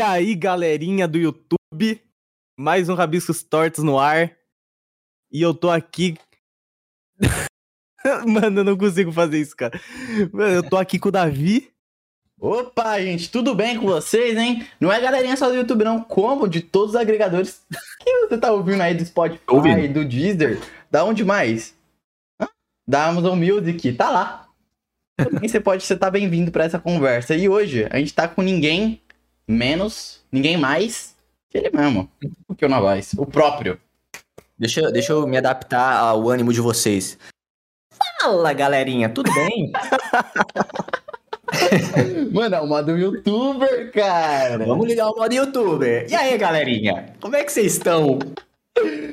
E aí, galerinha do YouTube, mais um Rabiscos Tortos no ar. E eu tô aqui. Mano, eu não consigo fazer isso, cara. Mano, eu tô aqui com o Davi. Opa, gente, tudo bem com vocês, hein? Não é galerinha só do YouTube, não, como de todos os agregadores que você tá ouvindo aí do Spotify, do Deezer, da onde mais? Hã? Da Amazon Music, tá lá. Também você pode estar tá bem-vindo para essa conversa. E hoje a gente tá com ninguém menos, ninguém mais que ele mesmo, o que não voz, o próprio. Deixa, deixa eu me adaptar ao ânimo de vocês. Fala, galerinha, tudo bem? Mano, é o modo youtuber, cara. Vamos ligar o modo youtuber. E aí, galerinha? Como é que vocês estão?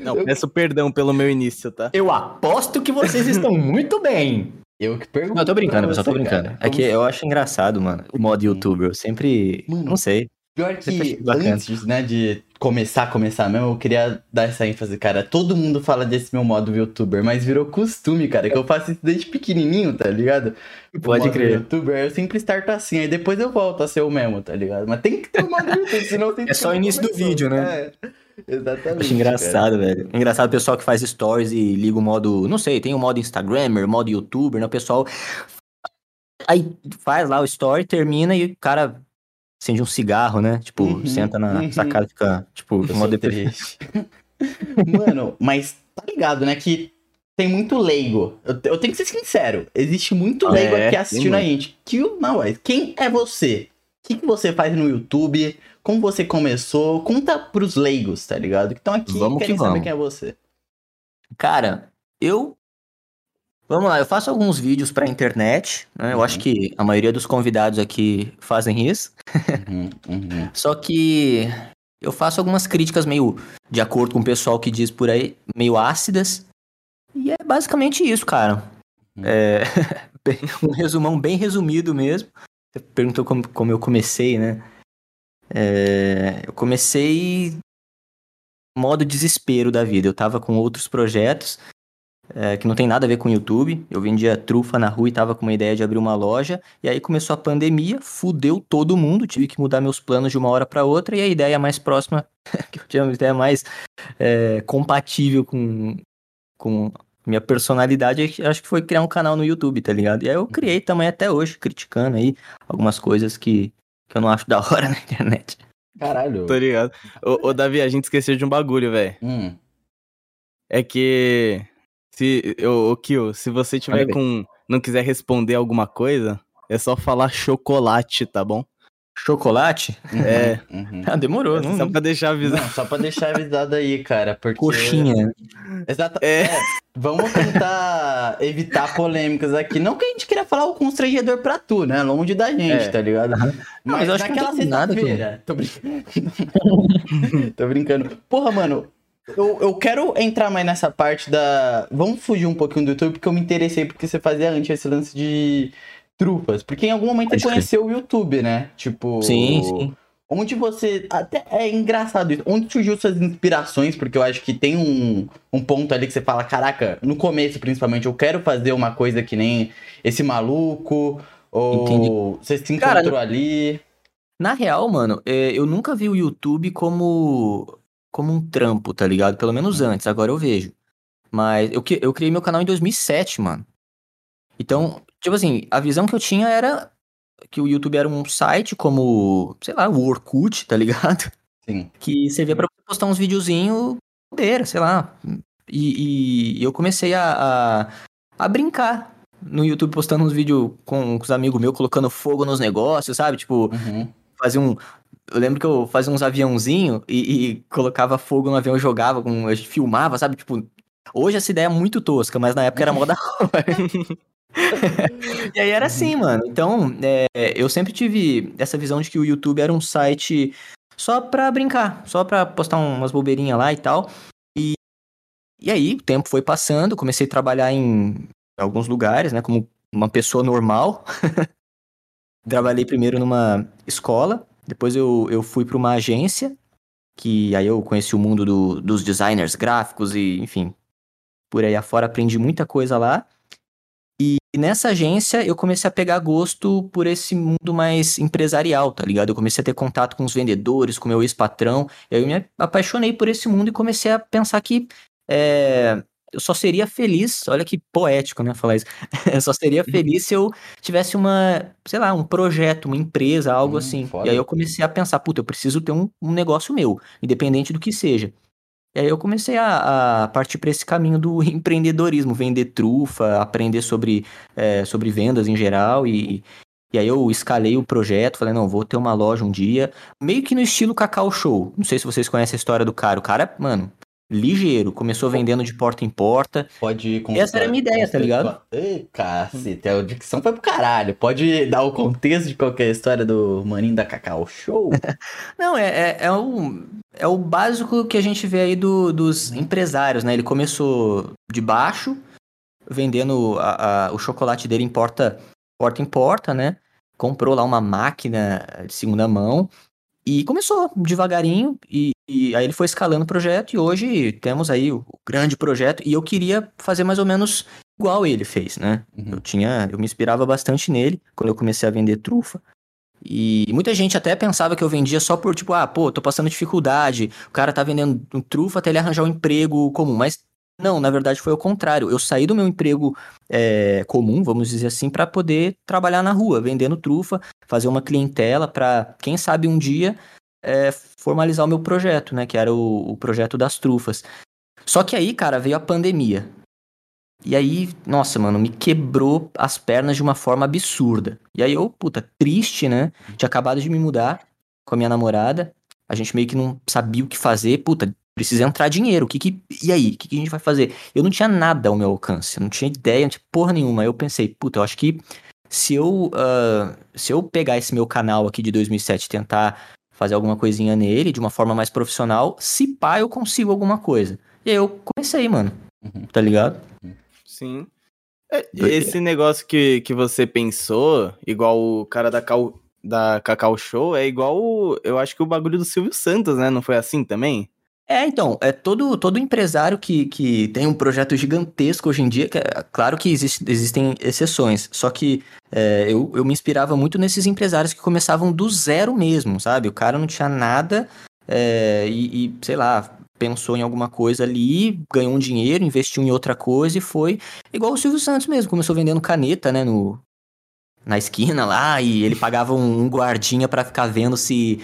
Não, peço perdão pelo meu início, tá? Eu aposto que vocês estão muito bem. Eu que pergunto. Não, eu tô brincando, pessoal, tô brincando. Cara. É que eu acho engraçado, mano, o modo youtuber. Eu sempre. Mano, não sei. Pior que antes, né, de começar, começar mesmo, eu queria dar essa ênfase, cara. Todo mundo fala desse meu modo youtuber, mas virou costume, cara, que eu faço isso desde pequenininho, tá ligado? Pode crer. youtuber, eu sempre starto assim, aí depois eu volto a ser o mesmo, tá ligado? Mas tem que ter o modo youtuber, senão tem que É só o início do vídeo, né? É. Exatamente. Acho engraçado, cara. velho. Engraçado o pessoal que faz stories e liga o modo. Não sei, tem o modo Instagrammer, modo youtuber, né? O pessoal. Aí faz lá o story, termina e o cara acende um cigarro, né? Tipo, uhum, senta na uhum. sacada e fica, tipo, Eu modo triste. Mano, mas tá ligado, né? Que tem muito leigo. Eu, eu tenho que ser sincero. Existe muito leigo é, aqui assistindo a gente. Que, não, quem é você? O que, que você faz no YouTube? Como você começou? Conta pros leigos, tá ligado? Que estão aqui vamos querem que vamos. saber quem é você. Cara, eu Vamos lá, eu faço alguns vídeos pra internet, né? Eu acho uhum. que a maioria dos convidados aqui fazem isso. Uhum, uhum. Só que eu faço algumas críticas meio de acordo com o pessoal que diz por aí, meio ácidas. E é basicamente isso, cara. Uhum. É um resumão bem resumido mesmo. Você perguntou como, como eu comecei, né? É, eu comecei modo desespero da vida. Eu tava com outros projetos é, que não tem nada a ver com o YouTube. Eu vendia trufa na rua e tava com uma ideia de abrir uma loja. E aí começou a pandemia, fudeu todo mundo, tive que mudar meus planos de uma hora para outra. E a ideia mais próxima, que eu tinha uma ideia mais é, compatível com, com minha personalidade, acho que foi criar um canal no YouTube, tá ligado? E aí eu criei também até hoje, criticando aí algumas coisas que, que eu não acho da hora na internet. Caralho. Tô ligado. Ô, ô Davi, a gente esqueceu de um bagulho, velho. Hum. É que se, o, o Kio, se você tiver com. não quiser responder alguma coisa, é só falar chocolate, tá bom? Chocolate? É. Uhum. Ah, demorou, não. Só pra deixar avisado. Não, só pra deixar avisado aí, cara. Porque... Coxinha. Exato. É. é. Vamos tentar evitar polêmicas aqui. Não que a gente queria falar o constrangedor pra tu, né? Longe da gente, é. tá ligado? Mas, Mas eu acho naquela que não sexta-feira. Tô brincando. Tô brincando. Porra, mano, eu, eu quero entrar mais nessa parte da. Vamos fugir um pouquinho do YouTube, porque eu me interessei porque você fazia antes esse lance de trufas. Porque em algum momento você conheceu o YouTube, né? Tipo. Sim, sim. Onde você. Até é engraçado isso. Onde surgiu suas inspirações? Porque eu acho que tem um, um ponto ali que você fala: caraca, no começo principalmente, eu quero fazer uma coisa que nem esse maluco. Ou Entendi. você se encontrou Cara, ali. Na real, mano, é, eu nunca vi o YouTube como como um trampo, tá ligado? Pelo menos antes, agora eu vejo. Mas eu, eu criei meu canal em 2007, mano. Então, tipo assim, a visão que eu tinha era que o YouTube era um site como, sei lá, o Orkut, tá ligado? Sim. Que servia para postar uns videozinhos bobeira, sei lá. E, e, eu comecei a, a, a, brincar no YouTube, postando uns vídeos com, com os amigos meus, colocando fogo nos negócios, sabe? Tipo, uhum. fazer um, eu lembro que eu fazia uns aviãozinho e, e colocava fogo no avião e jogava, com, eu filmava, sabe? Tipo, hoje essa ideia é muito tosca, mas na época era moda e aí era assim, mano. Então, é, eu sempre tive essa visão de que o YouTube era um site só pra brincar, só pra postar umas bobeirinhas lá e tal. E, e aí, o tempo foi passando, comecei a trabalhar em alguns lugares, né, como uma pessoa normal. Trabalhei primeiro numa escola, depois eu, eu fui para uma agência, que aí eu conheci o mundo do, dos designers gráficos e, enfim, por aí afora aprendi muita coisa lá. E nessa agência eu comecei a pegar gosto por esse mundo mais empresarial, tá ligado? Eu comecei a ter contato com os vendedores, com meu ex-patrão. Eu me apaixonei por esse mundo e comecei a pensar que é, eu só seria feliz, olha que poético, né, falar isso. eu só seria uhum. feliz se eu tivesse uma, sei lá, um projeto, uma empresa, algo hum, assim. Foda. E aí eu comecei a pensar, puta, eu preciso ter um, um negócio meu, independente do que seja. E aí eu comecei a, a partir para esse caminho do empreendedorismo, vender trufa, aprender sobre, é, sobre vendas em geral e, e aí eu escalei o projeto, falei, não, vou ter uma loja um dia, meio que no estilo Cacau Show. Não sei se vocês conhecem a história do cara. O cara, mano, ligeiro. Começou vendendo de porta em porta. Pode. Essa era a minha ideia, tá ligado? Ei, cacete, a dicção foi pro caralho. Pode dar o contexto de qualquer história do Maninho da Cacau Show? Não, é, é, é, o, é o básico que a gente vê aí do, dos empresários, né? Ele começou de baixo, vendendo a, a, o chocolate dele em porta, porta em porta, né? Comprou lá uma máquina de segunda mão e começou devagarinho, e, e, aí ele foi escalando o projeto, e hoje temos aí o, grande projeto, e eu queria fazer mais ou menos igual ele fez, né? Uhum. Eu tinha, eu me inspirava bastante nele, quando eu comecei a vender trufa, e muita gente até pensava que eu vendia só por, tipo, ah, pô, tô passando dificuldade, o cara tá vendendo trufa até ele arranjar um emprego comum, mas não, na verdade foi o contrário. Eu saí do meu emprego é, comum, vamos dizer assim, para poder trabalhar na rua, vendendo trufa, fazer uma clientela para, quem sabe um dia, é, formalizar o meu projeto, né? Que era o, o projeto das trufas. Só que aí, cara, veio a pandemia. E aí, nossa, mano, me quebrou as pernas de uma forma absurda. E aí eu, puta, triste, né? Tinha acabado de me mudar com a minha namorada. A gente meio que não sabia o que fazer. Puta, precisa entrar dinheiro. O que que, e aí? O que, que a gente vai fazer? Eu não tinha nada ao meu alcance, eu não tinha ideia, não tinha porra nenhuma. Eu pensei, puta, eu acho que se eu, uh, se eu pegar esse meu canal aqui de 2007 e tentar fazer alguma coisinha nele de uma forma mais profissional, se pá, eu consigo alguma coisa. E aí eu comecei, mano. Uhum. Tá ligado? Sim. É, esse negócio que, que você pensou, igual o cara da, Cal, da Cacau Show, é igual, o, eu acho que o bagulho do Silvio Santos, né? Não foi assim também? É, então, é todo, todo empresário que, que tem um projeto gigantesco hoje em dia, que é, claro que existe, existem exceções, só que é, eu, eu me inspirava muito nesses empresários que começavam do zero mesmo, sabe? O cara não tinha nada é, e, e, sei lá, pensou em alguma coisa ali, ganhou um dinheiro, investiu em outra coisa e foi igual o Silvio Santos mesmo, começou vendendo caneta, né, no, na esquina lá, e ele pagava um, guardinha para ficar vendo se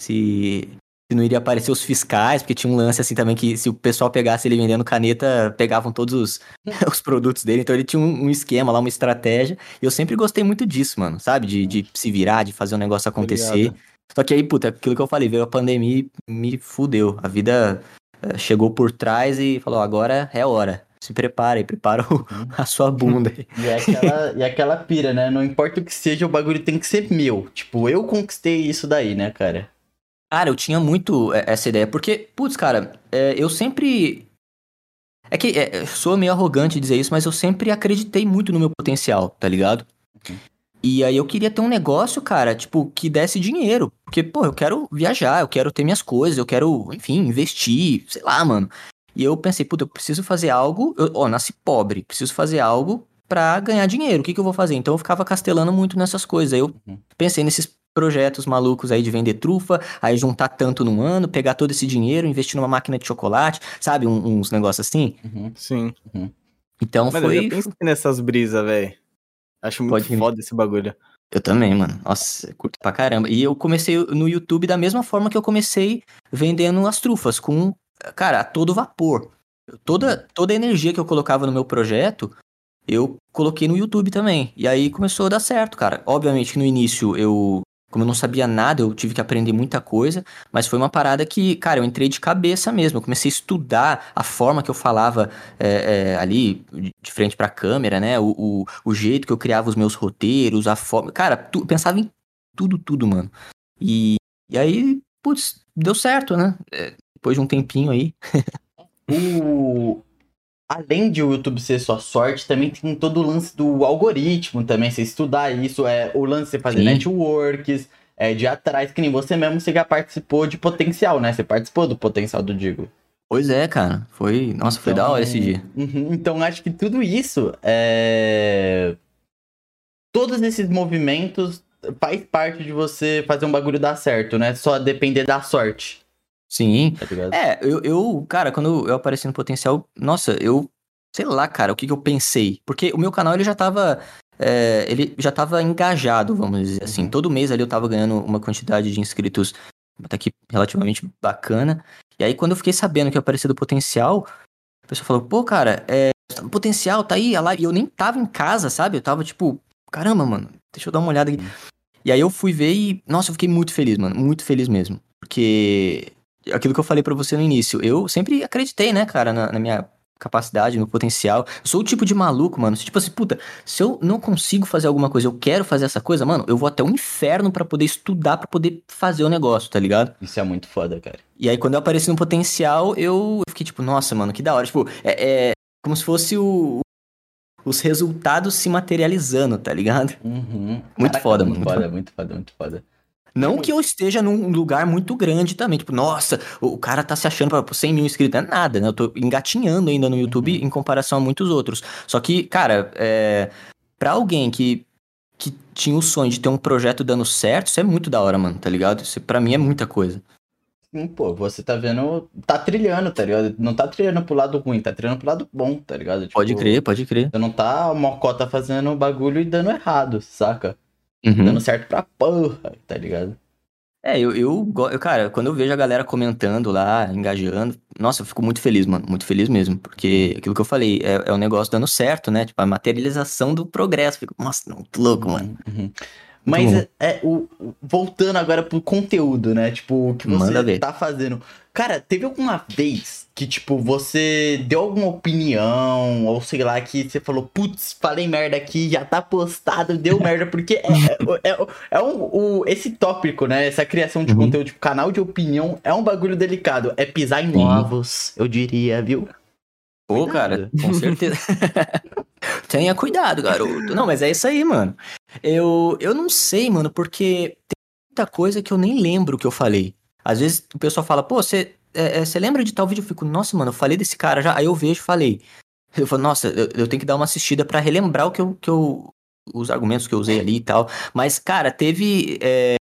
se se não iria aparecer os fiscais, porque tinha um lance assim também que se o pessoal pegasse ele vendendo caneta, pegavam todos os, os produtos dele. Então ele tinha um, um, esquema lá, uma estratégia. E eu sempre gostei muito disso, mano, sabe? De, de se virar, de fazer o um negócio acontecer. Obrigado. Só que aí, puta, aquilo que eu falei, veio a pandemia e me fudeu. A vida uh, chegou por trás e falou: agora é hora. Se prepare, prepara o, uhum. a sua bunda. e, é aquela, e é aquela pira, né? Não importa o que seja, o bagulho tem que ser meu. Tipo, eu conquistei isso daí, né, cara? Cara, eu tinha muito é, essa ideia, porque, putz, cara, é, eu sempre. É que é, sou meio arrogante dizer isso, mas eu sempre acreditei muito no meu potencial, tá ligado? Uhum. E aí eu queria ter um negócio, cara, tipo, que desse dinheiro. Porque, pô, eu quero viajar, eu quero ter minhas coisas, eu quero, enfim, investir, sei lá, mano. E eu pensei, puta, eu preciso fazer algo. Eu, ó, nasci pobre, preciso fazer algo pra ganhar dinheiro. O que, que eu vou fazer? Então eu ficava castelando muito nessas coisas. Aí eu uhum. pensei nesses projetos malucos aí de vender trufa, aí juntar tanto num ano, pegar todo esse dinheiro, investir numa máquina de chocolate, sabe? Um, uns negócios assim. Uhum, sim. Uhum. Então Mas foi. Eu pensei nessas brisas, velho. Acho muito Pode foda esse bagulho. Eu também, mano. Nossa, curto pra caramba. E eu comecei no YouTube da mesma forma que eu comecei vendendo as trufas, com, cara, a todo vapor. Toda, toda a energia que eu colocava no meu projeto, eu coloquei no YouTube também. E aí começou a dar certo, cara. Obviamente que no início eu como eu não sabia nada, eu tive que aprender muita coisa, mas foi uma parada que, cara, eu entrei de cabeça mesmo. Eu comecei a estudar a forma que eu falava é, é, ali, de frente pra câmera, né? O, o, o, jeito que eu criava os meus roteiros, a forma. Cara, tu, pensava em tudo, tudo, mano. E, e aí, putz, deu certo, né? É, depois de um tempinho aí. o, além de o YouTube ser sua sorte, também tem todo o lance do algoritmo também, você estudar isso, é o lance de você fazer Sim. networks, é, de atrás, que nem você mesmo, você já participou de potencial, né? Você participou do potencial do Digo. Pois é, cara. Foi. Nossa, então, foi da hora esse dia. Uhum, então acho que tudo isso é. todos esses movimentos faz parte de você fazer um bagulho dar certo, né? Só depender da sorte. Sim. Tá é, eu, eu, cara, quando eu apareci no potencial, nossa, eu sei lá, cara, o que, que eu pensei. Porque o meu canal ele já tava. É, ele já tava engajado, vamos dizer assim. Uhum. Todo mês ali eu tava ganhando uma quantidade de inscritos até que relativamente bacana. E aí, quando eu fiquei sabendo que eu apareci do potencial, a pessoa falou, pô, cara, é, tá no potencial, tá aí a live. E eu nem tava em casa, sabe? Eu tava tipo, caramba, mano, deixa eu dar uma olhada aqui. Uhum. E aí eu fui ver e, nossa, eu fiquei muito feliz, mano. Muito feliz mesmo. Porque aquilo que eu falei para você no início, eu sempre acreditei, né, cara, na, na minha capacidade, no potencial. Eu sou o tipo de maluco, mano. Tipo assim, puta, se eu não consigo fazer alguma coisa, eu quero fazer essa coisa, mano, eu vou até o inferno para poder estudar, para poder fazer o negócio, tá ligado? Isso é muito foda, cara. E aí, quando eu apareci no potencial, eu fiquei tipo, nossa, mano, que da hora. Tipo, é, é como se fosse o, os resultados se materializando, tá ligado? Uhum. Muito Caraca, foda, muito mano. Foda, muito foda, muito foda. Não que eu esteja num lugar muito grande também. Tipo, nossa, o cara tá se achando pra 100 mil inscritos. É nada, né? Eu tô engatinhando ainda no YouTube uhum. em comparação a muitos outros. Só que, cara, é... pra alguém que, que tinha o sonho de ter um projeto dando certo, isso é muito da hora, mano, tá ligado? Isso pra mim é muita coisa. Sim, pô, você tá vendo, tá trilhando, tá ligado? Não tá trilhando pro lado ruim, tá trilhando pro lado bom, tá ligado? Tipo, pode crer, pode crer. Você não tá mocota fazendo bagulho e dando errado, saca? Uhum. Dando certo pra porra, tá ligado? É, eu, eu, eu, cara, quando eu vejo a galera comentando lá, engajando, nossa, eu fico muito feliz, mano, muito feliz mesmo, porque aquilo que eu falei, é, é um negócio dando certo, né? Tipo, a materialização do progresso. Fico, nossa, não, tô louco, mano. Uhum. Mas é, é, o, voltando agora pro conteúdo, né? Tipo, o que você tá fazendo. Cara, teve alguma vez que, tipo, você deu alguma opinião, ou sei lá, que você falou, putz, falei merda aqui, já tá postado, deu merda, porque é, é, é, é um, o, esse tópico, né? Essa criação de uhum. conteúdo, tipo, canal de opinião, é um bagulho delicado. É pisar em ovos, eu diria, viu? Pô, cara, com certeza. Tenha cuidado, garoto. Não, mas é isso aí, mano. Eu, eu não sei, mano, porque tem muita coisa que eu nem lembro que eu falei. Às vezes o pessoal fala, pô, você é, é, lembra de tal vídeo? Eu fico, nossa, mano, eu falei desse cara já. Aí eu vejo falei. Eu falo, nossa, eu, eu tenho que dar uma assistida para relembrar o que eu, que eu. os argumentos que eu usei ali e tal. Mas, cara, teve. É,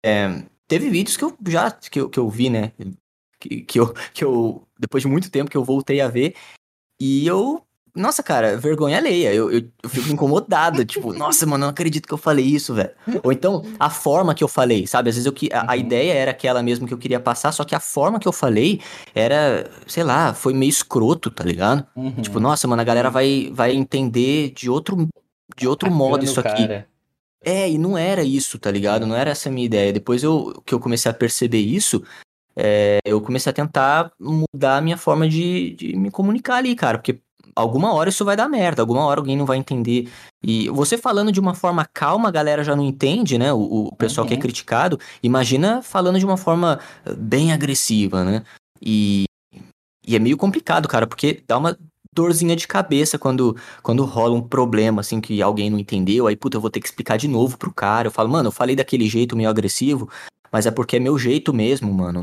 teve vídeos que eu já. que eu, que eu vi, né? Que, que, eu, que eu. Depois de muito tempo que eu voltei a ver. E eu nossa, cara, vergonha alheia. Eu, eu, eu fico incomodado. tipo, nossa, mano, não acredito que eu falei isso, velho. Ou então, a forma que eu falei, sabe? Às vezes eu, a, a, uhum. ideia era aquela mesmo que eu queria passar, só que a forma que eu falei era, sei lá, foi meio escroto, tá ligado? Uhum. Tipo, nossa, mano, a galera vai, vai entender de outro, de outro modo isso aqui. Cara. É, e não era isso, tá ligado? Não era essa a minha ideia. Depois eu, que eu comecei a perceber isso, é, eu comecei a tentar mudar a minha forma de, de me comunicar ali, cara. Porque alguma hora isso vai dar merda, alguma hora alguém não vai entender. E você falando de uma forma calma, a galera já não entende, né? O, o pessoal uhum. que é uhum. criticado. Imagina falando de uma forma eh, bem agressiva, né? E, e é meio complicado, cara, porque dá uma dorzinha de cabeça quando, quando rola um problema, assim, que alguém não entendeu. Aí, puta, eu vou ter que explicar de novo pro cara. Eu falo, mano, eu falei daquele jeito meio agressivo, mas é porque é meu jeito mesmo, mano.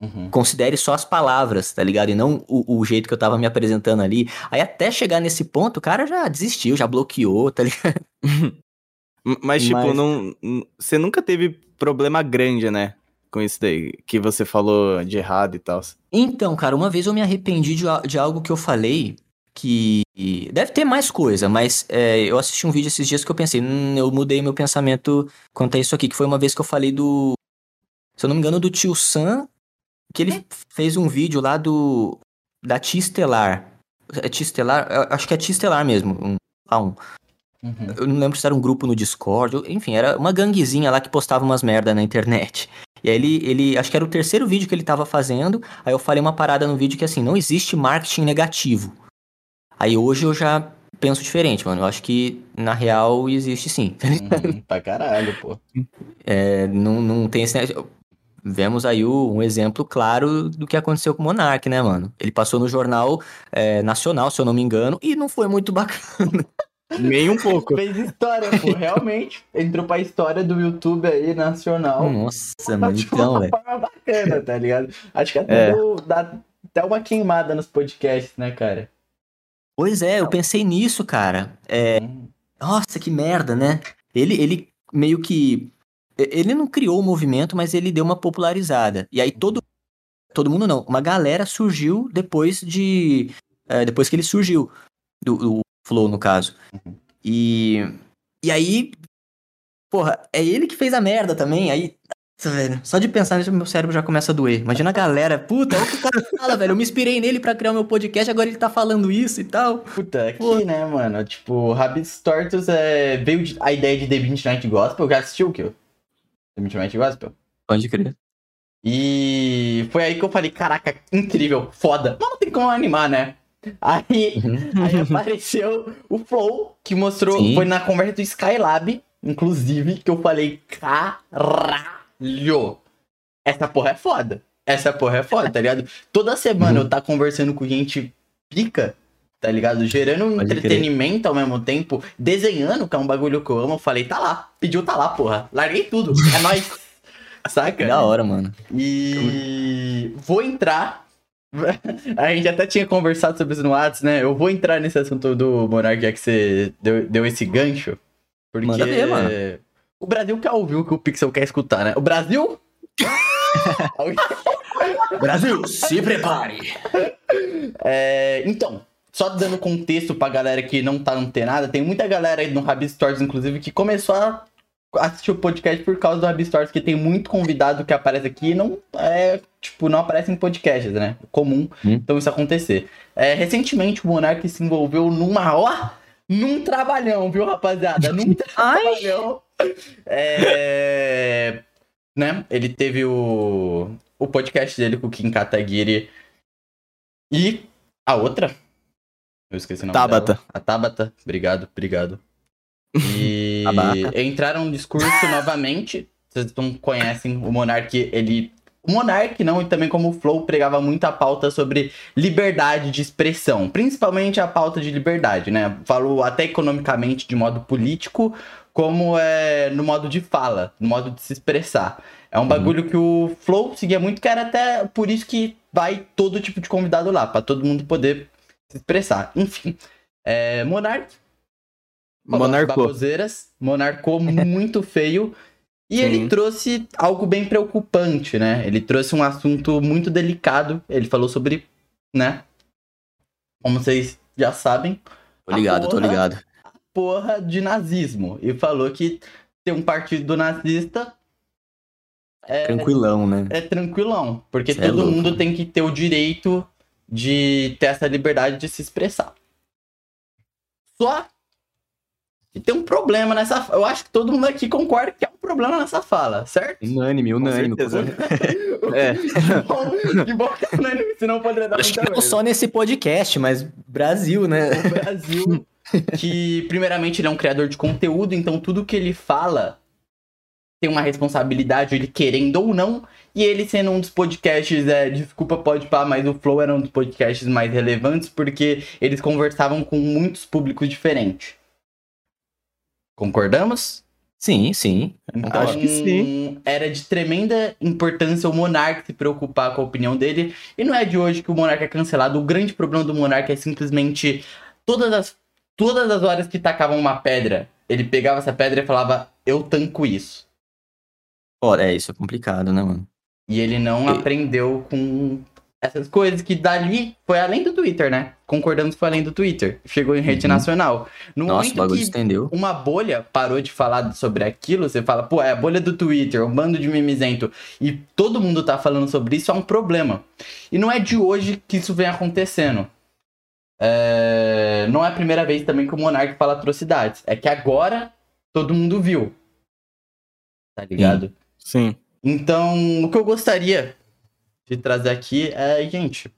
Uhum. Considere só as palavras, tá ligado? E não o, o, jeito que eu tava me apresentando ali. Aí até chegar nesse ponto, o cara já desistiu, já bloqueou, tá ligado? Mas, tipo, Mas... não. Você nunca teve problema grande, né? Com isso daí, que você falou de errado e tal. Então, cara, uma vez eu me arrependi de, de algo que eu falei que. Deve ter mais coisa, mas é, eu assisti um vídeo esses dias que eu pensei, hum, eu mudei meu pensamento quanto a isso aqui, que foi uma vez que eu falei do. Se eu não me engano, do tio Sam que ele fez um vídeo lá do. Da Tia Estelar. É Tia Estelar? Acho que é Tia Estelar mesmo. Um, ah, um. Uhum. Eu não lembro se era um grupo no Discord. Enfim, era uma ganguezinha lá que postava umas merda na internet. E aí ele, ele. Acho que era o terceiro vídeo que ele tava fazendo. Aí eu falei uma parada no vídeo que assim, não existe marketing negativo. Aí hoje eu já penso diferente, mano. Eu acho que, na real, existe sim. Uhum, pra caralho, pô. É, não, não tem esse vemos aí o, um exemplo claro do que aconteceu com o Monark, né, mano? Ele passou no jornal é, nacional, se eu não me engano, e não foi muito bacana. Nem um pouco. Fez história, pô, realmente. Entrou pra história do YouTube aí, nacional. Nossa, mano, então, velho. forma bacana, tá ligado? Acho que até é. deu, dá até uma queimada nos podcasts, né, cara? Pois é, eu pensei nisso, cara. É... Hum. Nossa, que merda, né? Ele, ele meio que. Ele não criou o movimento, mas ele deu uma popularizada. E aí todo. Todo mundo não. Uma galera surgiu depois de. É, depois que ele surgiu. Do, do Flow, no caso. Uhum. E. E aí. Porra, é ele que fez a merda também. Aí velho. Só de pensar nisso, meu cérebro já começa a doer. Imagina a galera, puta, olha o que o cara fala, velho. Eu me inspirei nele para criar o meu podcast, agora ele tá falando isso e tal. Puta, aqui, Pô. né, mano? Tipo, Rabbits Tortos é... veio a ideia de The Midnight Gospel. Já assistiu o que? Midnight Gospel? Pode crer. E foi aí que eu falei, caraca, incrível, foda. Mas não tem como animar, né? Aí, uhum. aí apareceu o Flow, que mostrou, Sim. foi na conversa do Skylab, inclusive, que eu falei, caralho. Essa porra é foda. Essa porra é foda, tá ligado? Toda semana eu tá conversando com gente pica, tá ligado? Gerando um Pode entretenimento crer. ao mesmo tempo, desenhando, que é um bagulho que eu amo. Eu falei, tá lá. Pediu, tá lá, porra. Larguei tudo. É nóis. Saca? Da hora, mano. E vou entrar. A gente até tinha conversado sobre isso no WhatsApp, né? Eu vou entrar nesse assunto do Monark, já que você deu, deu esse gancho. Porque. Manda ver, mano. O Brasil quer ouvir o que o Pixel quer escutar, né? O Brasil. Brasil, se prepare! É, então, só dando contexto pra galera que não tá antenada, tem muita galera aí no Rabi Stories, inclusive, que começou a assistir o podcast por causa do Rabi Stories, que tem muito convidado que aparece aqui e não é, tipo, não aparece em podcasts, né? Comum, hum. então isso acontecer. É, recentemente o Monark se envolveu numa, ó, num trabalhão, viu, rapaziada? Num trabalhão. É, né? Ele teve o, o podcast dele com o Kim Kataguiri. E a outra? Eu esqueci o nome Tabata. Dela. A Tabata. Obrigado, obrigado. E entraram no discurso novamente. Vocês não conhecem o Monark, ele o Monark, não, e também como o Flow pregava muita pauta sobre liberdade de expressão, principalmente a pauta de liberdade, né? Falou até economicamente de modo político, como é no modo de fala, no modo de se expressar. É um uhum. bagulho que o Flow seguia muito, que era até por isso que vai todo tipo de convidado lá, para todo mundo poder se expressar. Enfim, é, Monark. Monarcou. Monarcou muito feio. E Sim. ele trouxe algo bem preocupante, né? Ele trouxe um assunto muito delicado. Ele falou sobre, né? Como vocês já sabem. Tô ligado, porra, tô ligado. A porra de nazismo. E falou que ter um partido nazista. É, tranquilão, né? É tranquilão. Porque Cê é todo é mundo tem que ter o direito de ter essa liberdade de se expressar. Só e tem um problema nessa. Eu acho que todo mundo aqui concorda que é um problema nessa fala, certo? Unânime, unânime. é. que bom que é unânime, senão poderia dar Acho que não só nesse podcast, mas Brasil, né? O Brasil, que primeiramente ele é um criador de conteúdo, então tudo que ele fala tem uma responsabilidade, ele querendo ou não. E ele sendo um dos podcasts, é, desculpa, pode pá, mas o Flow era um dos podcasts mais relevantes porque eles conversavam com muitos públicos diferentes. Concordamos? Sim, sim. Então, Acho que sim. Era de tremenda importância o Monark se preocupar com a opinião dele. E não é de hoje que o Monark é cancelado. O grande problema do Monark é simplesmente todas as, todas as horas que tacavam uma pedra, ele pegava essa pedra e falava, eu tanco isso. Ora, é, isso é complicado, né, mano? E ele não e... aprendeu com essas coisas que dali foi além do Twitter, né? Concordamos que foi além do Twitter. Chegou em rede uhum. nacional. No Nossa, momento que estendeu. uma bolha parou de falar sobre aquilo, você fala, pô, é a bolha do Twitter, um bando de mimizento, e todo mundo tá falando sobre isso, é um problema. E não é de hoje que isso vem acontecendo. É... Não é a primeira vez também que o Monark fala atrocidades. É que agora todo mundo viu. Tá ligado? Sim. Sim. Então, o que eu gostaria de trazer aqui é, gente,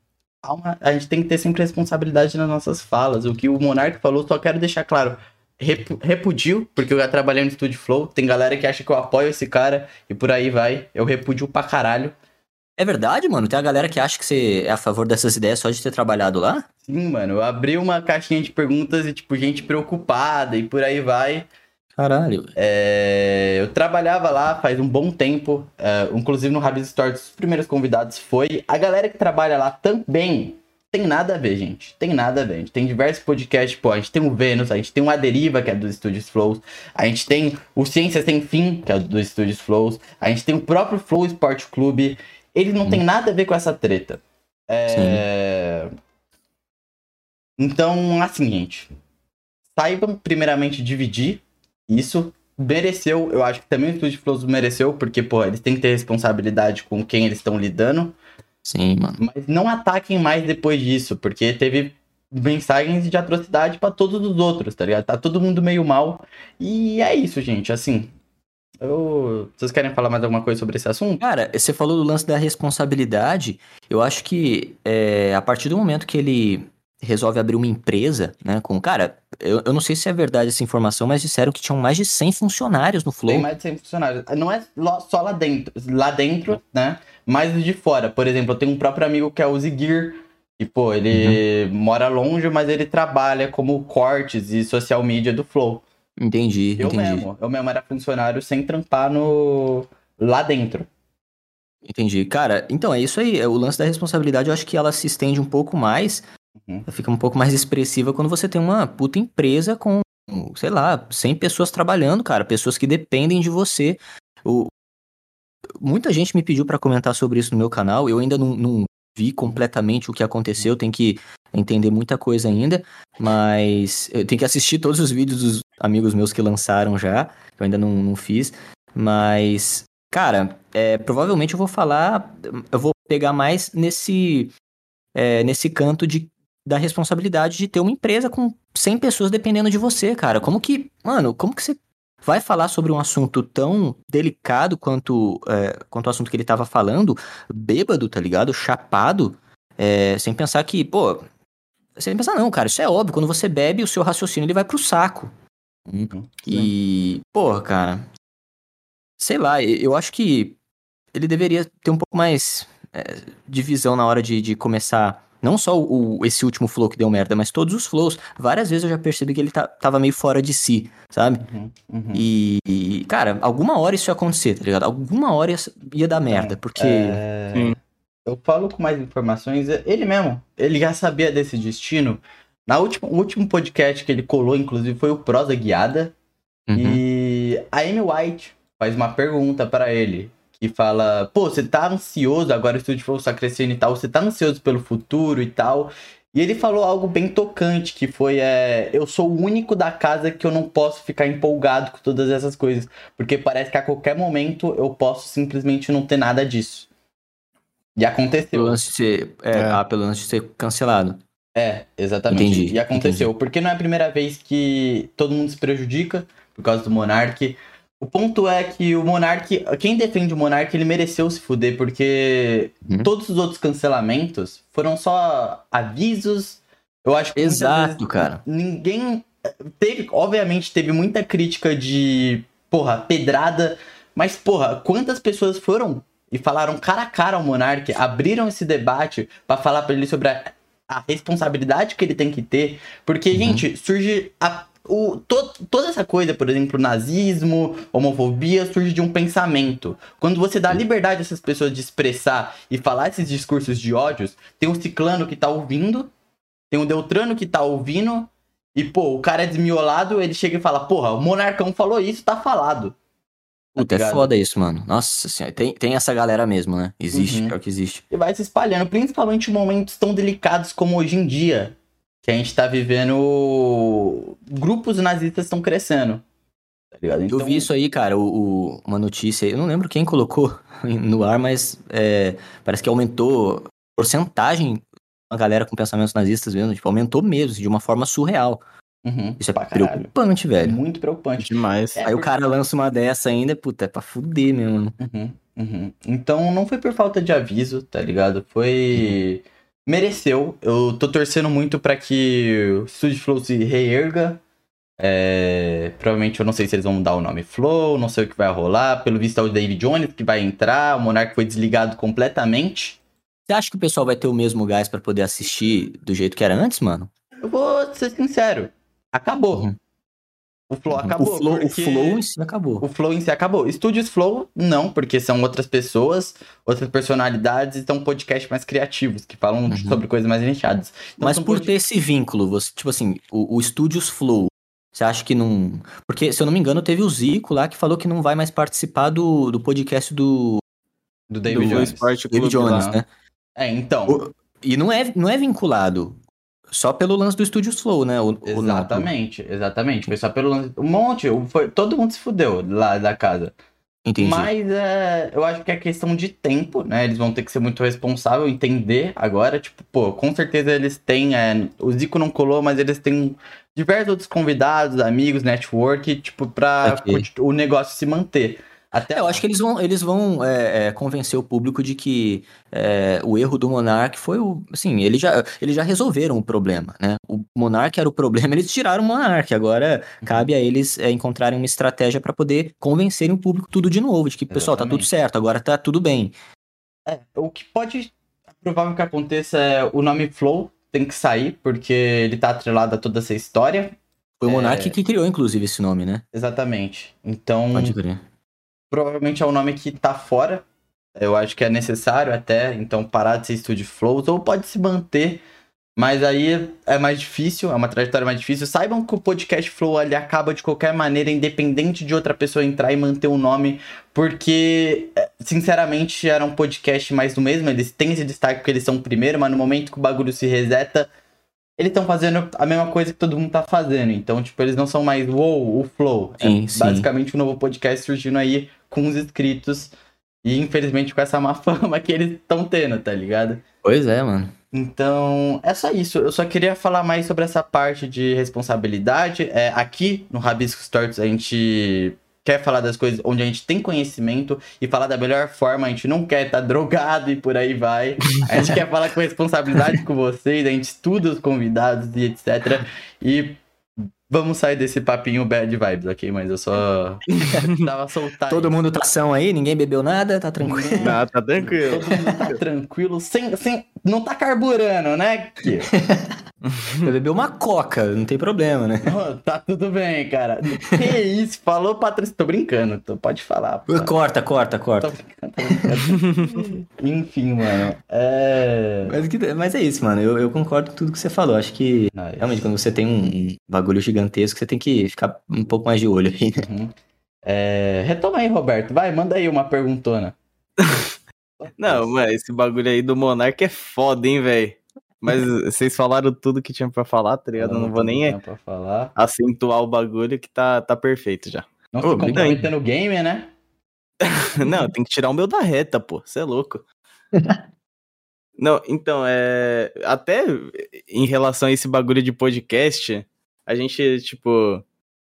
calma, a gente tem que ter sempre responsabilidade nas nossas falas. O que o Monark falou, só quero deixar claro. repudio, porque eu já trabalhei no Studio Flow. Tem galera que acha que eu apoio esse cara e por aí vai. Eu repudio pra caralho. É verdade, mano? Tem a galera que acha que você é a favor dessas ideias só de ter trabalhado lá? Sim, mano. Eu abri uma caixinha de perguntas e, tipo, gente preocupada e por aí vai. Caralho. É, eu trabalhava lá faz um bom tempo, é, inclusive no Rabbit Store, os primeiros convidados foi. A galera que trabalha lá também tem nada a ver, gente. Tem nada a ver. A gente tem diversos podcasts, pô, a gente tem o Vênus, a gente tem o A Deriva, que é dos Estúdios Flows, a gente tem o Ciência Sem Fim, que é dos Estúdios Flows, a gente tem o próprio Flow Sport Clube. Ele não hum. tem nada a ver com essa treta. É... Então, assim, gente. Saibam, primeiramente, dividir isso. Mereceu, eu acho que também o Estúdio Flows mereceu, porque, pô, eles têm que ter responsabilidade com quem eles estão lidando. Sim, mano. Mas não ataquem mais depois disso, porque teve mensagens de atrocidade para todos os outros, tá ligado? Tá todo mundo meio mal. E é isso, gente. Assim, eu... Vocês querem falar mais alguma coisa sobre esse assunto? Cara, você falou do lance da responsabilidade. Eu acho que é, a partir do momento que ele resolve abrir uma empresa, né? Com, cara, eu, eu não sei se é verdade essa informação, mas disseram que tinham mais de 100 funcionários no Flow. Tem mais de 100 funcionários. Não é só lá dentro, lá dentro, né? Mas de fora. Por exemplo, eu tenho um próprio amigo que é o Zigir, e, pô, ele uhum. mora longe, mas ele trabalha como cortes e social media do Flow. Entendi, eu entendi. Mesmo, eu mesmo era funcionário sem trampar no... lá dentro. Entendi. Cara, então é isso aí. O lance da responsabilidade, eu acho que ela se estende um pouco mais Uhum. Fica um pouco mais expressiva quando você tem uma puta empresa com, sei lá, 100 pessoas trabalhando, cara, pessoas que dependem de você. O... Muita gente me pediu para comentar sobre isso no meu canal, eu ainda não, não vi completamente o que aconteceu, tem que entender muita coisa ainda, mas eu tenho que assistir todos os vídeos dos amigos meus que lançaram já, eu ainda não, não fiz, mas, cara, é, provavelmente eu vou falar, eu vou pegar mais nesse, é, nesse canto de da responsabilidade de ter uma empresa com 100 pessoas dependendo de você, cara. Como que, mano, como que você vai falar sobre um assunto tão delicado quanto, é, quanto o assunto que ele tava falando, bêbado, tá ligado? Chapado, é, sem pensar que, pô, sem pensar não, cara, isso é óbvio, quando você bebe, o seu raciocínio ele vai pro saco. Uhum. E, porra, cara, sei lá, eu acho que ele deveria ter um pouco mais é, de visão na hora de, de começar não só o, esse último flow que deu merda, mas todos os flows. Várias vezes eu já percebi que ele tá, tava meio fora de si, sabe? Uhum, uhum. E, e, cara, alguma hora isso ia acontecer, tá ligado? Alguma hora ia, ia dar merda, porque. É... Eu falo com mais informações. Ele mesmo, ele já sabia desse destino. Na última, o último podcast que ele colou, inclusive, foi o Prosa Guiada. Uhum. E a Amy White faz uma pergunta para ele e fala, pô, você tá ansioso, agora o Estúdio Flow está crescendo e tal, você tá ansioso pelo futuro e tal. E ele falou algo bem tocante, que foi, é, eu sou o único da casa que eu não posso ficar empolgado com todas essas coisas, porque parece que a qualquer momento eu posso simplesmente não ter nada disso. E aconteceu. Pelo lance de ser, é, é. Ah, pelo lance de ser cancelado. É, exatamente. Entendi, e aconteceu, entendi. porque não é a primeira vez que todo mundo se prejudica por causa do Monark. O ponto é que o Monark, quem defende o Monark, ele mereceu se fuder, porque uhum. todos os outros cancelamentos foram só avisos. Eu acho que. Exato, cara. Ninguém. Teve, obviamente, teve muita crítica de, porra, pedrada. Mas, porra, quantas pessoas foram e falaram cara a cara ao Monark, abriram esse debate para falar para ele sobre a, a, responsabilidade que ele tem que ter? Porque, uhum. gente, surge a o, to, toda essa coisa, por exemplo, nazismo, homofobia, surge de um pensamento. Quando você dá liberdade a essas pessoas de expressar e falar esses discursos de ódios, tem um ciclano que tá ouvindo, tem um Deltrano que tá ouvindo, e, pô, o cara é desmiolado, ele chega e fala, porra, o monarcão falou isso, tá falado. Tá Puta, é foda isso, mano. Nossa senhora, tem, tem essa galera mesmo, né? Existe, uhum. pior que existe. E vai se espalhando, principalmente em momentos tão delicados como hoje em dia que a gente tá vivendo. Grupos nazistas estão crescendo. Tá ligado? Então... Eu vi isso aí, cara, o, o, uma notícia. Eu não lembro quem colocou no ar, mas é, parece que aumentou a porcentagem a galera com pensamentos nazistas mesmo. Tipo, aumentou mesmo, de uma forma surreal. Uhum, isso é preocupante, velho. Muito preocupante. Demais. É, aí porque... o cara lança uma dessa ainda, puta, é pra fuder mesmo. Uhum, uhum. Então não foi por falta de aviso, tá ligado? Foi. Mereceu. Eu tô torcendo muito para que o Studio Flow se reerga. É, provavelmente eu não sei se eles vão mudar o nome Flow, não sei o que vai rolar. Pelo visto é o David Jones que vai entrar, o Monark foi desligado completamente. Você acha que o pessoal vai ter o mesmo gás para poder assistir do jeito que era antes, mano? Eu vou ser sincero, acabou. Uhum. O Flow acabou. O Flow, o flow em si acabou. O Flow em si acabou. Estúdios Flow, não, porque são outras pessoas, outras personalidades e são podcasts mais criativos, que falam uhum. sobre coisas mais nichadas. Então, Mas por pod... ter esse vínculo, você, tipo assim, o, o Estúdios Flow, você acha que não. Porque, se eu não me engano, teve o Zico lá que falou que não vai mais participar do, do podcast do. Do David do Jones. David Jones, né? É, então. O... E não é, não é vinculado. Só pelo lance do Studios Flow, né? O, exatamente, o exatamente. Foi só pelo lance. Um monte, foi, todo mundo se fudeu lá da casa. Entendi. Mas é, eu acho que é questão de tempo, né? Eles vão ter que ser muito responsável, entender agora. Tipo, pô, com certeza eles têm. É, o Zico não colou, mas eles têm diversos outros convidados, amigos, network, tipo, pra okay. o negócio se manter. Até eu acho que eles vão, eles vão é, é, convencer o público de que é, o erro do Monark foi o. Assim, eles já, eles já resolveram o problema, né? O Monark era o problema, eles tiraram o Monark. Agora cabe a eles é, encontrarem uma estratégia para poder convencerem o público tudo de novo, de que, Exatamente. pessoal, tá tudo certo, agora tá tudo bem. É, o que pode. provável que aconteça é o nome Flow tem que sair, porque ele tá atrelado a toda essa história. Foi o Monark é... que criou, inclusive, esse nome, né? Exatamente. Então. Pode crer provavelmente é um nome que tá fora. Eu acho que é necessário até, então, parar de ser Studio Flows, ou pode se manter, mas aí é mais difícil, é uma trajetória mais difícil. Saibam que o podcast Flow ali acaba de qualquer maneira, independente de outra pessoa entrar e manter o nome, porque, é, sinceramente, era um podcast mais do mesmo. Eles têm esse destaque porque eles são o primeiro, mas no momento que o bagulho se reseta, eles estão fazendo a mesma coisa que todo mundo tá fazendo. Então, tipo, eles não são mais wow, o Flow. Sim, é sim. basicamente um novo podcast surgindo aí com os inscritos. E infelizmente com essa má fama que eles estão tendo, tá ligado? Pois é, mano. Então, é só isso. Eu só queria falar mais sobre essa parte de responsabilidade. É, aqui no Rabisco Stories a gente quer falar das coisas onde a gente tem conhecimento e falar da melhor forma. A gente não quer estar tá drogado e por aí vai. A gente quer falar com responsabilidade com vocês. A gente estuda os convidados e etc. E Vamos sair desse papinho bad vibes, ok? Mas eu só tava soltando. Todo mundo tá são aí, ninguém bebeu nada, tá tranquilo. Não, tá tranquilo. Todo mundo tá tranquilo, sem, sem, não tá carburando, né? Eu bebi uma coca, não tem problema, né? Oh, tá tudo bem, cara. Que isso? Falou patrocínio. Tô brincando, tô, pode falar. Pô. Corta, corta, corta. Tô brincando, tô brincando. Enfim, mano. É... Mas, mas, é isso, mano. Eu, eu, concordo com tudo que você falou. Acho que ah, realmente quando você tem um bagulho gigantesco, você tem que ficar um pouco mais de olho aí. Né? Uhum. É... Retoma aí, Roberto. Vai, manda aí uma perguntona. Não, mas esse bagulho aí do Monark é foda, hein, velho. Mas vocês falaram tudo que tinha para falar, tá ligado? Eu não vou nem acentuar o bagulho que tá, tá perfeito já. Não tô comprometendo o game, né? não, tem que tirar o meu da reta, pô. Você é louco. não, então, é. Até em relação a esse bagulho de podcast, a gente, tipo,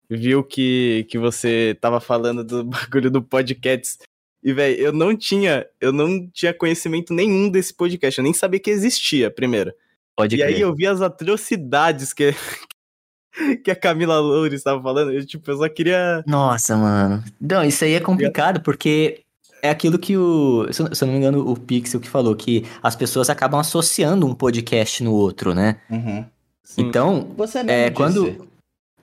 viu que, que você tava falando do bagulho do podcast e, velho, eu não tinha, eu não tinha conhecimento nenhum desse podcast. Eu nem sabia que existia, primeiro. Pode e crer. aí eu vi as atrocidades que, que a Camila Loures estava falando. Eu, tipo, eu só queria. Nossa, mano. Não, isso aí é complicado, porque é aquilo que o. Se eu não me engano, o Pixel que falou, que as pessoas acabam associando um podcast no outro, né? Uhum. Então, você mesmo é, quando.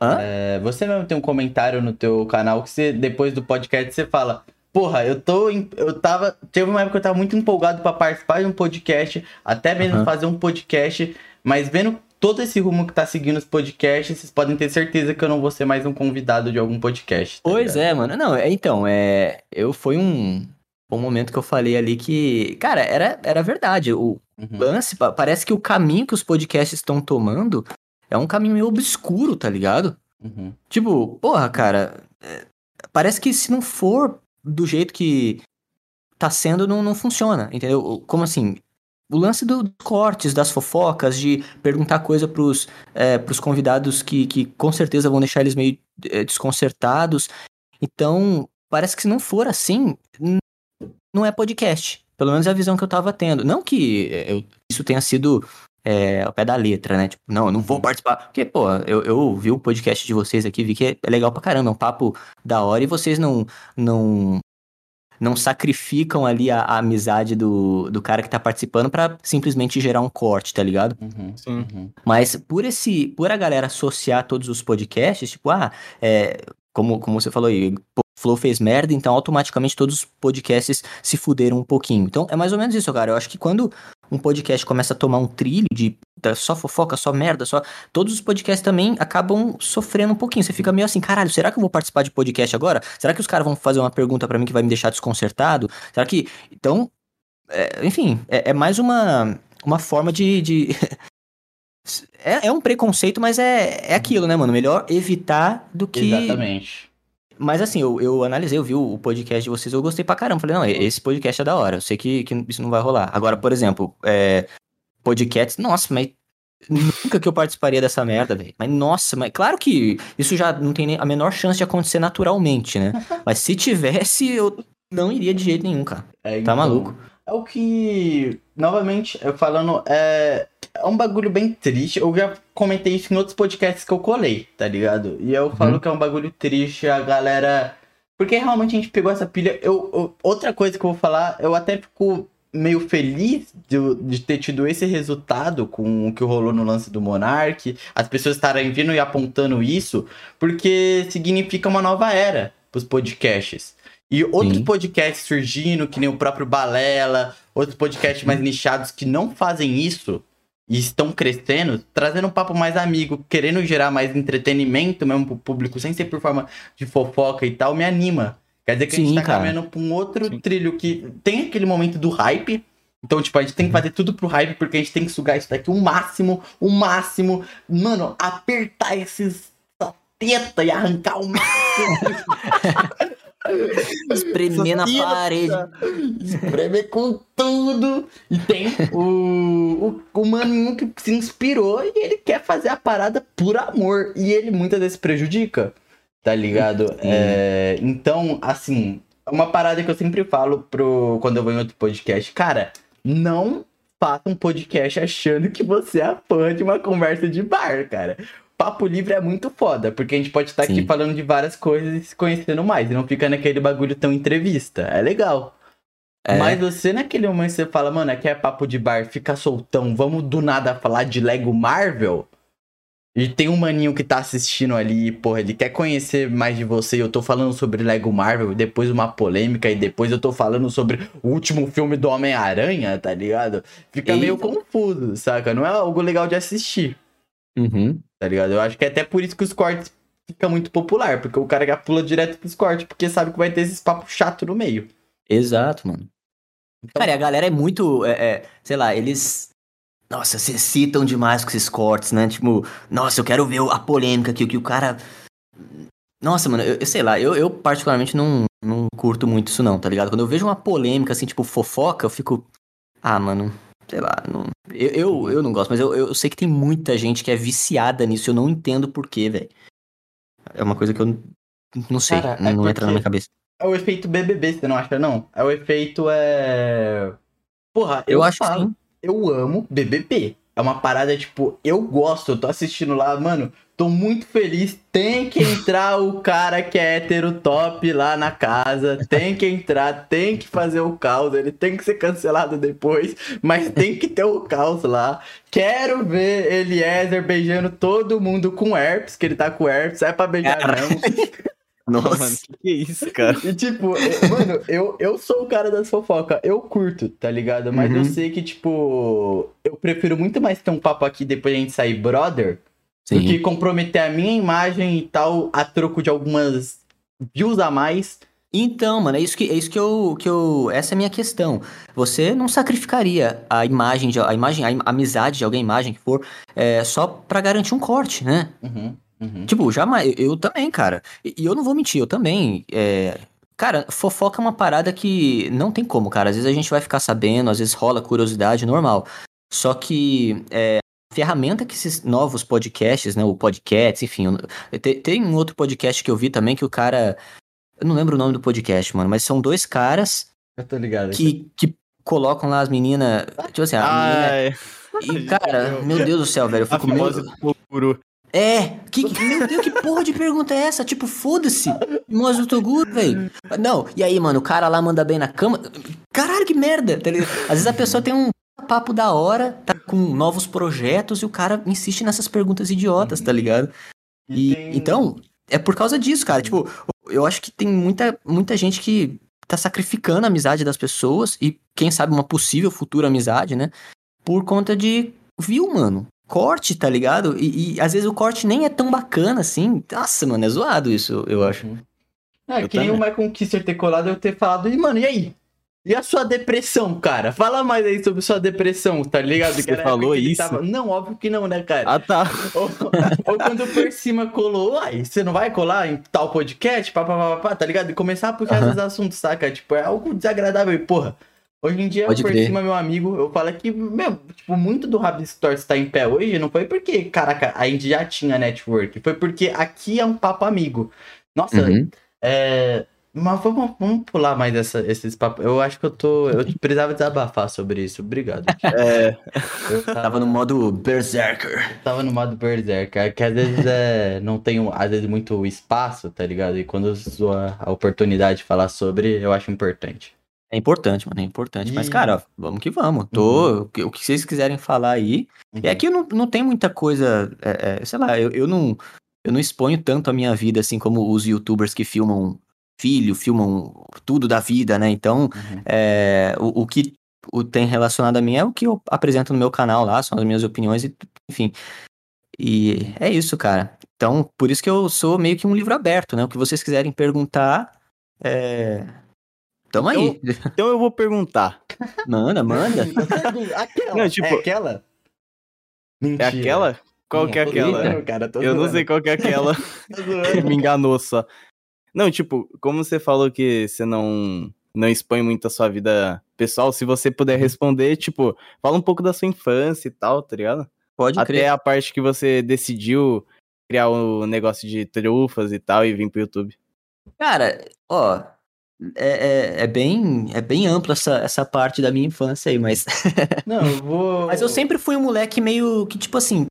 É, você mesmo tem um comentário no teu canal que você, depois do podcast, você fala. Porra, eu tô. Eu tava. Teve uma época que eu tava muito empolgado para participar de um podcast, até mesmo uhum. fazer um podcast, mas vendo todo esse rumo que tá seguindo os podcasts, vocês podem ter certeza que eu não vou ser mais um convidado de algum podcast. Tá pois ligado? é, mano. Não, é, então, é. Eu foi um. Um momento que eu falei ali que, cara, era, era verdade. O uhum. lance, parece que o caminho que os podcasts estão tomando é um caminho meio obscuro, tá ligado? Uhum. Tipo, porra, cara, é, parece que se não for do jeito que tá sendo não, não funciona, entendeu? Como assim? O lance dos cortes, das fofocas, de perguntar coisa pros, é, pros convidados que, que com certeza vão deixar eles meio é, desconcertados. Então, parece que se não for assim, não é podcast. Pelo menos é a visão que eu tava tendo. Não que é, eu, isso tenha sido é, ao pé da letra, né? Tipo, não, eu não vou participar. Porque, pô, eu, eu ouvi o podcast de vocês aqui, vi que é legal pra caramba, é um papo da hora e vocês não. não não sacrificam ali a, a, amizade do, do cara que tá participando para simplesmente gerar um corte, tá ligado? Uhum, Sim. Uhum. Mas por esse, por a galera associar todos os podcasts, tipo, ah, é, como, como você falou aí, Flow fez merda, então automaticamente todos os podcasts se fuderam um pouquinho. Então é mais ou menos isso, cara. Eu acho que quando um podcast começa a tomar um trilho de só fofoca, só merda, só. Todos os podcasts também acabam sofrendo um pouquinho. Você fica meio assim, caralho, será que eu vou participar de podcast agora? Será que os caras vão fazer uma pergunta para mim que vai me deixar desconcertado? Será que. Então. É, enfim, é, é, mais uma, uma forma de. de... é, é um preconceito, mas é, é aquilo, né, mano? Melhor evitar do que. Exatamente. Mas assim, eu, eu analisei, eu vi o podcast de vocês, eu gostei pra caramba. Falei, não, esse podcast é da hora. Eu sei que, que isso não vai rolar. Agora, por exemplo, é, podcasts, nossa, mas nunca que eu participaria dessa merda, velho. Mas nossa, mas claro que isso já não tem a menor chance de acontecer naturalmente, né? mas se tivesse, eu não iria de jeito nenhum, cara. É, tá então, tá maluco. É o que, novamente, eu falando, é, é um bagulho bem triste. Eu já comentei isso em outros podcasts que eu colei, tá ligado? E eu uhum. falo que é um bagulho triste, a galera. Porque realmente a gente pegou essa pilha. Eu, eu, outra coisa que eu vou falar, eu até fico meio feliz de, de, ter tido esse resultado com o que rolou no lance do Monark, as pessoas estarem vindo e apontando isso, porque significa uma nova era pros podcasts. E outros Sim. podcasts surgindo, que nem o próprio Balela, outros podcasts mais nichados que não fazem isso, e estão crescendo, trazendo um papo mais amigo, querendo gerar mais entretenimento mesmo pro público, sem ser por forma de fofoca e tal, me anima. Quer dizer que Sim, a gente tá cara. caminhando pra um outro Sim. trilho que tem aquele momento do hype. Então, tipo, a gente tem que uhum. fazer tudo pro hype, porque a gente tem que sugar isso daqui o máximo, o máximo. Mano, apertar esses teta e arrancar o máximo. Espremer na parede. Espremer com tudo. E tem o, o, o maninho que se inspirou e ele quer fazer a parada por amor. E ele muitas vezes prejudica. Tá ligado? É, então, assim, uma parada que eu sempre falo pro, quando eu vou em outro podcast. Cara, não faça um podcast achando que você é fã de uma conversa de bar, cara papo livre é muito foda, porque a gente pode estar aqui falando de várias coisas e se conhecendo mais, e não fica naquele bagulho tão entrevista. É legal. É. Mas você naquele momento você fala, mano, aqui é papo de bar, fica soltão, vamos do nada falar de Lego Marvel? E tem um maninho que tá assistindo ali, porra, ele quer conhecer mais de você. Eu tô falando sobre Lego Marvel, depois uma polêmica, e depois eu tô falando sobre o último filme do Homem-Aranha, tá ligado? Fica Eita. meio confuso, saca? Não é algo legal de assistir. Uhum. Tá ligado? Eu acho que é até por isso que os cortes fica muito popular, porque o cara já pula direto pros cortes, porque sabe que vai ter esses papos chato no meio. Exato, mano. Então... Cara, e a galera é muito, é, é, sei lá, eles nossa, se citam demais com esses cortes, né? Tipo, nossa, eu quero ver a polêmica aqui, o que o cara. Nossa, mano, eu, eu, sei lá, eu, eu particularmente não, não curto muito isso, não, tá ligado? Quando eu vejo uma polêmica, assim, tipo, fofoca, eu fico. Ah, mano, sei lá, não, eu, eu, eu, não gosto, mas eu, eu sei que tem muita gente que é viciada nisso, eu não entendo porquê, velho. É uma coisa que eu não sei, Cara, não, é não entra na minha cabeça. É o efeito BBB, você não acha, não? É o efeito, é... Porra, eu, eu acho falo, sim. Eu amo BBB. É uma parada, tipo, eu gosto, eu tô assistindo lá, mano, tô muito feliz. Tem que entrar o cara que é hétero top lá na casa. Tem que entrar, tem que fazer o caos. Ele tem que ser cancelado depois, mas tem que ter o caos lá. Quero ver Eliezer beijando todo mundo com herpes, que ele tá com herpes. É pra beijar, não. Nossa, mano, que isso, cara? E tipo, eu, mano, eu, eu sou o cara das fofocas. Eu curto, tá ligado? Mas uhum. eu sei que, tipo, eu prefiro muito mais ter um papo aqui depois a gente sair brother Sim. do que comprometer a minha imagem e tal a troco de algumas views a mais. Então, mano, é isso que, é isso que eu, que eu. Essa é a minha questão. Você não sacrificaria a imagem, de, a imagem, a amizade de alguém, imagem que for, é, só para garantir um corte, né? Uhum. Uhum. Tipo, jamais. Eu, eu, também, cara. E, eu não vou mentir, eu também. É... Cara, fofoca é uma parada que não tem como, cara. Às vezes a gente vai ficar sabendo, às vezes rola curiosidade, normal. Só que é, ferramenta que esses novos podcasts, né? O podcast, enfim. Tem, tem um outro podcast que eu vi também que o cara. Eu não lembro o nome do podcast, mano, mas são dois caras. Eu tô ligado. Que, que colocam lá as meninas. Tipo assim, a menina. E, cara, meu Deus do céu, velho, eu fico meio. É, que, meu Deus, que porra de pergunta é essa? Tipo, foda-se, Mozo Toguro, velho. Não, e aí, mano, o cara lá manda bem na cama. Caralho, que merda, tá ligado? Às vezes a pessoa tem um papo da hora, tá com novos projetos e o cara insiste nessas perguntas idiotas, tá ligado? E, então, é por causa disso, cara. Tipo, eu acho que tem muita, muita gente que tá sacrificando a amizade das pessoas e, quem sabe, uma possível futura amizade, né? Por conta de viu, mano corte, tá ligado? E, e, às vezes o corte nem é tão bacana assim. Nossa, mano, é zoado isso, eu acho. Uhum. É, eu que nem o Michael Kisser ter colado eu ter falado, e mano, e aí? E a sua depressão, cara? Fala mais aí sobre sua depressão, tá ligado? Você falou isso? Tava... Não, óbvio que não, né, cara? Ah, tá. Ou, ou quando o Por Cima colou, aí você não vai colar em tal podcast, pá, pá, pá, pá, tá ligado? E começar a puxar uh -huh. esses assuntos, saca? Tipo, é algo desagradável e, porra, Hoje em dia, Pode por crer. cima, meu amigo, eu falo que, meu, tipo, muito do Rabbit Store estar em pé hoje não foi porque, caraca, a gente já tinha network, foi porque aqui é um papo amigo. Nossa, uhum. é. Mas vamos, vamos pular mais essa, esses papos. Eu acho que eu tô. Eu precisava desabafar sobre isso. Obrigado. É. Eu tava, tava no modo Berserker. Tava no modo Berserker. Que às vezes é, não tem, às vezes, muito espaço, tá ligado? E quando eu a, a oportunidade de falar sobre, eu acho importante. É importante, mano, é importante. E... Mas, cara, vamos que vamos. Tô, uhum. O que vocês quiserem falar aí. Uhum. É que não, não tem muita coisa. É, é, sei lá, eu, eu, não, eu não exponho tanto a minha vida assim como os youtubers que filmam filho, filmam tudo da vida, né? Então, uhum. é, o, o que o tem relacionado a mim é o que eu apresento no meu canal lá, são as minhas opiniões e, enfim. E é isso, cara. Então, por isso que eu sou meio que um livro aberto, né? O que vocês quiserem perguntar, é, Tamo então, aí. Então eu vou perguntar. Manda, manda. aquela. Não, tipo, é aquela? É Mentira. É aquela? Qual que é aquela? Cara, eu zoando. não sei qual que é aquela. Me enganou só. Não, tipo, como você falou que você não não expõe muito a sua vida pessoal, se você puder responder, tipo, fala um pouco da sua infância e tal, tá ligado? Pode Até crer. a parte que você decidiu criar o um negócio de trufas e tal e vir pro YouTube. Cara, ó, é, é, é, bem, é bem ampla essa, essa parte da minha infância aí, mas. Não, eu vou. mas eu sempre fui um moleque meio que, tipo assim,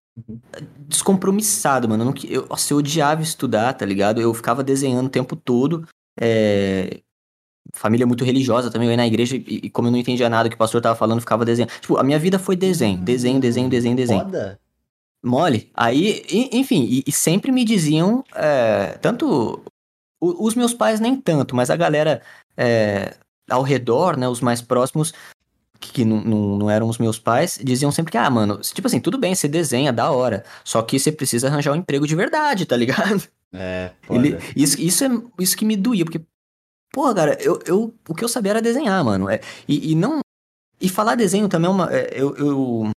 descompromissado, mano. Eu, não, eu, nossa, eu odiava estudar, tá ligado? Eu ficava desenhando o tempo todo. É, família muito religiosa também, eu ia na igreja e, e, como eu não entendia nada que o pastor tava falando, ficava desenhando. Tipo, a minha vida foi desenho, desenho, desenho, desenho, desenho. Foda. Mole. Aí, enfim, e, e sempre me diziam, é, tanto o, os meus pais nem tanto, mas a galera é, ao redor, né, os mais próximos, que não, não, não, eram os meus pais, diziam sempre que, ah, mano, tipo assim, tudo bem, você desenha, da hora, só que você precisa arranjar um emprego de verdade, tá ligado? É, Ele, isso, isso é isso que me doía, porque, porra, cara, eu, eu, o que eu sabia era desenhar, mano, é, e, e não... E falar desenho também é uma... É, eu, eu,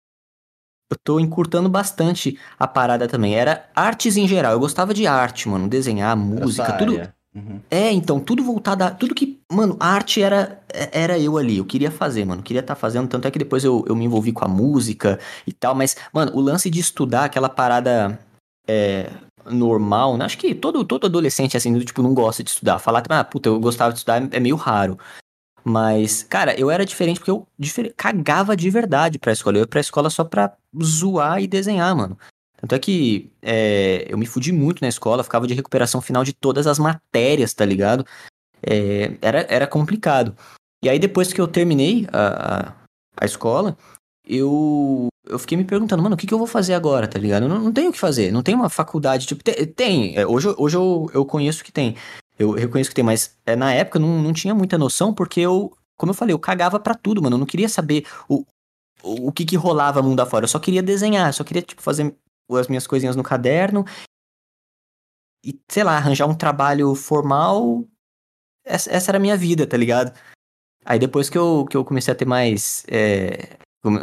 eu tô encurtando bastante a parada também. Era artes em geral. Eu gostava de arte, mano. Desenhar, música, tudo. Uhum. É, então, tudo voltado a. Tudo que. Mano, arte era, era eu ali. Eu queria fazer, mano. Queria estar tá fazendo. Tanto é que depois eu, eu me envolvi com a música e tal. Mas, mano, o lance de estudar aquela parada. É, normal, né? Acho que todo, todo adolescente, assim, tipo, não gosta de estudar. Falar, ah, puta, eu gostava de estudar é meio raro. Mas, cara, eu era diferente porque eu difer... cagava de verdade pra escola. Eu ia pra escola só pra zoar e desenhar, mano. Tanto é que é, eu me fudi muito na escola, ficava de recuperação final de todas as matérias, tá ligado? É, era, era complicado. E aí, depois que eu terminei a, a, escola, eu, eu fiquei me perguntando, mano, o que, que eu vou fazer agora, tá ligado? Eu não, não tenho o que fazer, não tem uma faculdade, tipo, tem, tem é, hoje, hoje eu, eu conheço que tem, eu reconheço que tem, mas é, na época eu não, não tinha muita noção, porque eu, como eu falei, eu cagava para tudo, mano. Eu não queria saber o, o, o que que rolava mundo afora. Eu só queria desenhar, só queria, tipo, fazer as minhas coisinhas no caderno. E, sei lá, arranjar um trabalho formal. Essa, essa era a minha vida, tá ligado? Aí depois que eu, que eu comecei a ter mais. É,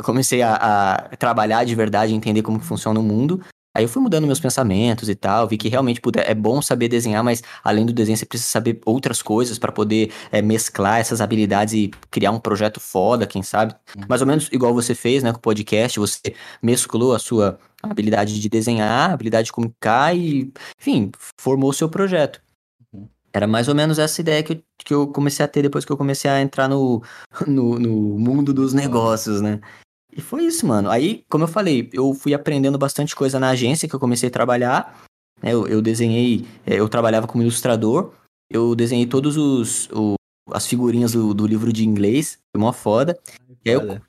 comecei a, a, trabalhar de verdade, entender como que funciona o mundo, Aí eu fui mudando meus pensamentos e tal, vi que realmente puder, é bom saber desenhar, mas além do desenho você precisa saber outras coisas para poder é, mesclar essas habilidades e criar um projeto foda, quem sabe. Uhum. Mais ou menos igual você fez, né, com o podcast, você mesclou a sua habilidade de desenhar, habilidade de comunicar e, enfim, formou o seu projeto. Uhum. Era mais ou menos essa ideia que eu, que eu comecei a ter depois que eu comecei a entrar no, no, no mundo dos negócios, né? E foi isso, mano. Aí, como eu falei, eu fui aprendendo bastante coisa na agência que eu comecei a trabalhar. Né? Eu, eu desenhei, é, eu trabalhava como ilustrador. Eu desenhei todos os, o, as figurinhas do, do, livro de inglês. Foi mó foda. E aí eu,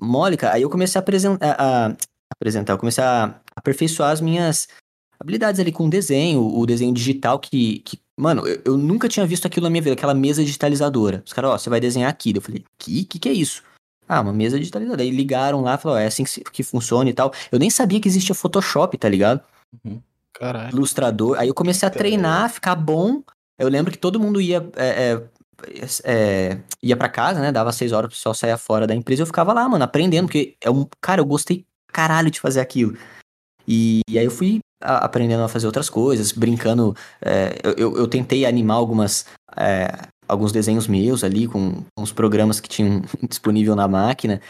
Mólica, aí eu comecei a apresentar, a, apresentar, eu comecei a aperfeiçoar as minhas habilidades ali com o desenho, o desenho digital que, que mano, eu, eu, nunca tinha visto aquilo na minha vida, aquela mesa digitalizadora. Os caras, ó, você vai desenhar aqui. Eu falei, que, que que é isso? Ah, uma mesa digitalizadora. Aí ligaram lá, falaram, é assim que, que funciona e tal. Eu nem sabia que existia Photoshop, tá ligado? Uhum. Caralho. Ilustrador. Aí eu comecei a treinar, ficar bom. Eu lembro que todo mundo ia é, é, é, ia para casa, né? Dava seis horas pro pessoal sair fora da empresa. Eu ficava lá, mano, aprendendo, porque é um. Cara, eu gostei caralho de fazer aquilo. E, e aí eu fui a, aprendendo a fazer outras coisas, brincando. É, eu, eu, tentei animar algumas. É, alguns desenhos meus ali com, com os programas que tinham disponível na máquina.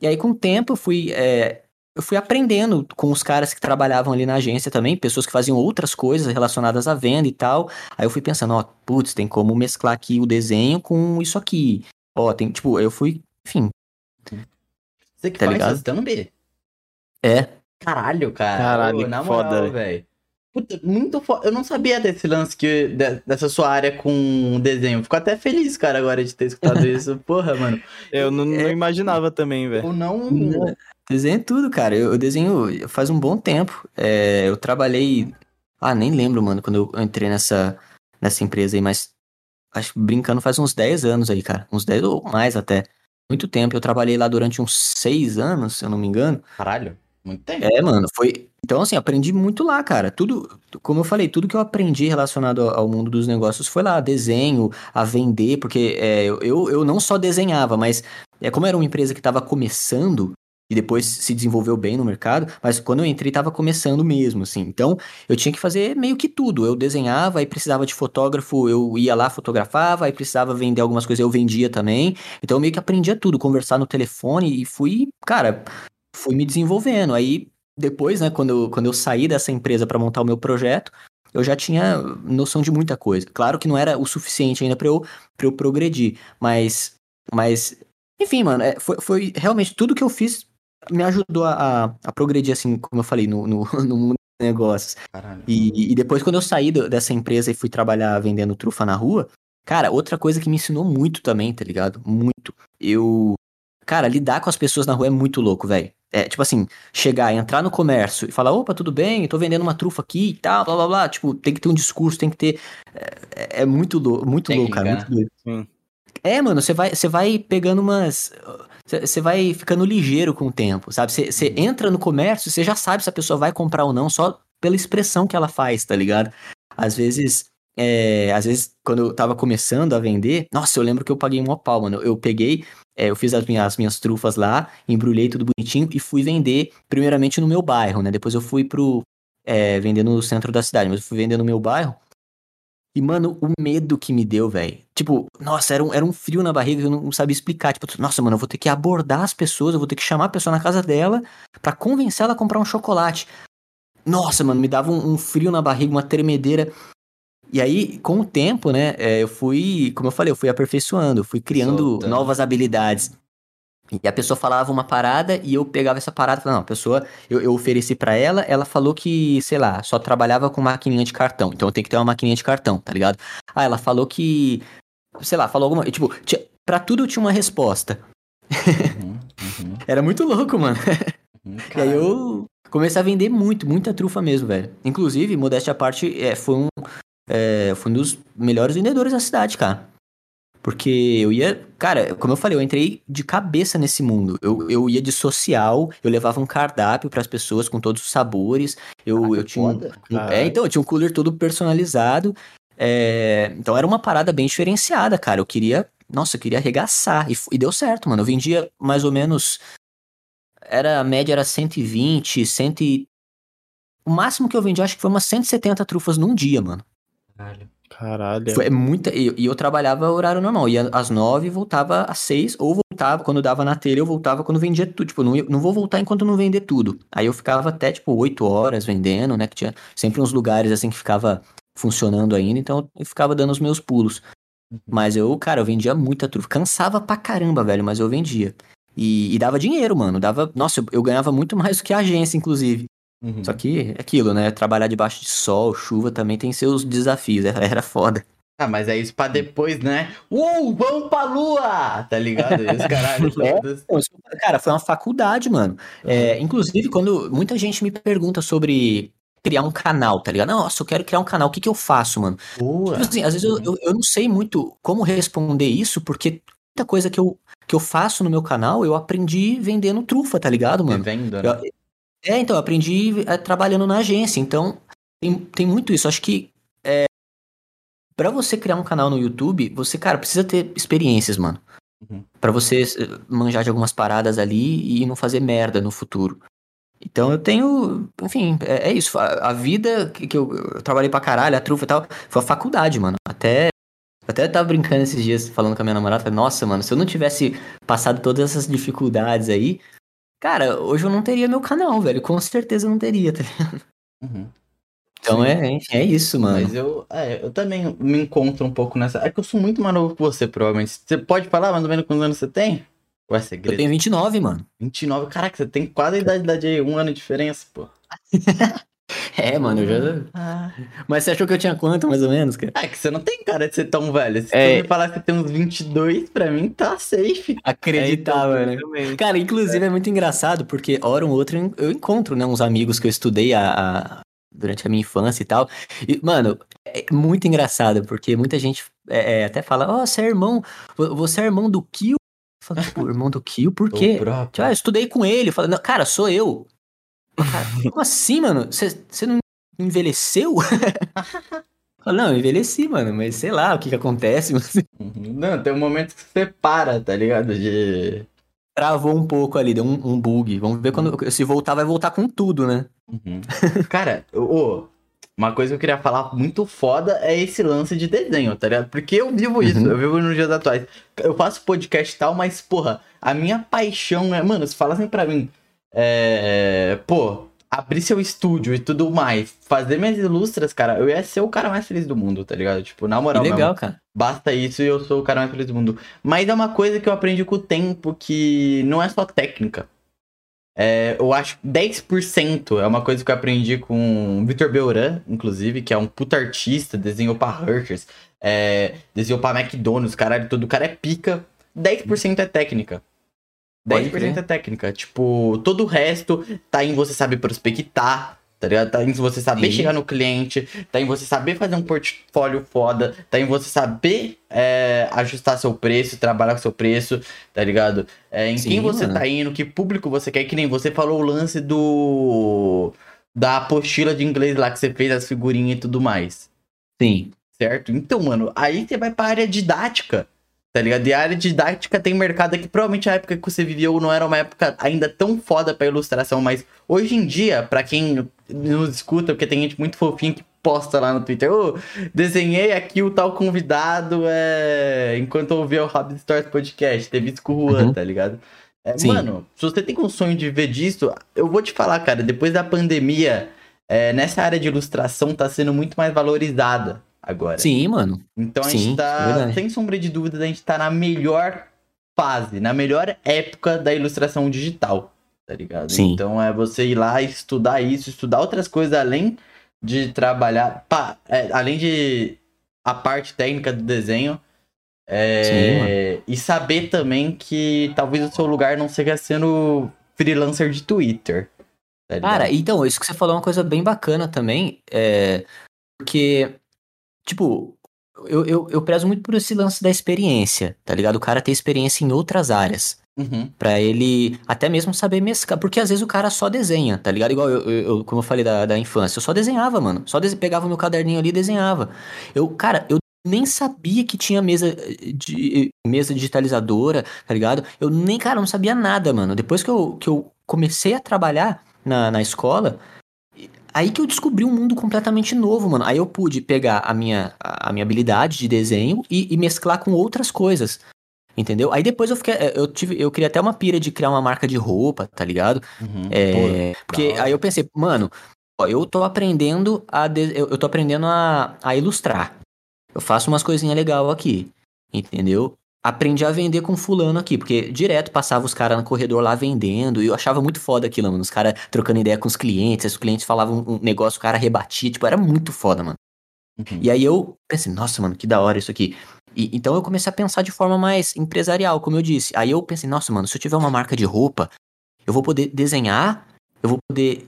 E aí, com o tempo, eu fui é, eu fui aprendendo com os caras que trabalhavam ali na agência também, pessoas que faziam outras coisas relacionadas à venda e tal. Aí eu fui pensando, ó, putz, tem como mesclar aqui o desenho com isso aqui. Ó, tem, tipo, eu fui, enfim. Você que tá faz ligado? thumb? É. Caralho, cara. Caralho, na moral, velho. Puta, muito foda. Eu não sabia desse lance que, dessa sua área com desenho. Fico até feliz, cara, agora de ter escutado isso. Porra, mano. Eu não, é... não imaginava também, velho. Ou não. não Desenho tudo, cara. Eu, eu desenho faz um bom tempo. É, eu trabalhei. Ah, nem lembro, mano, quando eu entrei nessa, nessa empresa aí, mas acho que brincando faz uns 10 anos aí, cara. Uns 10 ou mais até. Muito tempo. Eu trabalhei lá durante uns 6 anos, se eu não me engano. Caralho, muito tempo. É, mano, foi. Então, assim, aprendi muito lá, cara. Tudo, como eu falei, tudo que eu aprendi relacionado ao mundo dos negócios foi lá, desenho, a vender, porque é, eu, eu não só desenhava, mas é como era uma empresa que estava começando, e depois se desenvolveu bem no mercado, mas quando eu entrei estava começando mesmo, assim. Então, eu tinha que fazer meio que tudo. Eu desenhava, aí precisava de fotógrafo, eu ia lá, fotografava, aí precisava vender algumas coisas, eu vendia também. Então, eu meio que aprendia tudo, conversar no telefone e fui, cara, fui me desenvolvendo. Aí, depois, né, quando eu, quando eu saí dessa empresa para montar o meu projeto, eu já tinha noção de muita coisa. Claro que não era o suficiente ainda para eu, pra eu progredir, mas, mas enfim, mano, é, foi, foi realmente tudo que eu fiz me ajudou a, a, progredir, assim, como eu falei, no, no, no mundo dos negócios. E, e, depois, quando eu saí do, dessa empresa e fui trabalhar vendendo trufa na rua, cara, outra coisa que me ensinou muito também, tá ligado? Muito. Eu. Cara, lidar com as pessoas na rua é muito louco, velho. É, tipo assim, chegar, entrar no comércio e falar, opa, tudo bem, tô vendendo uma trufa aqui e tal, blá blá blá. Tipo, tem que ter um discurso, tem que ter. É, é muito, lou muito louco, cara. Muito doido. Sim. É, mano, você vai, você vai pegando umas. Você vai ficando ligeiro com o tempo, sabe? Você uhum. entra no comércio, você já sabe se a pessoa vai comprar ou não, só pela expressão que ela faz, tá ligado? Às vezes, é, às vezes, quando eu tava começando a vender, nossa, eu lembro que eu paguei uma pau, mano. Eu peguei, é, eu fiz as minhas, as minhas trufas lá, embrulhei tudo bonitinho e fui vender, primeiramente no meu bairro, né? Depois eu fui pro. É, vender no centro da cidade, mas eu fui vender no meu bairro. E, mano, o medo que me deu, velho. Tipo, nossa, era um, era um frio na barriga que eu não sabia explicar. Tipo, nossa, mano, eu vou ter que abordar as pessoas, eu vou ter que chamar a pessoa na casa dela para convencer ela a comprar um chocolate. Nossa, mano, me dava um, um, frio na barriga, uma tremedeira. E aí, com o tempo, né, é, eu fui, como eu falei, eu fui aperfeiçoando, eu fui criando novas habilidades. E a pessoa falava uma parada e eu pegava essa parada e falava, não, a pessoa, eu, eu ofereci para ela, ela falou que, sei lá, só trabalhava com maquininha de cartão, então eu tenho que ter uma maquininha de cartão, tá ligado? Ah, ela falou que, sei lá, falou alguma, tipo, tinha, pra tudo eu tinha uma resposta. Uhum, uhum. Era muito louco, mano. Uhum, e aí eu comecei a vender muito, muita trufa mesmo, velho. Inclusive, modéstia à parte, é, foi um, é, foi um dos melhores vendedores da cidade, cara. Porque eu ia. Cara, como eu falei, eu entrei de cabeça nesse mundo. Eu, eu ia de social, eu levava um cardápio para as pessoas com todos os sabores. Eu, eu tinha. Um, é, então, eu tinha um cooler todo personalizado. É, então era uma parada bem diferenciada, cara. Eu queria. Nossa, eu queria arregaçar. E, e deu certo, mano. Eu vendia mais ou menos. Era, a média era 120, 100. O máximo que eu vendi, acho que foi umas 170 trufas num dia, mano. Caralho. Caralho. Foi muita. E eu, eu, trabalhava horário normal. Ia às nove, voltava às seis, ou voltava, quando dava na telha, eu voltava quando vendia tudo. Tipo, não, não vou voltar enquanto não vender tudo. Aí eu ficava até, tipo, oito horas vendendo, né? Que tinha sempre uns lugares assim que ficava funcionando ainda, então eu ficava dando os meus pulos. Uhum. Mas eu, cara, eu vendia muita trufa. Cansava pra caramba, velho, mas eu vendia. E, e dava dinheiro, mano. Dava. Nossa, eu, eu, ganhava muito mais do que a agência, inclusive. Uhum. Só que é aquilo, né? Trabalhar debaixo de sol, chuva também tem seus desafios. Era, era foda. Ah, mas é isso pra depois, né? Uh, vamos pra lua! Tá ligado? Os caralho é, cara, foi uma faculdade, mano. É, inclusive, quando muita gente me pergunta sobre criar um canal, tá ligado? Nossa, eu quero criar um canal, o que que eu faço, mano? Tipo assim, às vezes eu, eu, eu, não sei muito como responder isso, porque muita coisa que eu, que eu faço no meu canal, eu aprendi vendendo trufa, tá ligado, mano? Vendo, né? Eu, é, então, eu aprendi é, trabalhando na agência, então tem, tem muito isso. Acho que é, para você criar um canal no YouTube, você, cara, precisa ter experiências, mano. Uhum. para você eh, manjar de algumas paradas ali e não fazer merda no futuro. Então eu tenho, enfim, é, é isso. A, a, vida que, que eu, eu, trabalhei pra caralho, a trufa e tal, foi a faculdade, mano. Até. Até tava brincando esses dias falando com a minha namorada, falei, nossa, mano, se eu não tivesse passado todas essas dificuldades aí, cara, hoje eu não teria meu canal, velho. Com certeza eu não teria, tá ligado? Uhum. Então é, é isso, mano. Mas eu, é, eu também me encontro um pouco nessa. É que eu sou muito mais novo que você, provavelmente. Você pode falar mais ou menos quantos anos você tem? Ou é segredo? Eu tenho 29, mano. 29, caraca, você tem quase a idade da Jay, um ano de diferença, pô. é, mano, eu já. Ah. Mas você achou que eu tinha quanto, mais ou menos, cara? É que você não tem cara de ser tão velho. Se é. você me falar que você tem uns 22, pra mim tá safe. Acreditar, é, então, né? Cara, inclusive é. é. muito engraçado, porque hora ou outra eu encontro, né, uns amigos que eu estudei a, a durante a minha infância e tal. E, mano, é muito engraçado, porque muita gente é, é até fala, ó, oh, você é irmão, você é irmão do Kill Falei, tipo, irmão do Kio, por quê? Tipo, ah, eu estudei com ele. Não, cara, sou eu. Cara, como assim, mano? Você não envelheceu? Não, eu envelheci, mano, mas sei lá o que que acontece. Mas... Não, tem um momento que você para, tá ligado? De... Travou um pouco ali, deu um, um bug. Vamos ver quando. Se voltar, vai voltar com tudo, né? Uhum. Cara, ô, uma coisa que eu queria falar muito foda é esse lance de desenho, tá ligado? Porque eu vivo isso, uhum. eu vivo nos dias atuais. Eu faço podcast e tal, mas, porra, a minha paixão é. Mano, se falassem pra mim, é. Pô, abrir seu estúdio e tudo mais, fazer minhas ilustras, cara, eu ia ser o cara mais feliz do mundo, tá ligado? Tipo, na moral. Que legal, mesmo, cara. Basta isso e eu sou o cara mais feliz do mundo. Mas é uma coisa que eu aprendi com o tempo que não é só técnica. É, eu acho 10% é uma coisa que eu aprendi com o Victor Beuran, inclusive, que é um puta artista, desenhou pra Hershey's, é, desenhou pra McDonald's, caralho, todo o cara é pica. 10% é técnica. 10% é técnica. Tipo, todo o resto tá em você saber prospectar, Tá ligado? Tá em você saber Sim. chegar no cliente, tá em você saber fazer um portfólio foda, tá em você saber é, ajustar seu preço, trabalhar com seu preço, tá ligado? É, em Sim, quem você mano. tá indo, que público você quer, que nem você falou o lance do. da apostila de inglês lá que você fez, as figurinhas e tudo mais. Sim. Certo? Então, mano, aí você vai pra área didática. Tá ligado? E a área didática tem mercado aqui. Provavelmente a época que você viveu não era uma época ainda tão foda pra ilustração, mas hoje em dia, para quem nos escuta, porque tem gente muito fofinha que posta lá no Twitter, ô, oh, desenhei aqui o tal convidado é... enquanto eu ouvia o Rabbit Stories Podcast, teve isso com o Juan, uhum. tá ligado? É, mano, se você tem um sonho de ver disso, eu vou te falar, cara, depois da pandemia, é, nessa área de ilustração tá sendo muito mais valorizada agora. Sim, mano. Então a Sim, gente tá, sem sombra de dúvida, a gente tá na melhor fase, na melhor época da ilustração digital, tá ligado? Sim. Então é você ir lá estudar isso, estudar outras coisas além de trabalhar, pá, é, além de a parte técnica do desenho. É, Sim, e saber também que talvez o seu lugar não seja sendo freelancer de Twitter. Tá Cara, então, isso que você falou é uma coisa bem bacana também. É, porque Tipo, eu, eu, eu prezo muito por esse lance da experiência, tá ligado? O cara ter experiência em outras áreas. Uhum. Pra ele até mesmo saber mesclar. Porque às vezes o cara só desenha, tá ligado? Igual eu, eu como eu falei da, da infância, eu só desenhava, mano. Só des... pegava meu caderninho ali e desenhava. Eu, cara, eu nem sabia que tinha mesa de mesa digitalizadora, tá ligado? Eu nem, cara, não sabia nada, mano. Depois que eu, que eu comecei a trabalhar na, na escola, Aí que eu descobri um mundo completamente novo, mano. Aí eu pude pegar a minha, a minha habilidade de desenho e, e mesclar com outras coisas. Entendeu? Aí depois eu fiquei. Eh, eu tive. Eu queria até uma pira de criar uma marca de roupa, tá ligado? Uhum, é, pô, porque aí eu pensei, mano, ó, eu tô aprendendo a. De, eu, eu tô aprendendo a, a ilustrar. Eu faço umas coisinhas legais aqui. Entendeu? Aprendi a vender com fulano aqui, porque direto passava os caras no corredor lá vendendo, e eu achava muito foda aquilo, mano. Os caras trocando ideia com os clientes, os clientes falavam um negócio, o cara rebatia, tipo, era muito foda, mano. Uhum. E aí eu pensei, nossa, mano, que da hora isso aqui. E, então eu comecei a pensar de forma mais empresarial, como eu disse. Aí eu pensei, nossa, mano, se eu tiver uma marca de roupa, eu vou poder desenhar, eu vou poder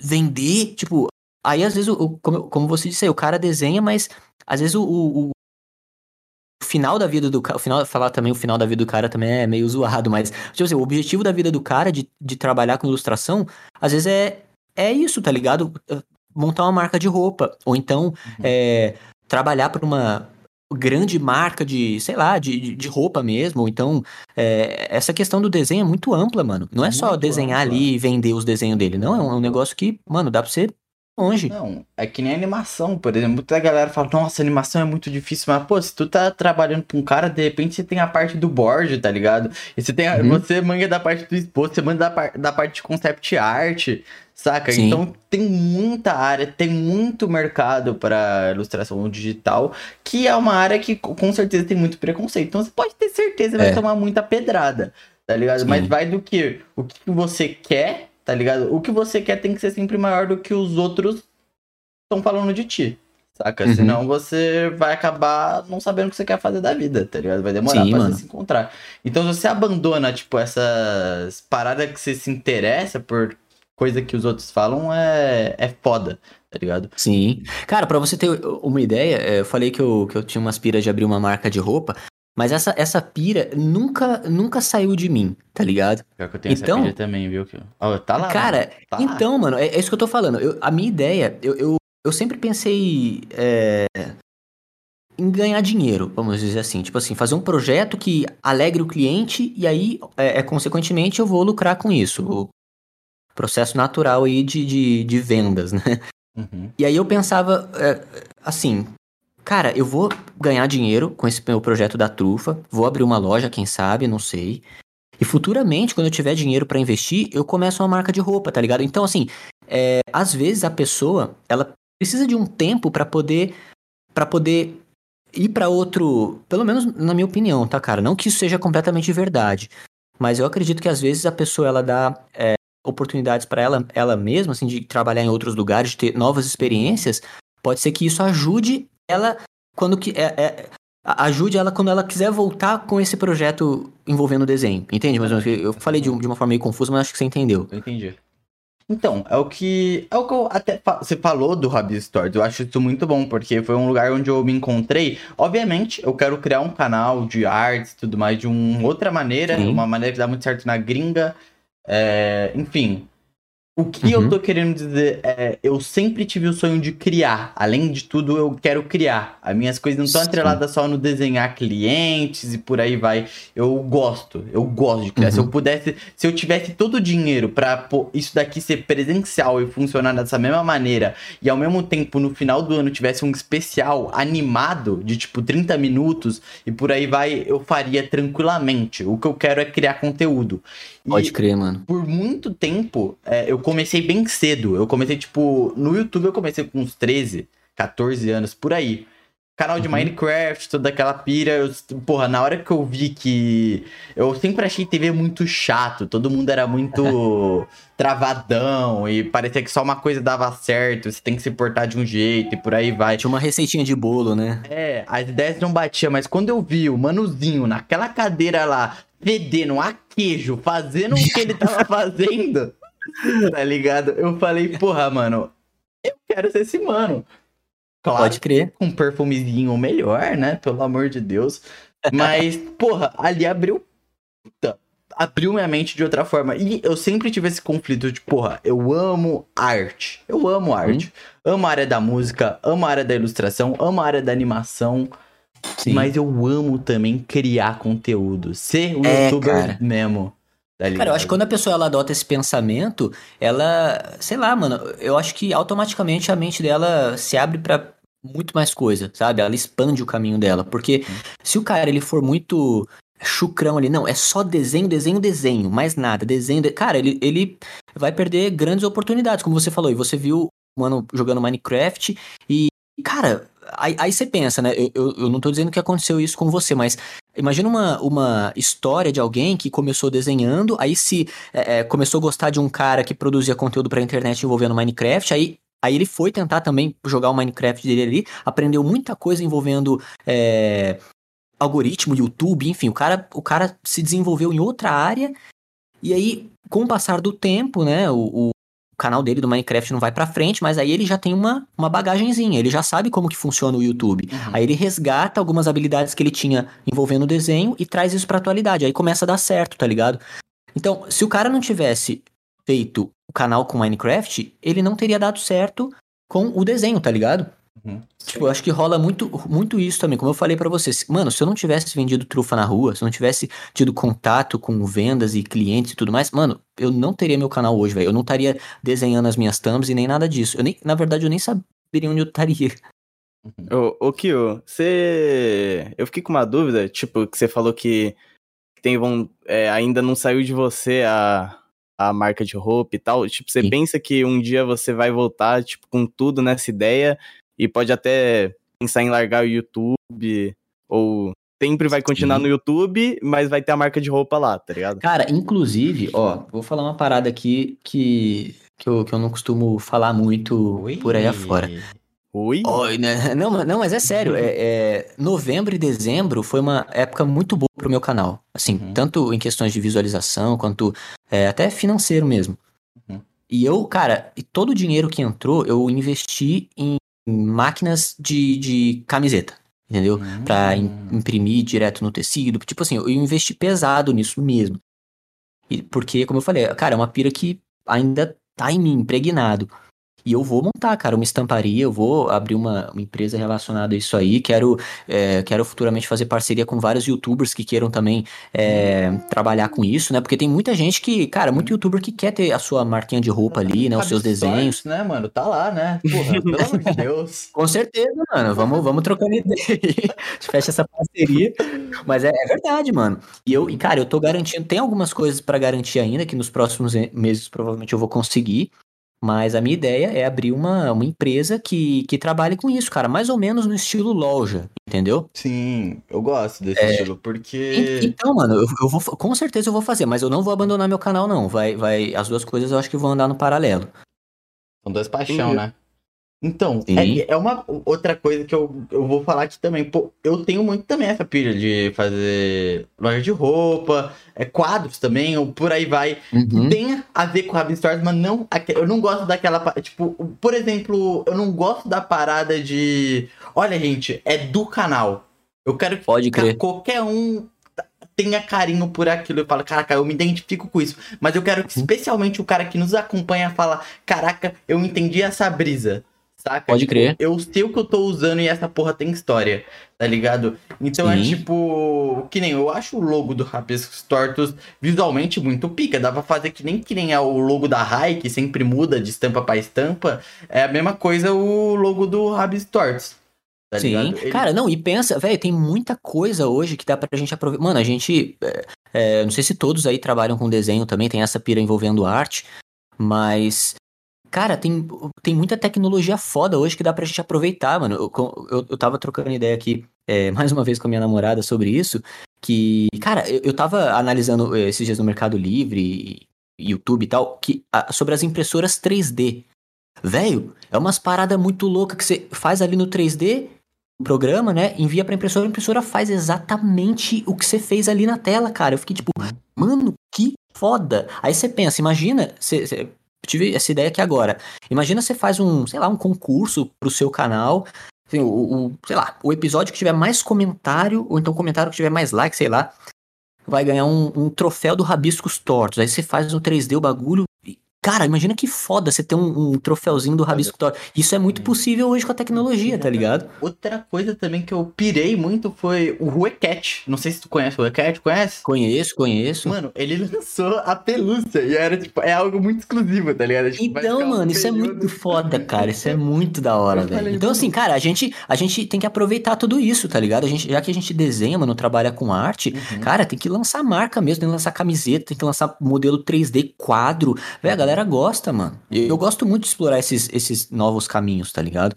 vender, tipo. Aí às vezes, o, como, como você disse aí, o cara desenha, mas às vezes o, o, o final da vida do cara. final, falar também o final da vida do cara também é meio zoado, mas tipo assim, o objetivo da vida do cara de, de trabalhar com ilustração, às vezes é, é isso, tá ligado? Montar uma marca de roupa. Ou então uhum. é, trabalhar para uma grande marca de, sei lá, de, de roupa mesmo. Então, é, essa questão do desenho é muito ampla, mano. Não é muito só desenhar ampla. ali e vender os desenhos dele. Não, é um, é um negócio que, mano, dá pra você longe. Não, é que nem animação, por exemplo. Muita galera fala, nossa, animação é muito difícil, mas, pô, se tu tá trabalhando com um cara, de repente você tem a parte do board, tá ligado? E você tem a, uhum. você manga da parte do exposto, você manda da, da parte de concept art, saca? Sim. Então tem muita área, tem muito mercado para ilustração digital, que é uma área que com certeza tem muito preconceito. Então você pode ter certeza é. vai tomar muita pedrada, tá ligado? Sim. Mas vai do que? O que você quer tá ligado? O que você quer tem que ser sempre maior do que os outros estão falando de ti. Saca? Uhum. Senão você vai acabar não sabendo o que você quer fazer da vida, tá ligado? Vai demorar Sim, pra mano. você se encontrar. Então, se você abandona, tipo, essas paradas que você se interessa por coisa que os outros falam, é, é foda, tá ligado? Sim. Cara, pra você ter uma ideia, é, eu falei que eu, que eu tinha umas piras de abrir uma marca de roupa. Mas essa, essa pira nunca nunca saiu de mim, tá ligado? Pior que eu tenho então, essa pira também, viu? Oh, tá lá. Cara, tá então, lá. mano, é, é, isso que eu tô falando. Eu, a minha ideia, eu, eu, eu sempre pensei é, em ganhar dinheiro, vamos dizer assim. Tipo assim, fazer um projeto que alegre o cliente e aí, é, é consequentemente, eu vou lucrar com isso. O processo natural aí de, de, de vendas, né? Uhum. E aí eu pensava, é, assim, cara, eu vou ganhar dinheiro com esse meu projeto da trufa, vou abrir uma loja, quem sabe, não sei. E futuramente, quando eu tiver dinheiro para investir, eu começo uma marca de roupa, tá ligado? Então, assim, é, às vezes a pessoa, ela precisa de um tempo para poder para poder ir para outro, pelo menos na minha opinião, tá, cara? Não que isso seja completamente verdade, mas eu acredito que às vezes a pessoa ela dá é, oportunidades para ela, ela mesma, assim, de trabalhar em outros lugares, de ter novas experiências. Pode ser que isso ajude ela quando que é, é, ajude ela quando ela quiser voltar com esse projeto envolvendo desenho. Entende? Mas eu falei de, de uma forma meio confusa, mas acho que você entendeu. Eu entendi. Então, é o que. É o que eu até. Você falou do Hobby Stories. Eu acho isso muito bom, porque foi um lugar onde eu me encontrei. Obviamente, eu quero criar um canal de artes e tudo mais de uma outra maneira. Sim. Uma maneira que dá muito certo na gringa. É, enfim, o que uhum. eu tô querendo dizer é, eu sempre tive o sonho de criar. Além de tudo, eu quero criar. As minhas coisas não estão atreladas só no desenhar clientes e por aí vai. Eu gosto, eu gosto de criar. Uhum. Se eu uhum. pudesse, se eu tivesse todo o dinheiro para isso daqui ser presencial e funcionar dessa mesma maneira, e ao mesmo tempo no final do ano tivesse um especial animado de tipo 30 minutos e por aí vai, eu faria tranquilamente. O que eu quero é criar conteúdo. Pode e crer, mano. Por muito tempo, é, eu comecei bem cedo. Eu comecei, tipo, no YouTube eu comecei com uns 13, 14 anos, por aí. Canal de uhum. Minecraft, toda aquela pira. Eu, porra, na hora que eu vi que. Eu sempre achei TV muito chato. Todo mundo era muito travadão e parecia que só uma coisa dava certo. Você tem que se portar de um jeito e por aí vai. Tinha uma receitinha de bolo, né? É, as ideias não batiam, mas quando eu vi o Manuzinho naquela cadeira lá, fedendo a queijo, fazendo o que ele tava fazendo, tá ligado? Eu falei, porra, mano, eu quero ser esse mano. Claro, Pode crer. Com um perfumezinho melhor, né? Pelo amor de Deus. Mas, porra, ali abriu. Puta, abriu minha mente de outra forma. E eu sempre tive esse conflito de, porra, eu amo arte. Eu amo arte. Hum. Amo a área da música, amo a área da ilustração, amo a área da animação. Sim. Mas eu amo também criar conteúdo. Ser um é, youtuber cara. mesmo. Tá cara, eu acho que quando a pessoa ela adota esse pensamento, ela, sei lá, mano, eu acho que automaticamente a mente dela se abre para muito mais coisa, sabe? Ela expande o caminho dela, porque hum. se o cara ele for muito chucrão ali, não, é só desenho, desenho, desenho, mais nada, desenho, de... cara, ele, ele vai perder grandes oportunidades, como você falou, e você viu o mano jogando Minecraft e, cara, aí, aí você pensa, né? Eu, eu, eu, não tô dizendo que aconteceu isso com você, mas imagina uma, uma história de alguém que começou desenhando, aí se é, é começou a gostar de um cara que produzia conteúdo pra internet envolvendo Minecraft, aí Aí ele foi tentar também jogar o Minecraft dele ali, aprendeu muita coisa envolvendo é, algoritmo, YouTube, enfim, o cara, o cara se desenvolveu em outra área. E aí, com o passar do tempo, né, o canal dele do Minecraft não vai para frente, mas aí ele já tem uma, uma bagagenzinha, ele já sabe como que funciona o YouTube. Uhum. Aí ele resgata algumas habilidades que ele tinha envolvendo o desenho e traz isso pra atualidade. Aí começa a dar certo, tá ligado? Então, se o cara não tivesse feito o canal com Minecraft, ele não teria dado certo com o desenho, tá ligado? Uhum. Tipo, eu acho que rola muito, muito isso também. Como eu falei para vocês, mano, se eu não tivesse vendido trufa na rua, se eu não tivesse tido contato com vendas e clientes e tudo mais, mano, eu não teria meu canal hoje, velho. Eu não estaria desenhando as minhas thumbs e nem nada disso. Eu nem, na verdade, eu nem saberia onde eu estaria. Uhum. Ô, ô Kio, você. Eu fiquei com uma dúvida, tipo, que você falou que tem vão, é, ainda não saiu de você a, a marca de roupa e tal. Tipo, você Sim. pensa que um dia você vai voltar, tipo, com tudo nessa ideia e pode até pensar em largar o YouTube ou sempre vai continuar Sim. no YouTube, mas vai ter a marca de roupa lá, tá ligado? Cara, inclusive, ó, vou falar uma parada aqui que, que, eu, que eu não costumo falar muito Ui. por aí afora. Oi? Oi, né? Não, não, mas é sério. É, é, novembro e dezembro foi uma época muito boa pro meu canal. Assim, uhum. tanto em questões de visualização quanto é, até financeiro mesmo. Uhum. E eu, cara, todo o dinheiro que entrou, eu investi em máquinas de, de camiseta, entendeu? Uhum. Pra imprimir direto no tecido. Tipo assim, eu investi pesado nisso mesmo. E porque, como eu falei, cara, é uma pira que ainda tá em mim, impregnado. E eu vou montar, cara, uma estamparia, eu vou abrir uma, uma empresa relacionada a isso aí. Quero, é, quero futuramente fazer parceria com vários youtubers que queiram também é, trabalhar com isso, né? Porque tem muita gente que, cara, muito youtuber que quer ter a sua marquinha de roupa ali, né? Os seus desenhos. Né, mano? Tá lá, né? Porra, pelo amor de Deus. Com certeza, mano. Vamos, vamos trocando ideia aí. Fecha essa parceria. Mas é, é, verdade, mano. E eu, e, cara, eu tô garantindo, tem algumas coisas para garantir ainda que nos próximos meses provavelmente eu vou conseguir. Mas a minha ideia é abrir uma, uma empresa que, que trabalhe com isso, cara, mais ou menos no estilo loja, entendeu? Sim, eu gosto desse é, estilo, porque. Então, mano, eu, eu, vou, com certeza eu vou fazer, mas eu não vou abandonar meu canal, não. Vai, vai, as duas coisas eu acho que vão andar no paralelo. São duas paixões, né? Então, é, é, uma outra coisa que eu, eu vou falar aqui também. Pô, eu tenho muito também essa pilha de fazer loja de roupa, é, quadros também, ou por aí vai. Uhum. Tem a ver com Rabin Stories, mas não. Eu não gosto daquela. Tipo, por exemplo, eu não gosto da parada de. Olha, gente, é do canal. Eu quero que Pode crer. qualquer um tenha carinho por aquilo. Eu falo, caraca, eu me identifico com isso. Mas eu quero que, uhum. especialmente o cara que nos acompanha, fala, caraca, eu entendi essa brisa. Saca? Pode tipo, crer. Eu sei o que eu tô usando e essa porra tem história, tá ligado? Então é Sim. é tipo. Que nem eu acho o logo do Rabiscos Tortos visualmente muito pica. Dá pra fazer que nem que nem é o logo da Rai, que sempre muda de estampa pra estampa. É a mesma coisa o logo do Rabiscos Tortos. Tá Sim, Ele... cara, não, e pensa, velho, tem muita coisa hoje que dá pra gente aproveitar. Mano, a gente. É, é, não sei se todos aí trabalham com desenho também, tem essa pira envolvendo arte, mas Cara, tem, tem muita tecnologia foda hoje que dá pra gente aproveitar, mano. Eu, eu, eu tava trocando ideia aqui, é, mais uma vez com a minha namorada sobre isso, que, cara, eu, eu tava analisando eh, esses dias no Mercado Livre, YouTube e tal, que, a, sobre as impressoras 3D. Velho, é umas paradas muito loucas que você faz ali no 3D, o programa, né? Envia pra impressora, a impressora faz exatamente o que você fez ali na tela, cara. Eu fiquei tipo, mano, que foda. Aí você pensa, imagina, você, tive essa ideia aqui agora. Imagina você faz um, sei lá, um concurso pro seu canal. Assim, o, o, sei lá, o episódio que tiver mais comentário, ou então comentário que tiver mais like, sei lá, vai ganhar um, um troféu do Rabiscos Tortos. Aí você faz no 3D o bagulho Cara, imagina que foda você ter um, um troféuzinho do Rabisco Thor. Isso é muito possível hoje com a tecnologia, tá ligado? Outra coisa também que eu pirei muito foi o Ruecat. Não sei se tu conhece o Ruecat, conhece? Conheço, conheço. Mano, ele lançou a pelúcia e era, tipo, é algo muito exclusivo, tá ligado? Tipo, então, mano, um isso é muito foda, cara. Isso é muito da hora, velho. Então, assim, cara, a gente, a gente tem que aproveitar tudo isso, tá ligado? A gente, já que a gente desenha, mano, trabalha com arte, uhum. cara, tem que lançar marca mesmo, tem que lançar camiseta, tem que lançar modelo 3D, quadro. Velho, a galera galera gosta, mano. Eu, eu gosto muito de explorar esses, esses novos caminhos, tá ligado?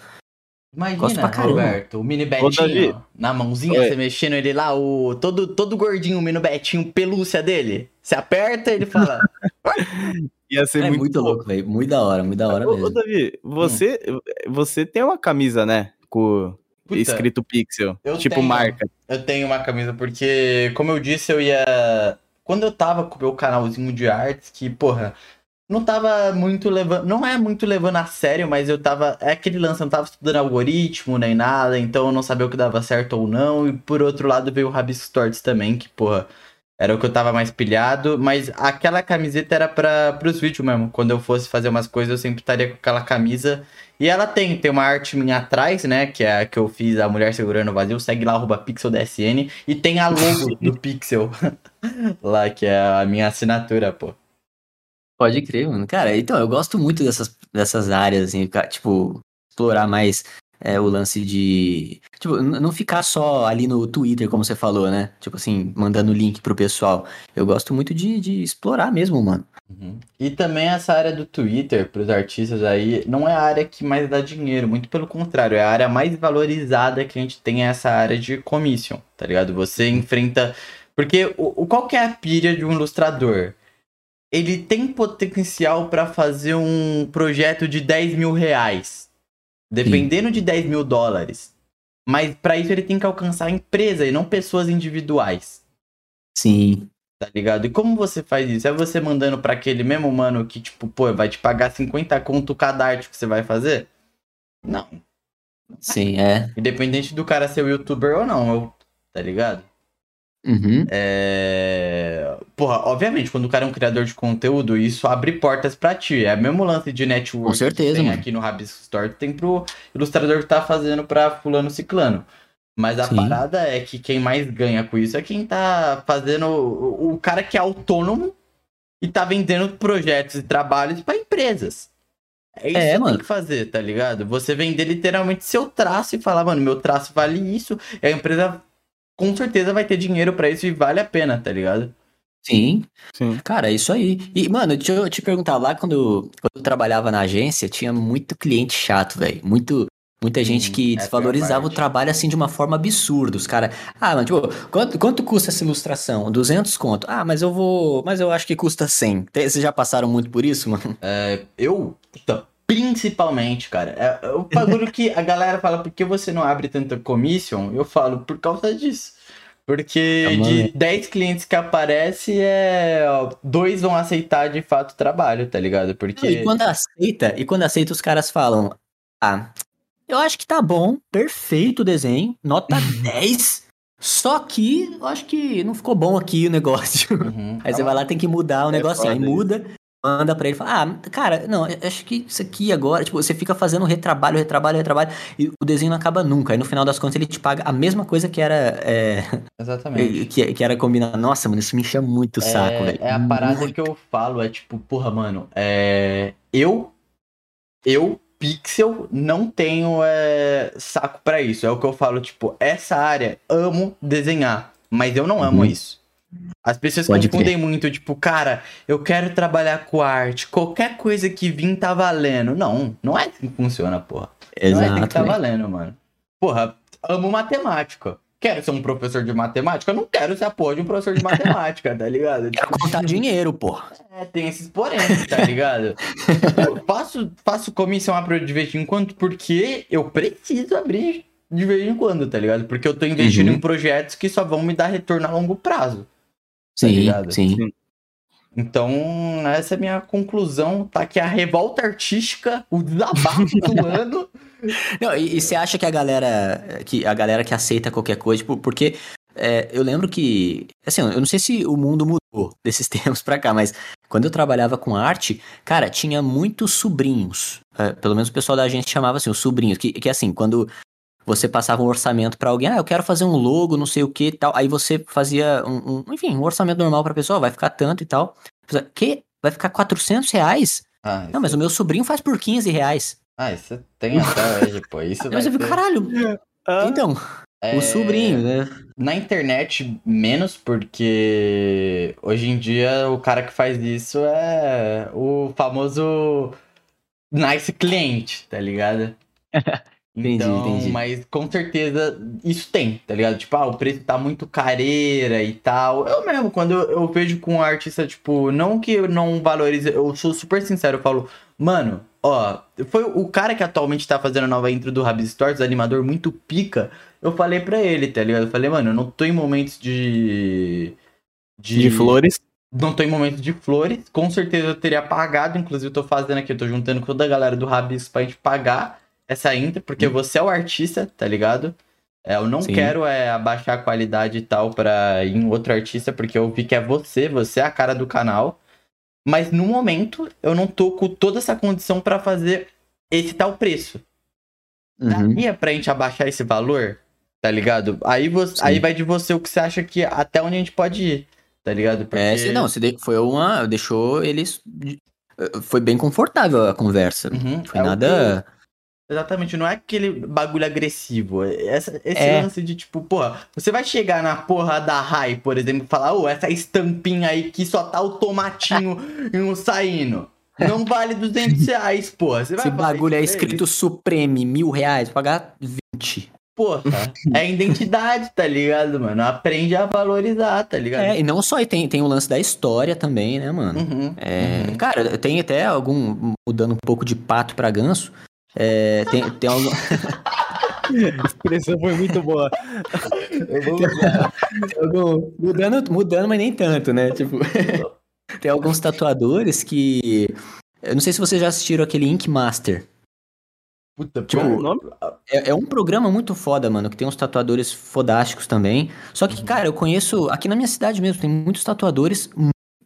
Imagina, Roberto, o mini Betinho na mãozinha, Oi. você mexendo ele lá, o todo, todo gordinho, o mini Betinho, pelúcia dele. Você aperta ele fala. Ia ser é muito, muito louco, velho. Muito da hora, muito da hora ô, mesmo. Ô, Davi, você, hum. você tem uma camisa, né? Com Puta, escrito Pixel. tipo tenho, marca. Eu tenho uma camisa, porque, como eu disse, eu ia. Quando eu tava com o meu canalzinho de artes, que, porra, não tava muito levando. Não é muito levando a sério, mas eu tava. É aquele lance, eu não tava estudando algoritmo nem nada, então eu não sabia o que dava certo ou não. E por outro lado veio o Rabisco Torts também, que, porra, era o que eu tava mais pilhado. Mas aquela camiseta era para pros vídeos mesmo. Quando eu fosse fazer umas coisas, eu sempre estaria com aquela camisa. E ela tem, tem uma arte minha atrás, né? Que é a que eu fiz, a Mulher Segurando o Vazio. Segue lá, arroba PixelDSN. E tem a logo do Pixel lá, que é a minha assinatura, pô. Pode crer, mano. Cara, então, eu gosto muito dessas, dessas áreas, assim, tipo, explorar mais é, o lance de. Tipo, não ficar só ali no Twitter, como você falou, né? Tipo assim, mandando link pro pessoal. Eu gosto muito de, de explorar mesmo, mano. Uhum. E também essa área do Twitter, pros artistas aí, não é a área que mais dá dinheiro, muito pelo contrário, é a área mais valorizada que a gente tem, é essa área de commission, tá ligado? Você enfrenta. Porque o, o qual que é a pilha de um ilustrador? Ele tem potencial para fazer um projeto de 10 mil reais. Dependendo Sim. de 10 mil dólares. Mas para isso ele tem que alcançar a empresa e não pessoas individuais. Sim. Tá ligado? E como você faz isso? É você mandando para aquele mesmo mano que, tipo, pô, vai te pagar 50 conto cada arte que você vai fazer? Não. Sim, é. Independente do cara ser youtuber ou não, eu, tá ligado? Uhum. É... Porra, obviamente, quando o cara é um criador de conteúdo, isso abre portas para ti. É o mesmo lance de network Com certeza, que tem mano. aqui no Rabisco Store, tem pro ilustrador que tá fazendo pra fulano ciclano. Mas a Sim. parada é que quem mais ganha com isso é quem tá fazendo. O, o cara que é autônomo e tá vendendo projetos e trabalhos para empresas. É isso é, que mano. tem que fazer, tá ligado? Você vender literalmente seu traço e falar, mano, meu traço vale isso, e a empresa com certeza vai ter dinheiro para isso e vale a pena, tá ligado? Sim. Sim. Cara, é isso aí. E, mano, deixa eu te perguntar, lá quando, quando eu trabalhava na agência, tinha muito cliente chato, velho. Muito. Muita gente que é desvalorizava o trabalho assim de uma forma absurda. Os caras, ah, mano, tipo, quanto, quanto custa essa ilustração? 200 conto. Ah, mas eu vou. Mas eu acho que custa 100. Vocês já passaram muito por isso, mano? É, eu. Principalmente, cara. É, é o bagulho que a galera fala, por que você não abre tanta commission? Eu falo, por causa disso. Porque é de 10 clientes que aparece, é, ó, dois vão aceitar de fato o trabalho, tá ligado? Porque... E quando aceita, e quando aceita, os caras falam, ah, eu acho que tá bom, perfeito o desenho, nota 10, só que eu acho que não ficou bom aqui o negócio. Uhum. Aí você vai lá, tem que mudar o é negócio, aí muda, manda pra ele fala, ah, cara, não, acho que isso aqui agora, tipo, você fica fazendo retrabalho, retrabalho, retrabalho, e o desenho não acaba nunca. Aí no final das contas ele te paga a mesma coisa que era. É, Exatamente. Que, que era combinado. Nossa, mano, isso me enche muito o é, saco, velho. É a parada muito. que eu falo, é tipo, porra, mano, é. Eu. Eu, Pixel, não tenho é, saco para isso. É o que eu falo, tipo, essa área, amo desenhar, mas eu não amo uhum. isso. As pessoas Pode confundem crer. muito, tipo, cara, eu quero trabalhar com arte, qualquer coisa que vir tá valendo. Não, não é assim que funciona, porra. Exato. Não é assim que tá valendo, mano. Porra, amo matemática. Quero ser um professor de matemática? Eu não quero ser a porra de um professor de matemática, tá ligado? Quero contar dinheiro, porra. É, tem esses porém, tá ligado? eu faço, faço comissão de vez em quando porque eu preciso abrir de vez em quando, tá ligado? Porque eu tô investindo uhum. em projetos que só vão me dar retorno a longo prazo. Tá sim, tá sim. Então, essa é a minha conclusão, tá? Que a revolta artística, o desabafo do ano. Não, e, e, você acha que a galera que a galera que aceita qualquer coisa, tipo, porque é, eu lembro que, assim, eu não sei se o mundo mudou desses tempos pra cá, mas quando eu trabalhava com arte, cara, tinha muitos sobrinhos. É, pelo menos o pessoal da gente chamava assim, os sobrinhos, que, que assim, quando você passava um orçamento para alguém, ah, eu quero fazer um logo, não sei o que tal. Aí você fazia um, um enfim, um orçamento normal pra pessoa, vai ficar tanto e tal. Que? Vai ficar 400 reais? Ah, não, mas é... o meu sobrinho faz por 15 reais. Ah, isso tem até hoje, pô. Isso mas eu fico, caralho. Ah. Então, é... o sobrinho, né? Na internet, menos, porque hoje em dia o cara que faz isso é o famoso nice cliente, tá ligado? Então, entendi, entendi. mas com certeza isso tem, tá ligado? Tipo, ah, o preço tá muito careira e tal. Eu mesmo, quando eu, eu vejo com um artista, tipo, não que eu não valorize, eu sou super sincero, eu falo, mano, ó, foi o cara que atualmente tá fazendo a nova intro do Rabis Stories, animador muito pica. Eu falei pra ele, tá ligado? Eu falei, mano, eu não tô em momentos de. De, de flores? Não tô em momentos de flores. Com certeza eu teria pagado, inclusive eu tô fazendo aqui, eu tô juntando com toda a galera do Rabis pra gente pagar essa intro, porque hum. você é o artista, tá ligado? É, eu não Sim. quero é, abaixar a qualidade e tal pra ir em outro artista, porque eu vi que é você, você é a cara do canal. Mas no momento, eu não tô com toda essa condição para fazer esse tal preço. Uhum. Daria pra gente abaixar esse valor? Tá ligado? Aí, você, aí vai de você o que você acha que até onde a gente pode ir. Tá ligado? Porque... É, não, você foi uma. Deixou eles. Foi bem confortável a conversa. Uhum. Foi é nada. Exatamente, não é aquele bagulho agressivo. Essa, esse é. lance de tipo, porra, você vai chegar na porra da Rai, por exemplo, e falar, ô, oh, essa estampinha aí que só tá o tomatinho saindo. Não vale 200 reais, porra. Você Esse bagulho é escrito Supreme, mil reais, pagar 20. Porra, é identidade, tá ligado, mano? Aprende a valorizar, tá ligado? É, e não só, e tem, tem o lance da história também, né, mano? Uhum, é, uhum. Cara, tem até algum, mudando um pouco de pato pra ganso, é, tem, tem algum... A expressão foi muito boa. Eu vou algum... mudando, mudando, mas nem tanto, né? Tipo, tem alguns tatuadores que. Eu não sei se vocês já assistiram aquele Ink Master. Puta, tipo, é, é, um programa muito foda, mano, que tem uns tatuadores fodásticos também. Só que, uhum. cara, eu conheço, aqui na minha cidade mesmo, tem muitos tatuadores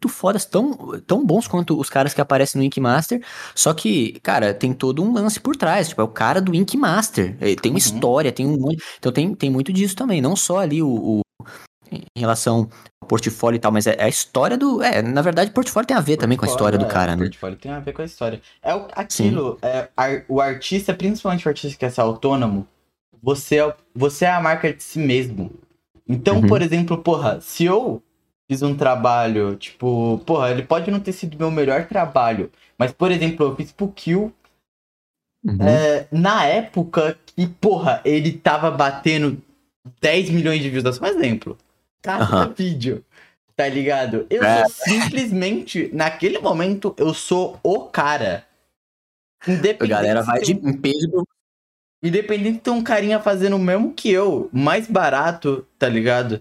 fodas, tão, tão bons quanto os caras que aparecem no Ink Master. Só que, cara, tem todo um lance por trás. Tipo, é o cara do Ink Master. É, tem uma uhum. história, tem um. Então tem, tem muito disso também. Não só ali o, o em relação ao portfólio e tal, mas é, é, a história do. É, na verdade, portfólio tem a ver portfólio, também com a história do é, cara, né? Portfólio tem a ver com a história. É o, aquilo, é, ar, o artista, principalmente o artista que ser autônomo, você é, você é a marca de si mesmo. Então, uhum. por exemplo, porra, se eu fiz um trabalho, tipo, porra, ele pode não ter sido meu melhor trabalho, mas, por exemplo, eu fiz pro Kill uhum. é, na época que, porra, ele tava batendo 10 milhões de views, dá só um exemplo. Cada uhum. vídeo, tá ligado? Eu é. sou simplesmente, naquele momento, eu sou o cara. Independente. A galera vai de peso Independente de ter um carinha fazendo o mesmo que eu, mais barato, tá ligado?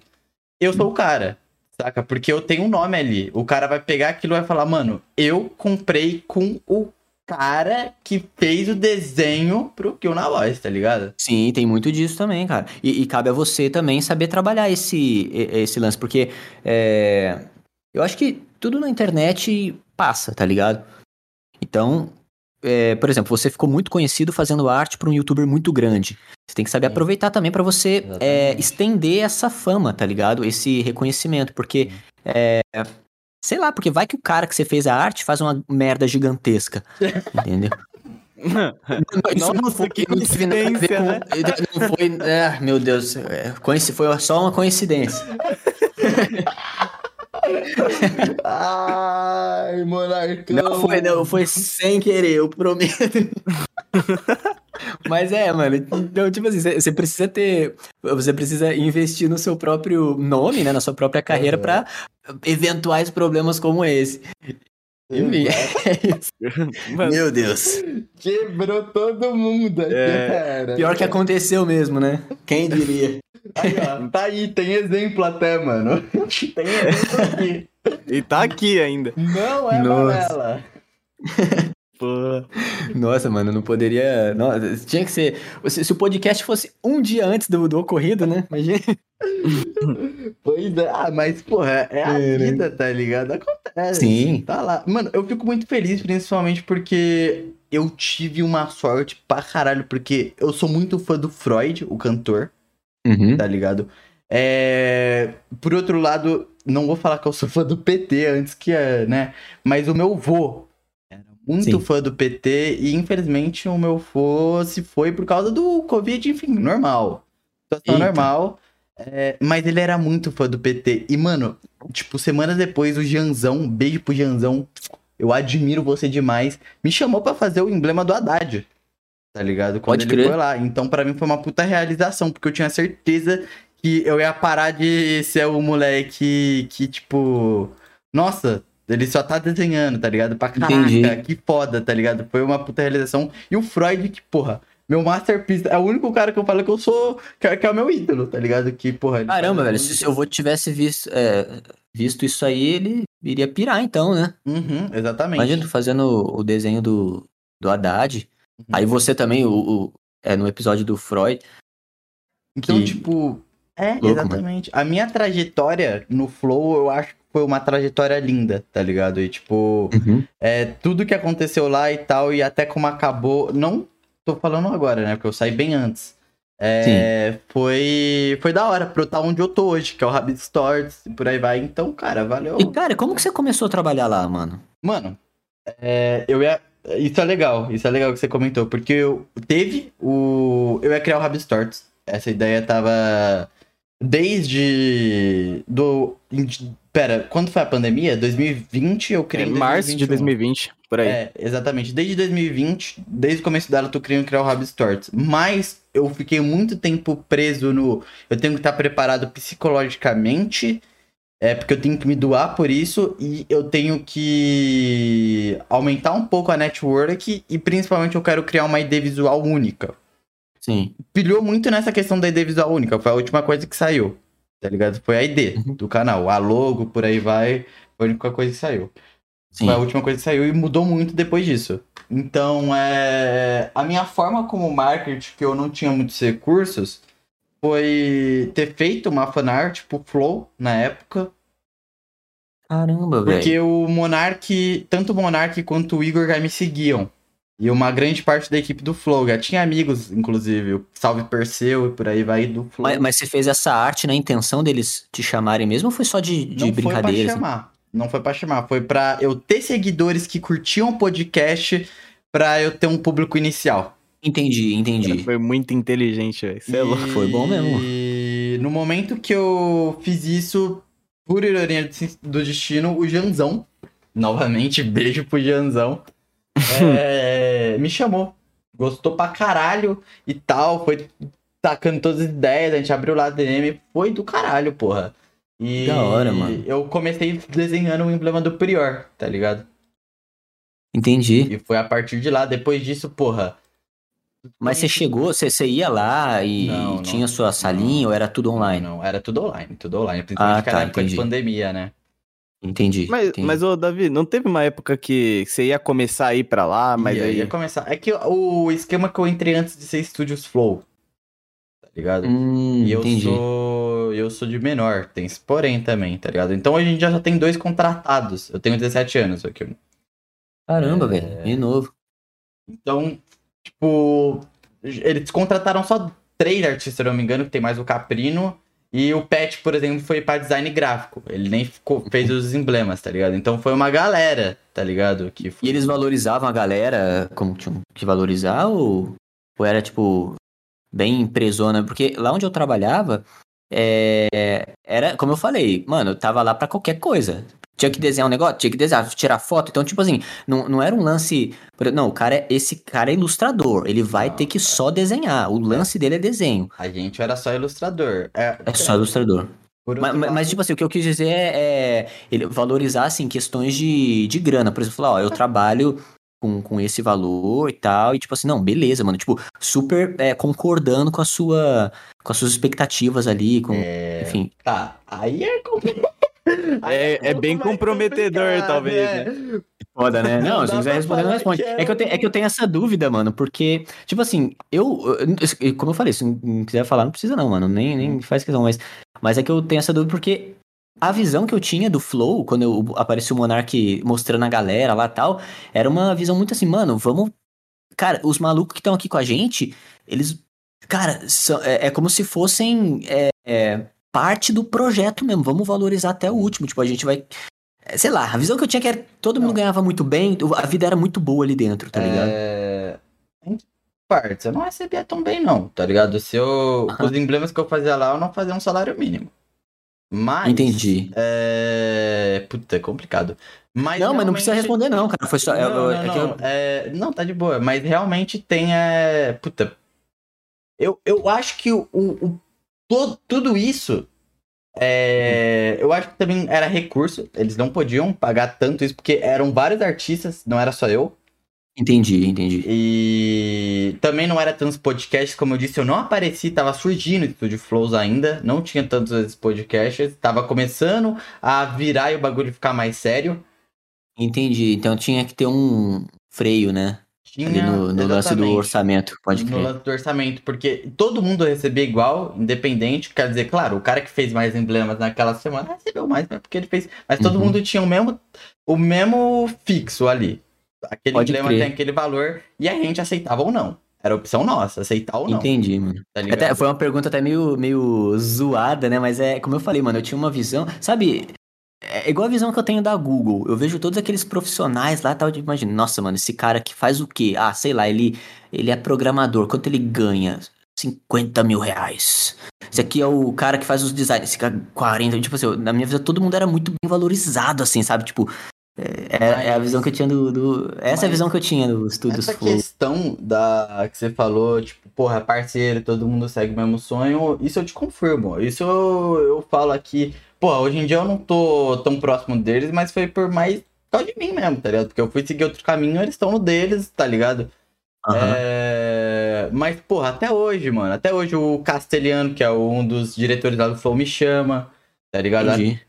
Eu sou o cara. Saca? Porque eu tenho um nome ali. O cara vai pegar aquilo e vai falar, mano, eu comprei com o cara que fez o desenho pro Kill na voz, tá ligado? Sim, tem muito disso também, cara. E, e cabe a você também saber trabalhar esse, esse lance, porque é, eu acho que tudo na internet passa, tá ligado? Então, é, por exemplo, você ficou muito conhecido fazendo arte para um youtuber muito grande. Você tem que saber Sim. aproveitar também para você é, estender essa fama, tá ligado? Esse reconhecimento, porque é, sei lá, porque vai que o cara que você fez a arte faz uma merda gigantesca, entendeu? Isso não, foi, que coincidência, né? Não foi, é, meu Deus, é, foi só uma coincidência. Ai, monarcão. Não foi, não, foi sem querer, eu prometo. Mas é, mano. Então, tipo assim, você precisa ter. Você precisa investir no seu próprio nome, né? Na sua própria carreira é. para eventuais problemas como esse. Enfim, é isso. Meu Deus. Quebrou todo mundo aqui, é, cara. Pior que aconteceu mesmo, né? Quem diria? Aí, ó, tá aí, tem exemplo até, mano. Tem exemplo aqui. E tá aqui ainda. Não é Nossa. Porra. Nossa, mano, não poderia. Nossa, tinha que ser. Se, se, o podcast fosse um dia antes do, do ocorrido, né? Imagina. pois é, ah, mas, porra, é a é, né? vida, tá ligado? Acontece. Sim. Tá lá. Mano, eu fico muito feliz, principalmente porque eu tive uma sorte pra caralho, porque eu sou muito fã do Freud, o cantor. Uhum. Tá ligado? É... Por outro lado, não vou falar que eu sou fã do PT antes que, é, né? Mas o meu vô, muito Sim. fã do PT e infelizmente o meu vô se foi por causa do Covid, enfim, normal. Situação Eita. normal. É, mas ele era muito fã do PT. E, mano, tipo, semanas depois, o Janzão, beijo pro Janzão, eu admiro você demais, me chamou para fazer o emblema do Haddad. Tá ligado? Quando Pode ele crer. foi lá. Então, para mim, foi uma puta realização, porque eu tinha certeza que eu ia parar de ser o moleque que, tipo. Nossa, ele só tá desenhando, tá ligado? Pra caraca, Entendi. que foda, tá ligado? Foi uma puta realização. E o Freud, que, porra, meu masterpiece. É o único cara que eu falo que eu sou. Que é, que é o meu ídolo, tá ligado? Que, porra. Caramba, velho. Se, eu tivesse visto, é, visto isso aí, ele iria pirar, então, né? Uhum, exatamente. Imagina fazendo o desenho do, do Haddad. Uhum. Aí você também, o, o, é, no episódio do Freud. Então, que... tipo. É, Louco, exatamente. Mano. A minha trajetória no Flow, eu acho que foi uma trajetória linda, tá ligado? E, tipo, uhum. é, tudo que aconteceu lá e tal, e até como acabou. Não tô falando agora, né? Porque eu saí bem antes. É, foi, foi da hora pra eu estar onde eu tô hoje, que é o Rabbit Stores e por aí vai. Então, cara, valeu. E, cara, como que você começou a trabalhar lá, mano? Mano, é, eu ia. Isso é legal, isso é legal que você comentou, porque eu teve o. Eu ia criar o Rabbit Stores. Essa ideia tava. Desde. Do. Pera, quando foi a pandemia? 2020 eu criei. É, março de 2020, por aí. É, exatamente. Desde 2020, desde o começo dela, eu tô criando criar o Rabbit Stores. Mas eu fiquei muito tempo preso no. Eu tenho que estar preparado psicologicamente. É, porque eu tenho que me doar por isso e eu tenho que aumentar um pouco a network e principalmente eu quero criar uma ID visual única. Sim. Pilhou muito nessa questão da ID visual única, foi a última coisa que saiu. Tá ligado? Foi a ID uhum. do canal. A logo, por aí vai, foi a única coisa que saiu. Sim. Foi a última coisa que saiu e mudou muito depois disso. Então, é... a minha forma como marketing, que eu não tinha muitos recursos, foi ter feito uma fanart, tipo Flow, na época. Caramba, velho. Porque o Monark, tanto o Monark quanto o Igor já me seguiam. E uma grande parte da equipe do Flow. Já tinha amigos, inclusive. O Salve Perseu e por aí vai do Flow. Mas, mas, você fez essa arte na intenção deles te chamarem mesmo ou foi só de, de Não brincadeira? Não foi pra chamar. Não foi pra chamar. Foi pra eu ter seguidores que curtiam o podcast pra eu ter um público inicial. Entendi, entendi. Foi muito inteligente, velho. Você é louco. Foi bom mesmo. E no momento que eu fiz isso, por ironia do destino, o Janzão, novamente, beijo pro Janzão, é, me chamou. Gostou pra caralho e tal. Foi tacando todas as ideias. A gente abriu lá DM. Foi do caralho, porra. E da hora, mano. Eu comecei desenhando o emblema do Prior, tá ligado? Entendi. E foi a partir de lá. Depois disso, porra. Mas você chegou, você, você ia lá e não, tinha não, sua salinha não, ou era tudo online? Não, era tudo online, tudo online. Principalmente ah, tá, época entendi. de pandemia, né? Entendi. Mas, entendi. mas ô, Davi, não teve uma época que você ia começar a ir pra lá, mas ia, aí... ia começar. É que o esquema que eu entrei antes de ser Studios Flow, tá ligado? Hum, e eu entendi. sou eu sou de menor, tem esse porém também, tá ligado? Então a gente já tem dois contratados. Eu tenho 17 anos aqui. Caramba, é... velho, bem novo. Então, tipo, eles contrataram só três artistas, se não me engano, que tem mais o Caprino e o Pet, por exemplo, foi para design gráfico. Ele nem ficou, fez os emblemas, tá ligado? Então foi uma galera, tá ligado? Que E eles valorizavam a galera como tinham que valorizar ou, ou era tipo bem presona? Porque lá onde eu trabalhava, é... era, como eu falei, mano, eu tava lá para qualquer coisa. Tinha que desenhar um negócio, tinha que desenhar, tirar foto. Então, tipo assim, não, não era um lance. Não, o cara é, esse cara é ilustrador. Ele vai não, ter que só desenhar. O lance dele é desenho. A gente era só ilustrador. É, é só ilustrador. Mas, lado... mas, tipo assim, o que eu quis dizer é, é ele valorizar, assim, questões de, de grana. Por exemplo, falar, ó, eu trabalho com, com esse valor e tal. E tipo assim, não, beleza, mano. Tipo, super é, concordando com a sua. com as suas expectativas ali. Com, é... Enfim. Tá, aí é complicado. É, é bem comprometedor, talvez, né? né? Foda, né? Não, não se quiser responder, não responde. É... é... que eu tenho, é que eu tenho essa dúvida, mano, porque, tipo assim, eu, como eu falei, se não quiser falar, não precisa não, mano, nem, nem hum. faz questão, mas, mas é que eu tenho essa dúvida porque a visão que eu tinha do Flow, quando eu, apareceu o Monark mostrando a galera lá e tal, era uma visão muito assim, mano, vamos. Cara, os malucos que estão aqui com a gente, eles. Cara, são, é, é, como se fossem. É, é, parte do projeto mesmo. Vamos valorizar até o último. Tipo, a gente vai. É, sei lá, a visão que eu tinha é que era, todo mundo ganhava muito bem, a vida era muito boa ali dentro, tá ligado? É. Partes, eu não recebia tão bem, não, tá ligado? Se eu. Os emblemas que eu fazia lá, eu não fazia um salário mínimo. Mas. Entendi. É. Puta, é complicado. Mas não, realmente... mas não precisa responder, não, cara. Foi só. Não, não, é não, eu... é... não, tá de boa. Mas realmente tem. É... Puta. Eu, eu acho que o, o, todo, tudo isso. É... Eu acho que também era recurso. Eles não podiam pagar tanto isso, porque eram vários artistas, não era só eu. Entendi, entendi. E também não era tantos podcasts, como eu disse, eu não apareci, tava surgindo o Estúdio Flows ainda, não tinha tantos podcasts, tava começando a virar e o bagulho ficar mais sério. Entendi, então tinha que ter um freio, né? Tinha, no, no lance do orçamento, pode crer. No lance do orçamento, porque todo mundo recebia igual, independente, quer dizer, claro, o cara que fez mais emblemas naquela semana recebeu mais, mas porque ele fez, mas todo uhum. mundo tinha o mesmo, o mesmo fixo ali. Aquele Pode emblema crer. tem aquele valor e a gente aceitava ou não. Era opção nossa, aceitar ou não. Entendi, mano. Tá até, foi uma pergunta até meio, meio zoada, né? Mas é, como eu falei, mano, eu tinha uma visão. Sabe, é igual a visão que eu tenho da Google. Eu vejo todos aqueles profissionais lá, tal, de imagina, nossa, mano, esse cara que faz o quê? Ah, sei lá, ele, ele é programador. Quanto ele ganha? 50 mil reais. Esse aqui é o cara que faz os designs, esse cara 40. Tipo assim, na minha visão, todo mundo era muito bem valorizado, assim, sabe? Tipo, é, é, a visão que eu tinha do. do... Essa é a visão que eu tinha do Estúdios Essa Flow. questão da que você falou, tipo, porra, parceiro, todo mundo segue o mesmo sonho, isso eu te confirmo. Isso eu, eu falo aqui. Pô, hoje em dia eu não tô tão próximo deles, mas foi por mais causa de mim mesmo, tá ligado? Porque eu fui seguir outro caminho, eles estão no deles, tá ligado? Uhum. É... Mas, porra, até hoje, mano. Até hoje o Castelhano, que é um dos diretores lá do Flow, me chama, tá ligado? Entendi.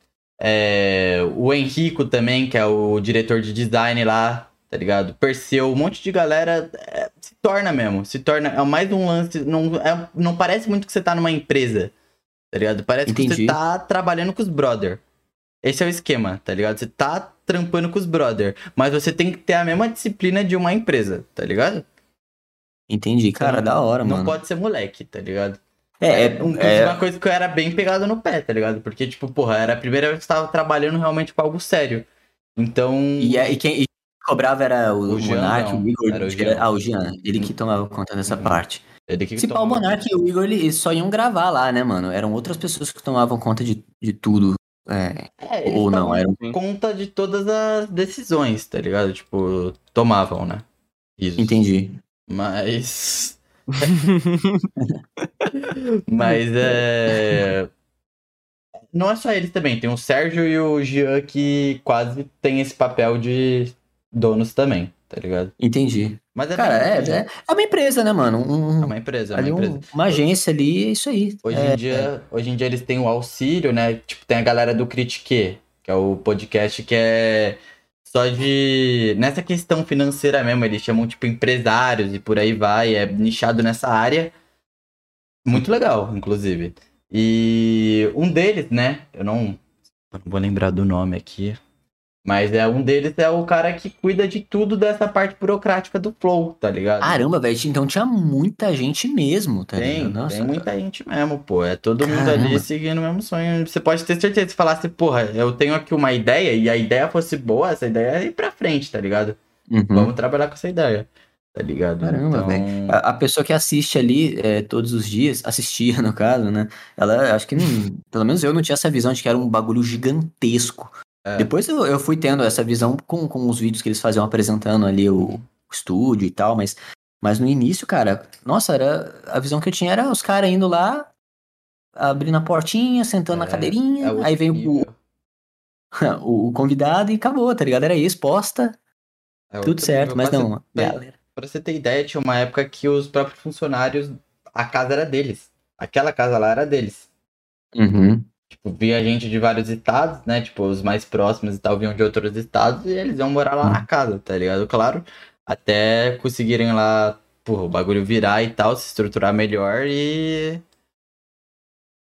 É, o Henrico também, que é o diretor de design lá, tá ligado? Perseu, um monte de galera é, se torna mesmo. Se torna. É mais um lance. Não, é, não parece muito que você tá numa empresa, tá ligado? Parece Entendi. que você tá trabalhando com os brother. Esse é o esquema, tá ligado? Você tá trampando com os brother, mas você tem que ter a mesma disciplina de uma empresa, tá ligado? Entendi, cara, da hora, não mano. Não pode ser moleque, tá ligado? É, é, é uma coisa que eu era bem pegado no pé, tá ligado? Porque, tipo, porra, era a primeira vez que eu tava trabalhando realmente com algo sério. Então. E, e quem e cobrava era o, o Monark, o Igor. Era o Jean. Ah, o Jean. Ele que tomava conta dessa uhum. parte. Ele que Se pau, o Monark e o Igor eles só iam gravar lá, né, mano? Eram outras pessoas que tomavam conta de, de tudo. É, é ou não, eram. Conta de todas as decisões, tá ligado? Tipo, tomavam, né? Isso. Entendi. Mas. Mas é. Não é só eles também, tem o Sérgio e o Jean que quase tem esse papel de donos também, tá ligado? Entendi. Mas é Cara, é, é, é, uma empresa, né, mano? Um, é uma empresa, é uma empresa. Um, uma agência ali, é isso aí. Hoje, é, em dia, é. hoje em dia eles têm o auxílio, né? Tipo, tem a galera do Critique, que é o podcast que é só de. Nessa questão financeira mesmo, eles chamam tipo empresários e por aí vai, é nichado nessa área. Muito legal, inclusive. E um deles, né? Eu não, não vou lembrar do nome aqui. Mas é um deles é o cara que cuida de tudo dessa parte burocrática do Flow, tá ligado? Caramba, velho, então tinha muita gente mesmo, tá tem, ligado? Nossa, tem muita gente mesmo, pô. É todo Caramba. mundo ali seguindo o mesmo sonho. Você pode ter certeza, se falasse, porra, eu tenho aqui uma ideia e a ideia fosse boa, essa ideia é ir pra frente, tá ligado? Uhum. Vamos trabalhar com essa ideia. Tá ligado? Caramba, então... velho. A, a, pessoa que assiste ali é, todos os dias, assistia no caso, né? Ela, acho que, não, pelo menos eu não tinha essa visão de que era um bagulho gigantesco. É. Depois eu, eu fui tendo essa visão com, com os vídeos que eles faziam apresentando ali o, o estúdio e tal, mas, mas no início, cara, nossa, era, a visão que eu tinha era os caras indo lá, abrindo a portinha, sentando é, na cadeirinha, é aí vem o, o, o, convidado e acabou, tá ligado? Era exposta, é tudo certo, mas não, galera. Pra você ter ideia, tinha uma época que os próprios funcionários, a casa era deles. Aquela casa lá era deles. Uhum. Tipo, via gente de vários estados, né? Tipo, os mais próximos e tal vinham de outros estados e eles iam morar lá na casa, tá ligado? Claro, até conseguirem lá, porra, o bagulho virar e tal, se estruturar melhor e.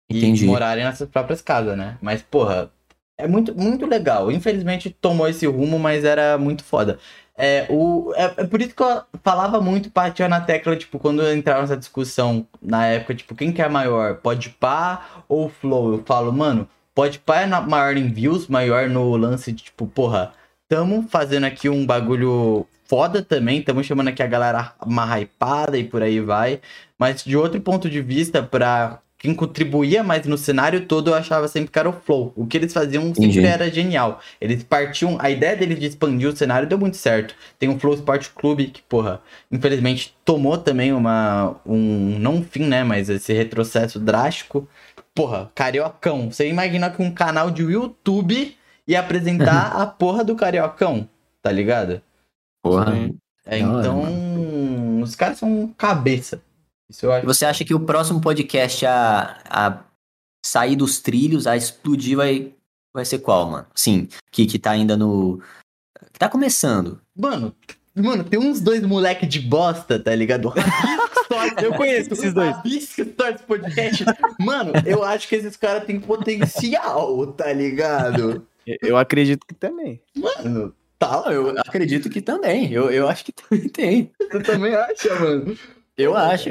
Entendi. E morarem nessas próprias casas, né? Mas, porra, é muito, muito legal. Infelizmente tomou esse rumo, mas era muito foda. É, o, é, é, por isso que eu falava muito, batia na tecla, tipo, quando eu entrava nessa discussão na época, tipo, quem que é maior, pode pá ou flow? Eu falo, mano, pode pá é maior em views, maior no lance de, tipo, porra, tamo fazendo aqui um bagulho foda também, tamo chamando aqui a galera uma hypada e por aí vai, mas de outro ponto de vista, pra quem contribuía mais no cenário todo eu achava sempre que era o Flow. O que eles faziam sempre Entendi. era genial. Eles partiam. A ideia deles de expandir o cenário deu muito certo. Tem o Flow Sport Clube, que, porra, infelizmente tomou também uma. um. não um fim, né? Mas esse retrocesso drástico. Porra, Cariocão. Você imagina que um canal de YouTube ia apresentar a porra do Cariocão, tá ligado? Porra. É, então. Os caras são cabeça. Isso eu acho. Você acha que o próximo podcast a, a sair dos trilhos, a explodir, vai, vai ser qual, mano? Sim, que, que tá ainda no. Que tá começando. Mano, mano, tem uns dois moleque de bosta, tá ligado? eu conheço esses dois. Stories podcast. Mano, eu acho que esses caras têm potencial, tá ligado? Eu acredito que também. Mano, tá. Eu acredito que também. Eu, eu acho que também tem. Você também acha, mano? Eu acho.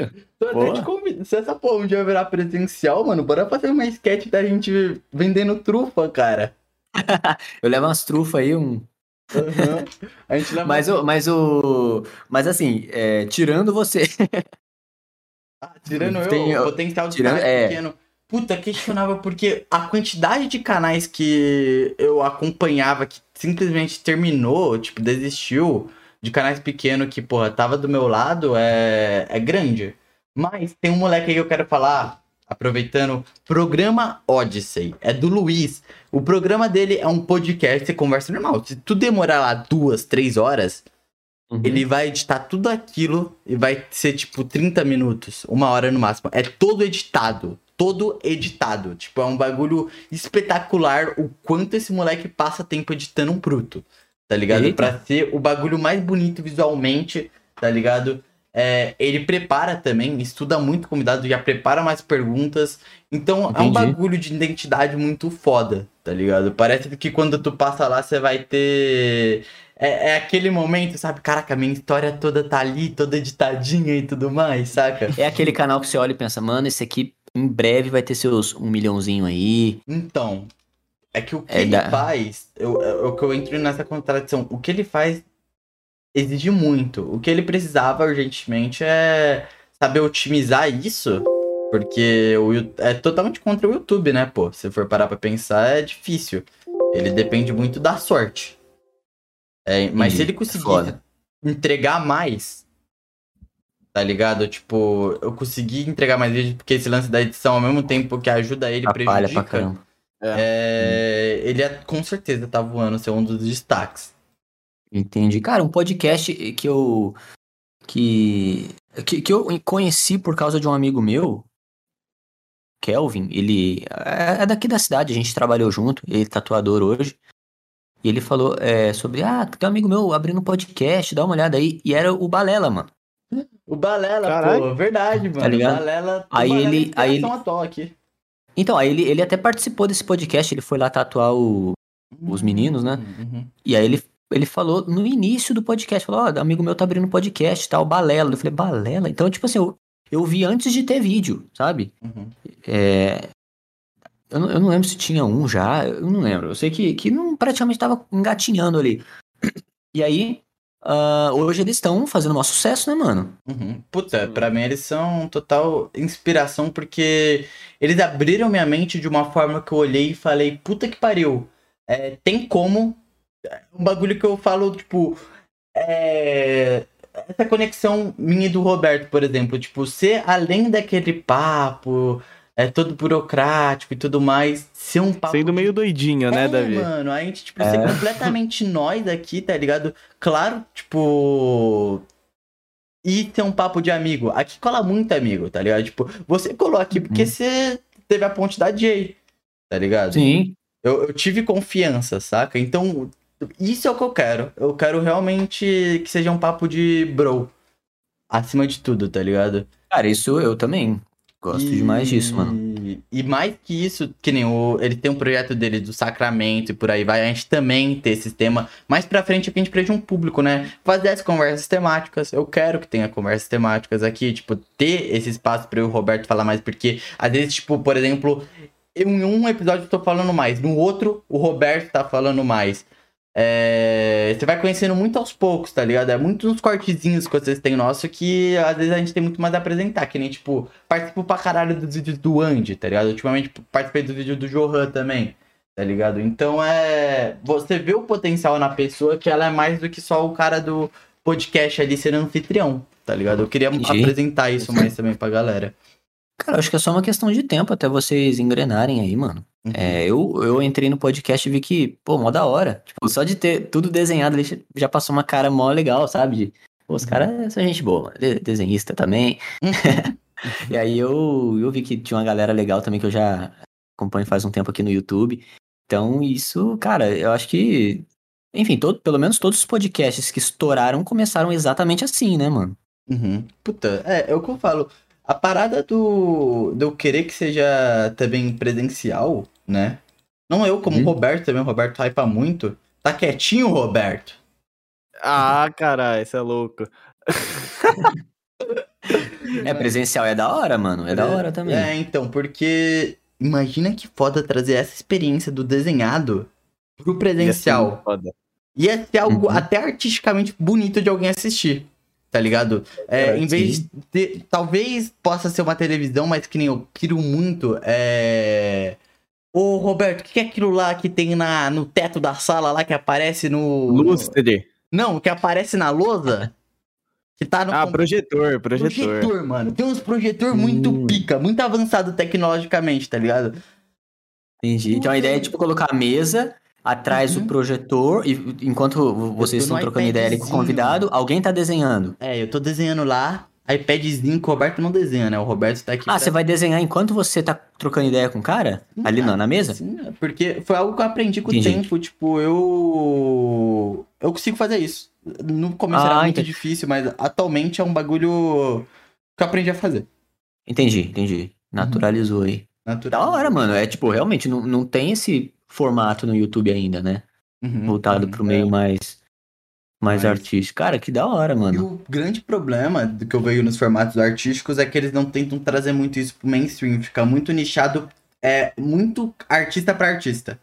Se essa porra um dia virar presencial, mano, bora fazer uma sketch da gente vendendo trufa, cara. eu levo umas trufas aí, um. Uhum. A gente leva... mas, o, mas o. Mas assim, é, tirando você. ah, tirando eu, Tem, o potencial de tirando, é... pequeno. Puta, questionava porque a quantidade de canais que eu acompanhava que simplesmente terminou, tipo, desistiu de canais pequenos que, porra, tava do meu lado é, é grande. Mas tem um moleque aí que eu quero falar, aproveitando, programa Odyssey, é do Luiz. O programa dele é um podcast, você conversa normal. Se tu demorar lá duas, três horas, uhum. ele vai editar tudo aquilo e vai ser tipo 30 minutos, uma hora no máximo. É todo editado. Todo editado. Tipo, é um bagulho espetacular o quanto esse moleque passa tempo editando um bruto tá ligado? Eita. Pra ser o bagulho mais bonito visualmente, tá ligado? É, ele prepara também, estuda muito convidado, já prepara mais perguntas. Então Entendi. é um bagulho de identidade muito foda, tá ligado? Parece que quando tu passa lá, você vai ter. É, é, aquele momento, sabe? Caraca, minha história toda tá ali, toda editadinha e tudo mais, saca? É aquele canal que você olha e pensa, mano, esse aqui em breve vai ter seus um milhãozinho aí. Então, é que o que é ele da... faz, eu, eu, eu, eu entro nessa contradição. O que ele faz exige muito. O que ele precisava urgentemente é saber otimizar isso. Porque o, é totalmente contra o YouTube, né, pô? Se for parar pra pensar, é difícil. Ele depende muito da sorte. É, mas se ele conseguir Foda. entregar mais, tá ligado? Tipo, eu consegui entregar mais vídeos porque esse lance da edição, ao mesmo tempo que ajuda ele, Atrapalha prejudica. Pra caramba. É. É, ele é, com certeza tá voando ser um dos destaques. Entendi. Cara, um podcast que eu. Que, que, que eu conheci por causa de um amigo meu, Kelvin, ele é, é daqui da cidade, a gente trabalhou junto, ele é tatuador hoje. E ele falou é, sobre, ah, tem um amigo meu abrindo um podcast, dá uma olhada aí. E era o Balela, mano. O Balela, Caralho. pô, verdade, mano. Tá ligado? Balela, aí Balela ele, aí ele, aqui. Então, aí ele, ele até participou desse podcast, ele foi lá tatuar o, os meninos, né? Uhum. E aí ele, ele falou no início do podcast, falou, ó, oh, amigo meu tá abrindo podcast, tal, Balela. Eu falei, Balela? Então, tipo assim, eu, eu vi antes de ter vídeo, sabe? Uhum. É, eu, não, eu não lembro se tinha um já, eu não lembro. Eu sei que, que não, praticamente tava engatinhando ali. E aí, Uh, hoje eles estão fazendo um sucesso, né, mano? Uhum. Puta, pra mim eles são total inspiração porque eles abriram minha mente de uma forma que eu olhei e falei, puta que pariu. É, tem como. Um bagulho que eu falo, tipo. É, essa conexão minha e do Roberto, por exemplo, tipo, ser além daquele papo é todo burocrático e tudo mais, ser um papo. Sendo meio doidinho, né, é, Davi? mano, a gente, tipo, é. ser completamente nós aqui, tá ligado? Claro, tipo. E ter um papo de amigo. Aqui cola muito amigo, tá ligado? Tipo, você colou aqui porque uhum. você teve a ponte da Jay, tá ligado? Sim. Eu, eu tive confiança, saca? Então, isso é o que eu quero. Eu quero realmente que seja um papo de bro. Acima de tudo, tá ligado? Cara, isso eu também. Gosto e... demais disso, mano. E mais que isso, que nem o. Ele tem um projeto dele do Sacramento e por aí vai. A gente também ter esse tema. Mais pra frente aqui a gente precisa de um público, né? Fazer as conversas temáticas. Eu quero que tenha conversas temáticas aqui. Tipo, ter esse espaço para o Roberto falar mais. Porque, às vezes, tipo, por exemplo, em um episódio eu tô falando mais. No outro, o Roberto tá falando mais. É, você vai conhecendo muito aos poucos, tá ligado? É muito uns cortezinhos que vocês têm nosso que às vezes a gente tem muito mais a apresentar. Que nem, tipo, participo pra caralho dos vídeos do Andy, tá ligado? Ultimamente participei do vídeo do Johan também, tá ligado? Então é. Você vê o potencial na pessoa que ela é mais do que só o cara do podcast ali sendo anfitrião, tá ligado? Eu queria Entendi. apresentar isso mais também pra galera. Cara, acho que é só uma questão de tempo até vocês engrenarem aí, mano. Uhum. É, eu, eu entrei no podcast e vi que, pô, mó da hora. Tipo, só de ter tudo desenhado ali já passou uma cara mó legal, sabe? pô, os uhum. caras são gente boa, mano. desenhista também. Uhum. e aí eu, eu vi que tinha uma galera legal também que eu já acompanho faz um tempo aqui no YouTube. Então, isso, cara, eu acho que. Enfim, todo, pelo menos todos os podcasts que estouraram começaram exatamente assim, né, mano? Uhum. Puta, é, é o que eu falo. A parada do, do eu querer que seja também presencial, né? Não eu, como o uhum. Roberto também, o Roberto hypa muito. Tá quietinho, Roberto. Ah, caralho, isso é louco. é, presencial é da hora, mano. É, é da hora também. É, então, porque imagina que foda trazer essa experiência do desenhado pro presencial. Ia ser, Ia ser algo uhum. até artisticamente bonito de alguém assistir tá ligado? É, é, em vez de. Talvez possa ser uma televisão, mas que nem eu quero muito. É. Ô, Roberto, o que é aquilo lá que tem na, no teto da sala lá que aparece no. Luz, TD. Não, que aparece na lousa? Que tá no. Ah, projetor, projetor. Projetor, mano. Tem uns projetor hum. muito pica, muito avançado tecnologicamente, tá ligado? Entendi. Então a ideia é, tipo, colocar a mesa atrás uhum. o projetor e enquanto vocês estão trocando ideia ali com o convidado, alguém tá desenhando. É, eu tô desenhando lá, iPadzinho que o Roberto não desenha, né? O Roberto tá aqui. Ah, pra... você vai desenhar enquanto você tá trocando ideia com o cara? ali na, na mesa? Sim, é porque foi algo que eu aprendi com Entendi. o tempo. Tipo, eu. Eu consigo fazer isso. No começo ah, era muito entendi. difícil, mas atualmente é um bagulho que eu aprendi a fazer. Entendi, entendi. Naturalizou uhum. aí. Naturalizou. Da hora, mano. É tipo, realmente, não, não tem esse formato no YouTube ainda, né? Uhum, Voltado uhum, pro meio é. mais, mais Mas... artístico. Cara, que da hora, mano. E o grande problema do que eu vejo nos formatos artísticos é que eles não tentam trazer muito isso pro mainstream. Fica muito nichado, é muito artista para artista.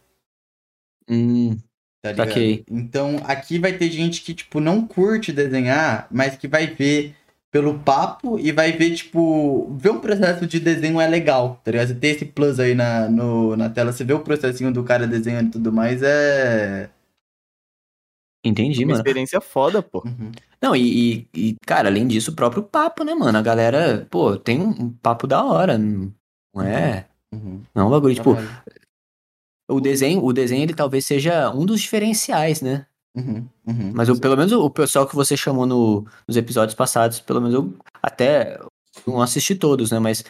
Hum, tá ligado? Então aqui vai ter gente que, tipo, não curte desenhar, mas que vai ver pelo papo e vai ver, tipo, ver um processo de desenho é legal, tá ligado? Você tem esse plus aí na, no, na tela, você vê o processinho do cara desenhando e tudo mais, é. Entendi, Uma mano. experiência foda, pô. Uhum. Não, e, e, cara, além disso, o próprio papo, né, mano? A galera, pô, tem um, papo da hora, não é? Uhum. Não é um bagulho, tipo. O desenho, o desenho, ele talvez seja um dos diferenciais, né? Uhum, uhum, Mas eu, pelo menos o pessoal que você chamou no, nos episódios passados, pelo menos eu até não assisti todos, né? Mas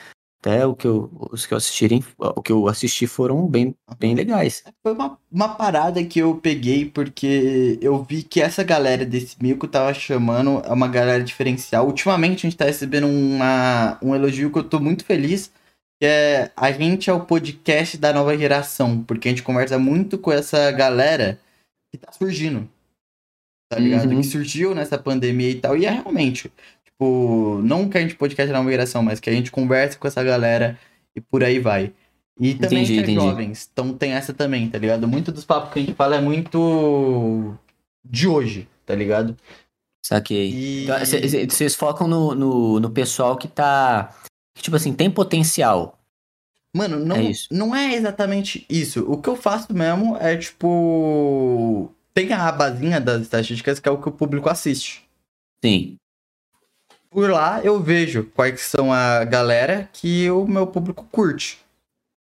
até o que eu, os que eu assistirem, o que eu assisti foram bem, bem legais. Foi uma, uma parada que eu peguei porque eu vi que essa galera desse mico tava chamando é uma galera diferencial. Ultimamente a gente tá recebendo uma, um elogio que eu tô muito feliz. Que é a gente é o podcast da nova geração, porque a gente conversa muito com essa galera que tá surgindo tá ligado? Uhum. Que surgiu nessa pandemia e tal. E é realmente, tipo, não que a gente podcast na migração, mas que a gente conversa com essa galera e por aí vai. E também entendi, entre entendi. jovens. Então tem essa também, tá ligado? Muito dos papos que a gente fala é muito de hoje, tá ligado? Saquei. E... Então, vocês focam no, no, no pessoal que tá. Que, tipo assim, tem potencial. Mano, não é, não é exatamente isso. O que eu faço mesmo é, tipo tem a abazinha das estatísticas que é o que o público assiste. Sim. Por lá eu vejo quais são a galera que o meu público curte.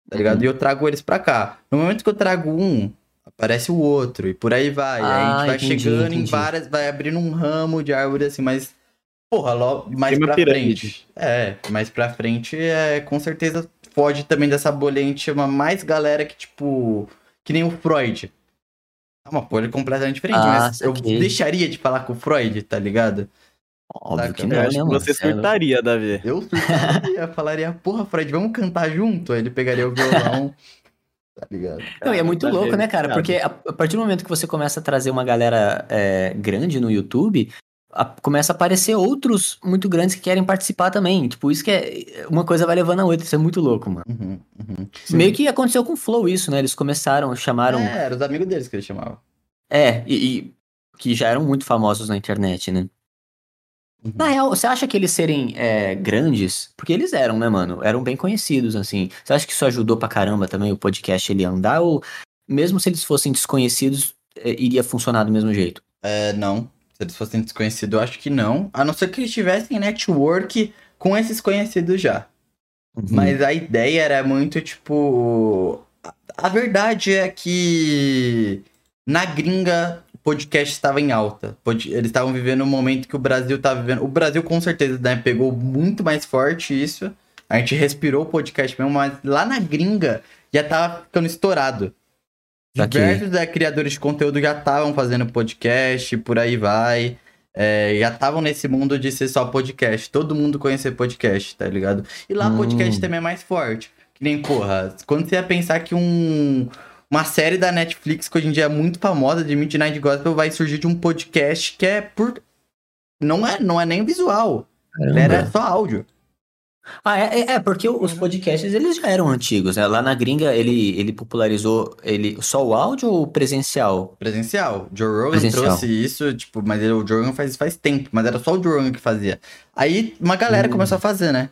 Tá ligado? Uhum. E eu trago eles pra cá. No momento que eu trago um, aparece o outro. E por aí vai. Ah, aí a gente ah, vai entendi, chegando entendi. em várias. Vai abrindo um ramo de árvore assim, mas. Porra, logo, mais pra pirâmide. frente. É, mais pra frente é com certeza pode também dessa bolha a gente chama mais galera que, tipo. Que nem o Freud. É uma coisa completamente diferente, ah, mas eu deixaria de falar com o Freud, tá ligado? Óbvio que não, eu acho que você surtaria, Davi. Eu surtaria, falaria, porra, Freud, vamos cantar junto? Aí ele pegaria o violão, tá ligado? Não, e é muito louco, né, cara? Porque a, a, partir do momento que você começa a trazer uma galera é, grande no YouTube, a, começa a aparecer outros muito grandes que querem participar também. Tipo, isso que é. Uma coisa vai levando a outra. Isso é muito louco, mano. Uhum, uhum. Meio que aconteceu com o Flow isso, né? Eles começaram, chamaram. É, eram os amigos deles que eles chamavam. É, e, e, que já eram muito famosos na internet, né? Uhum. Na real, você acha que eles serem é, grandes? Porque eles eram, né, mano? Eram bem conhecidos, assim. Você acha que isso ajudou pra caramba também o podcast ele andar? Ou mesmo se eles fossem desconhecidos, é, iria funcionar do mesmo jeito? É, não. Se eles fossem desconhecidos, eu acho que não. A não ser que eles tivessem network com esses conhecidos já. Uhum. Mas a ideia era muito, tipo. A verdade é que na gringa podcast estava em alta. Eles estavam vivendo um momento que o Brasil estava vivendo. O Brasil com certeza né, pegou muito mais forte isso. A gente respirou o podcast mesmo, mas lá na gringa já tava ficando estourado. Diversos é, criadores de conteúdo já estavam fazendo podcast, por aí vai. É, já estavam nesse mundo de ser só podcast. Todo mundo conhecer podcast, tá ligado? E lá hum. podcast também é mais forte. Que nem, porra, quando você ia pensar que um, uma série da Netflix, que hoje em dia é muito famosa, de Midnight Gospel, vai surgir de um podcast que é por. Não é, não é nem visual. Caramba. Era só áudio. Ah, é, é, é, porque os podcasts eles já eram antigos, né? Lá na gringa ele, ele popularizou ele só o áudio ou presencial? Presencial. Joe Rogan presencial. trouxe isso, tipo, mas ele, o Joe Rogan faz, faz tempo, mas era só o Joe Rogan que fazia. Aí uma galera hum. começou a fazer, né?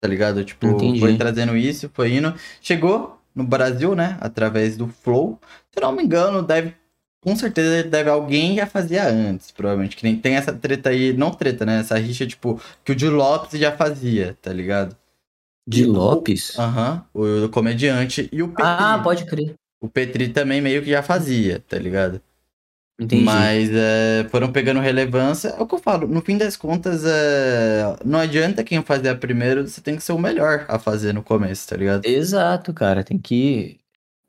Tá ligado? Tipo, Entendi. foi trazendo isso, foi indo. Chegou no Brasil, né? Através do Flow. Se não me engano, deve com certeza deve alguém já fazia antes, provavelmente. Que nem tem essa treta aí, não treta, né? Essa rixa, tipo, que o Di Lopes já fazia, tá ligado? Di Lopes? Aham, uhum, o, comediante. E o Petri. Ah, pode crer. O Petri também meio que já fazia, tá ligado? Entendi. Mas é, foram pegando relevância. É o que eu falo, no fim das contas, é, não adianta quem fazer primeiro, você tem que ser o melhor a fazer no começo, tá ligado? Exato, cara. Tem que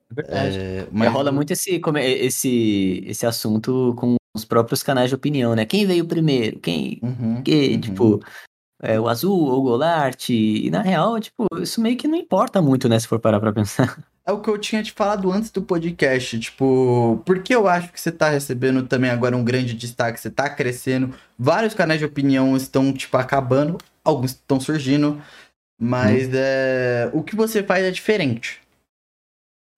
é verdade. É, mas... rola muito esse, esse, esse assunto com os próprios canais de opinião, né? Quem veio primeiro? Quem. Uhum, que, uhum. Tipo, é, o Azul ou o Golart? E na real, tipo, isso meio que não importa muito, né? Se for parar pra pensar. É o que eu tinha te falado antes do podcast, tipo, porque eu acho que você tá recebendo também agora um grande destaque, você tá crescendo, vários canais de opinião estão, tipo, acabando, alguns estão surgindo, mas hum. é, o que você faz é diferente.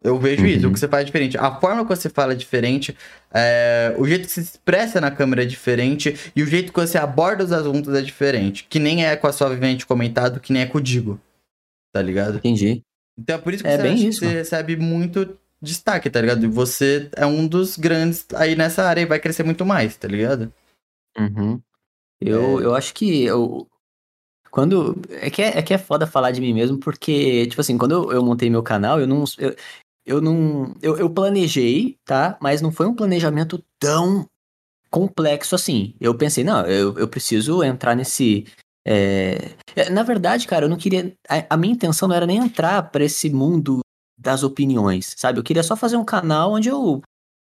Eu vejo uhum. isso, o uhum. que você faz é diferente. A forma que você fala é diferente, é, o jeito que se expressa na câmera é diferente, e o jeito que você aborda os assuntos é diferente. Que nem é com a sua vivente comentado, que nem é com o Digo. Tá ligado? Entendi. Então é por isso que, é você, bem isso, você recebe muito destaque, tá ligado? E você é um dos grandes aí nessa área e vai crescer muito mais, tá ligado? Uhum. Eu, é... eu acho que eu, quando. É que é, é que é foda falar de mim mesmo, porque, tipo assim, quando eu, eu montei meu canal, eu não. Eu, eu não. Eu, eu planejei, tá? Mas não foi um planejamento tão complexo assim. Eu pensei, não, eu, eu preciso entrar nesse. É... Na verdade, cara, eu não queria. A, a minha intenção não era nem entrar para esse mundo das opiniões, sabe? Eu queria só fazer um canal onde eu.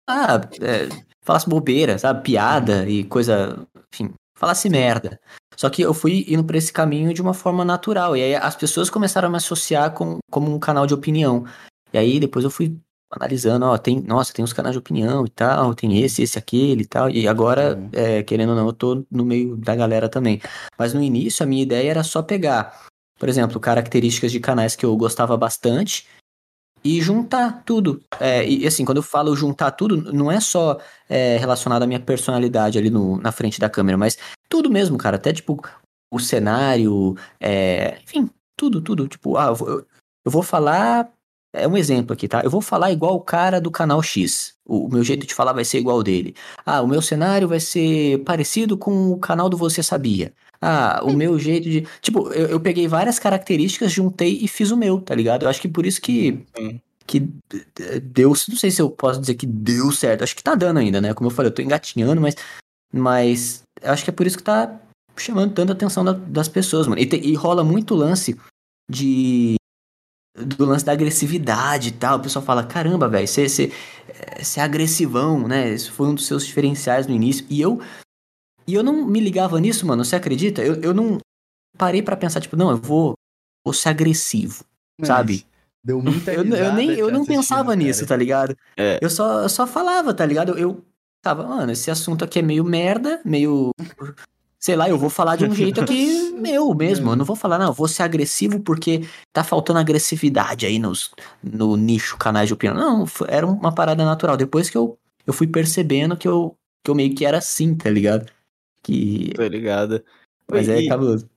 Ah, é, falasse bobeira, sabe? Piada e coisa. Enfim, falasse merda. Só que eu fui indo para esse caminho de uma forma natural. E aí as pessoas começaram a me associar com, como um canal de opinião. E aí depois eu fui analisando, ó, tem, nossa, tem uns canais de opinião e tal, tem esse, esse, aquele e tal. E agora, uhum. é, querendo ou não, eu tô no meio da galera também. Mas no início a minha ideia era só pegar, por exemplo, características de canais que eu gostava bastante e juntar tudo. É, e assim, quando eu falo juntar tudo, não é só é, relacionado à minha personalidade ali no, na frente da câmera, mas tudo mesmo, cara. Até tipo o cenário, é, enfim, tudo, tudo. Tipo, ah, eu, eu vou falar é um exemplo aqui, tá? Eu vou falar igual o cara do canal X. O, meu jeito de falar vai ser igual dele. Ah, o meu cenário vai ser parecido com o canal do Você Sabia. Ah, o meu jeito de. Tipo, eu, eu peguei várias características, juntei e fiz o meu, tá ligado? Eu acho que por isso que. Que deu. Não sei se eu posso dizer que deu certo. Acho que tá dando ainda, né? Como eu falei, eu tô engatinhando, mas. Mas. Eu acho que é por isso que tá chamando tanta atenção da, das pessoas, mano. E, te, e rola muito lance de do lance da agressividade e tal. O pessoal fala: caramba, velho, você é agressivão, né? Isso foi um dos seus diferenciais no início. E eu. E eu não me ligava nisso, mano. Você acredita? Eu, eu não parei para pensar, tipo, não, eu vou, vou ser agressivo, Mas sabe? Deu muita eu, eu nem Eu não pensava nisso, tá ligado? É. Eu, só, eu só falava, tá ligado? Eu, eu tava, mano, esse assunto aqui é meio merda, meio sei lá, eu vou falar de um jeito aqui meu mesmo. Eu não vou falar, não, eu vou ser agressivo porque tá faltando agressividade aí nos, no nicho canais de opinião. Não, era uma parada natural. Depois que eu eu fui percebendo que eu, que eu meio que era assim, tá ligado? Que. Tô ligado. Mas é e, é cabuloso.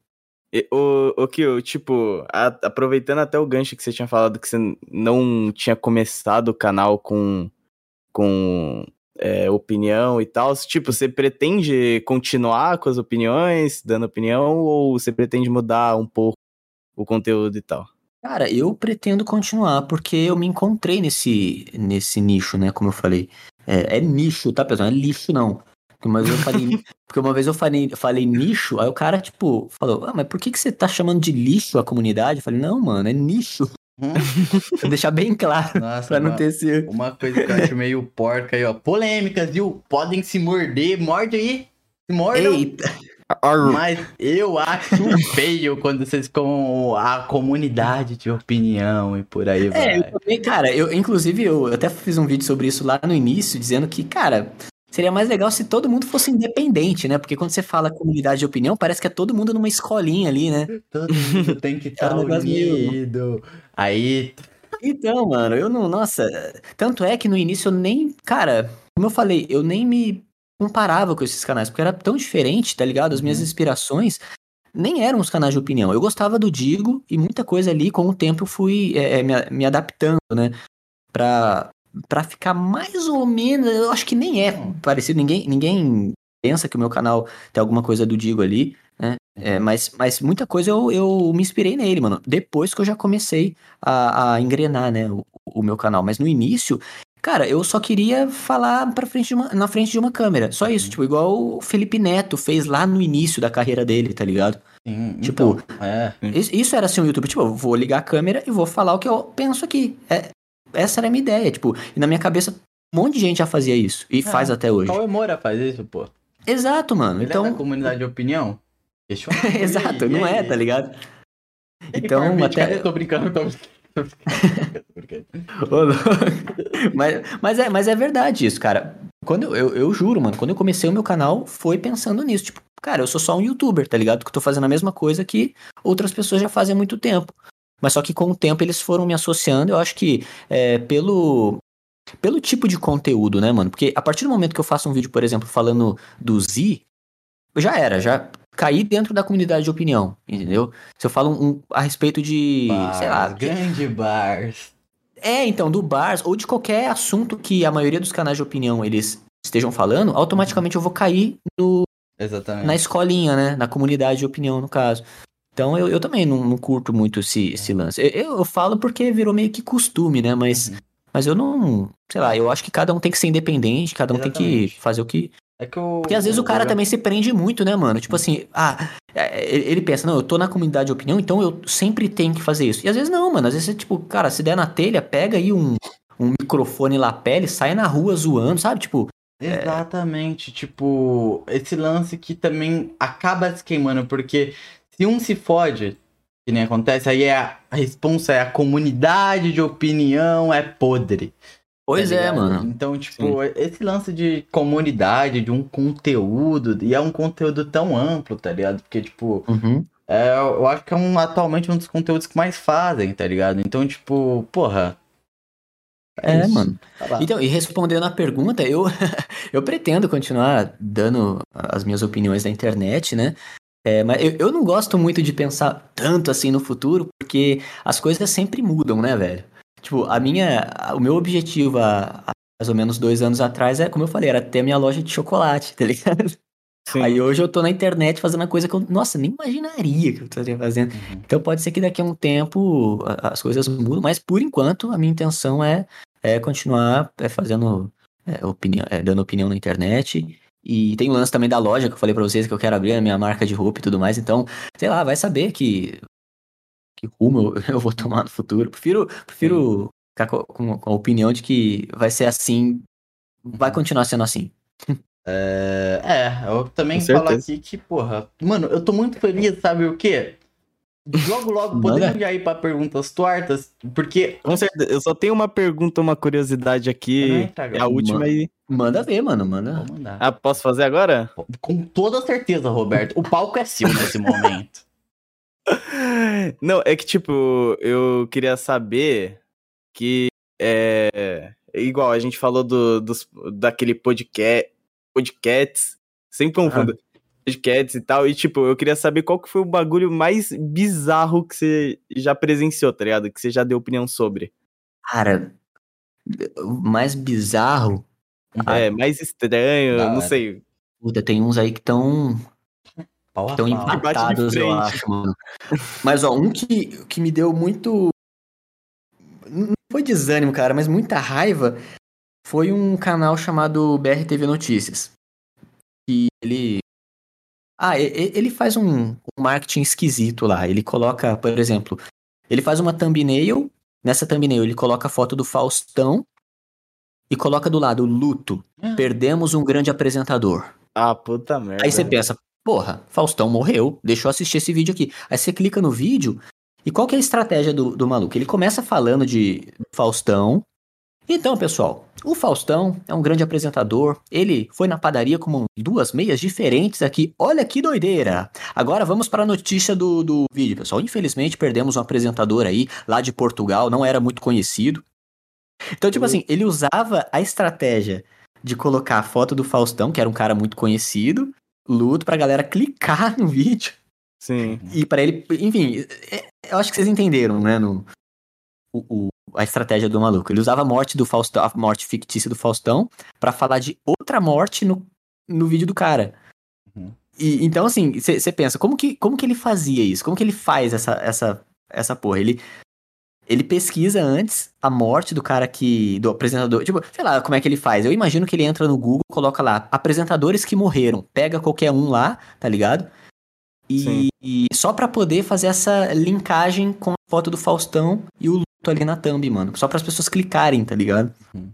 O, o que eu, tipo, a, aproveitando até o gancho que você tinha falado que você não tinha começado o canal com, com é, opinião e tal, tipo, você pretende continuar com as opiniões, dando opinião, ou você pretende mudar um pouco o conteúdo e tal? Cara, eu pretendo continuar, porque eu me encontrei nesse, nesse nicho, né? Como eu falei. É, é nicho, tá, pessoal? Não é lixo, não. Vez eu falei, porque uma vez eu falei, falei nicho, aí o cara, tipo, falou, ah, mas por que, que você tá chamando de lixo a comunidade? Eu falei, não, mano, é nicho. Hum. Vou deixar bem claro, Nossa, pra não uma, ter esse... Uma coisa que eu acho meio porca aí, ó. Polêmicas, viu? Podem se morder, morde aí. Se mordam. Eita. Mas eu acho feio quando vocês com a comunidade de opinião e por aí é, vai. É, eu também, cara, eu, inclusive eu até fiz um vídeo sobre isso lá no início, dizendo que, cara, seria mais legal se todo mundo fosse independente, né? Porque quando você fala comunidade de opinião, parece que é todo mundo numa escolinha ali, né? Todo mundo tem que estar tá unido. Aí. Então, mano, eu não. Nossa. Tanto é que no início eu nem. Cara, como eu falei, eu nem me comparava com esses canais, porque era tão diferente, tá ligado? As minhas uhum. inspirações nem eram os canais de opinião. Eu gostava do Digo e muita coisa ali, com o tempo, eu fui é, é me, me, adaptando, né? Pra, pra ficar mais ou menos. Eu acho que nem é parecido. Ninguém, ninguém pensa que o meu canal tem alguma coisa do Digo ali, né? É, mas, mas muita coisa eu, eu me inspirei nele, mano. Depois que eu já comecei a, a engrenar, né, o, o meu canal. Mas no início, Cara, eu só queria falar pra frente uma, na frente de uma câmera. Só isso, uhum. tipo, igual o Felipe Neto fez lá no início da carreira dele, tá ligado? Sim, tipo, então, é. isso era assim o YouTube. Tipo, eu vou ligar a câmera e vou falar o que eu penso aqui. É, essa era a minha ideia, tipo, e na minha cabeça um monte de gente já fazia isso. E é, faz até hoje. Qual Moura faz isso, pô? Exato, mano. Ele então. É da comunidade de opinião? Exato, não é, tá ligado? Então, até. Eu tô brincando, tô brincando. mas, mas, é, mas é verdade isso, cara. Quando eu, eu, eu, juro, mano, quando eu comecei o meu canal, foi pensando nisso. Tipo, cara, eu sou só um youtuber, tá ligado? Que eu tô fazendo a mesma coisa que outras pessoas já fazem há muito tempo. Mas só que com o tempo eles foram me associando, eu acho que é, pelo, pelo tipo de conteúdo, né, mano? Porque a partir do momento que eu faço um vídeo, por exemplo, falando do Z, já era, já cair dentro da comunidade de opinião, entendeu? Se eu falo um a respeito de, bars, sei lá, grande bars. É, então, do bars ou de qualquer assunto que a maioria dos canais de opinião eles estejam falando, automaticamente eu vou cair no Exatamente. na escolinha, né, na comunidade de opinião no caso. Então eu, eu também não, não curto muito esse, esse lance. Eu, eu, falo porque virou meio que costume, né? Mas, uhum. mas eu não. Sei lá, eu acho que cada um tem que ser independente, cada um Exatamente. tem que fazer o que, é que o, Porque às vezes o, cara também se prende muito, né, mano? Tipo assim, ah, é, ele pensa, não, eu tô na comunidade de opinião, então eu sempre tenho que fazer isso. E às vezes não, mano. Às vezes, tipo, cara, se der na telha, pega aí um, um microfone lapela e sai na rua zoando, sabe? Tipo. É Exatamente, é... tipo, esse lance que também acaba se queimando, porque se um se fode, que nem acontece, aí é a, a responsa é a comunidade de opinião é podre. Pois tá é, mano. Então, tipo, Sim. esse lance de comunidade, de um conteúdo, e é um conteúdo tão amplo, tá ligado? Porque, tipo, uhum. é, eu acho que é um, atualmente um dos conteúdos que mais fazem, tá ligado? Então, tipo, porra. É, é mano. Tá então, e respondendo a pergunta, eu, eu pretendo continuar dando as minhas opiniões na internet, né? É, mas eu, eu não gosto muito de pensar tanto assim no futuro, porque as coisas sempre mudam, né, velho? Tipo, a minha. O meu objetivo há, há mais ou menos dois anos atrás é, como eu falei, era ter a minha loja de chocolate, tá ligado? Sim. Aí hoje eu tô na internet fazendo uma coisa que eu, nossa, nem imaginaria que eu estaria fazendo. Uhum. Então pode ser que daqui a um tempo as coisas mudam, mas por enquanto a minha intenção é, é continuar é, fazendo é, opinião, é, dando opinião na internet. E tem o lance também da loja que eu falei pra vocês que eu quero abrir a minha marca de roupa e tudo mais. Então, sei lá, vai saber que que rumo eu, eu vou tomar no futuro. Prefiro, prefiro ficar com, com, com, a opinião de que vai ser assim, vai continuar sendo assim. É, é eu também falo aqui que, porra, mano, eu tô muito feliz, sabe o quê? Logo, logo, podemos já ir pra perguntas tortas, porque. Com certeza, eu só tenho uma pergunta, uma curiosidade aqui. É a última aí. Manda ver, mano, manda. Ah, posso fazer agora? Com toda certeza, Roberto. O palco é seu nesse momento. Não, é que, tipo, eu queria saber que é, igual a gente falou do, dos, daquele podcast, podcasts, sempre confundo. Ah. Podcasts e tal, e tipo, eu queria saber qual que foi o bagulho mais bizarro que você já presenciou, tá ligado? Que você já deu opinião sobre. Cara, mais bizarro. É, mais estranho, não sei. Puta, tem uns aí que estão. Estão empatados, eu acho, mano. Mas, ó, um que, que me deu muito. Não foi desânimo, cara, mas muita raiva foi um canal chamado BRTV Notícias. Que ele. Ah, ele faz um, um marketing esquisito lá. Ele coloca, por exemplo, ele faz uma thumbnail Nessa thumbnail ele coloca a foto do Faustão e coloca do lado luto. Ah. Perdemos um grande apresentador. Ah, puta merda. Aí você pensa, porra, Faustão morreu, deixa eu assistir esse vídeo aqui. Aí você clica no vídeo e qual que é a estratégia do, do maluco? Ele começa falando de Faustão, então, pessoal, o Faustão é um grande apresentador. Ele foi na padaria com duas meias diferentes aqui. Olha que doideira! Agora vamos para a notícia do, do vídeo, pessoal. Infelizmente, perdemos um apresentador aí, lá de Portugal, não era muito conhecido. Então, tipo assim, ele usava a estratégia de colocar a foto do Faustão, que era um cara muito conhecido, luto, pra galera clicar no vídeo. Sim. E para ele, enfim, é, eu acho que vocês entenderam, né? No, o, a estratégia do maluco. Ele usava a morte do Faustão, a morte fictícia do Faustão, para falar de outra morte no, no vídeo do cara. Uhum. E, então, assim, você pensa, como que, como que ele fazia isso? Como que ele faz essa, essa, essa porra? Ele, ele pesquisa antes a morte do cara que. do apresentador. Tipo, sei lá como é que ele faz. Eu imagino que ele entra no Google, coloca lá apresentadores que morreram. Pega qualquer um lá, tá ligado? E, e só para poder fazer essa linkagem com foto do Faustão e o ali na thumb, mano. Só para as pessoas clicarem, tá ligado? Uhum.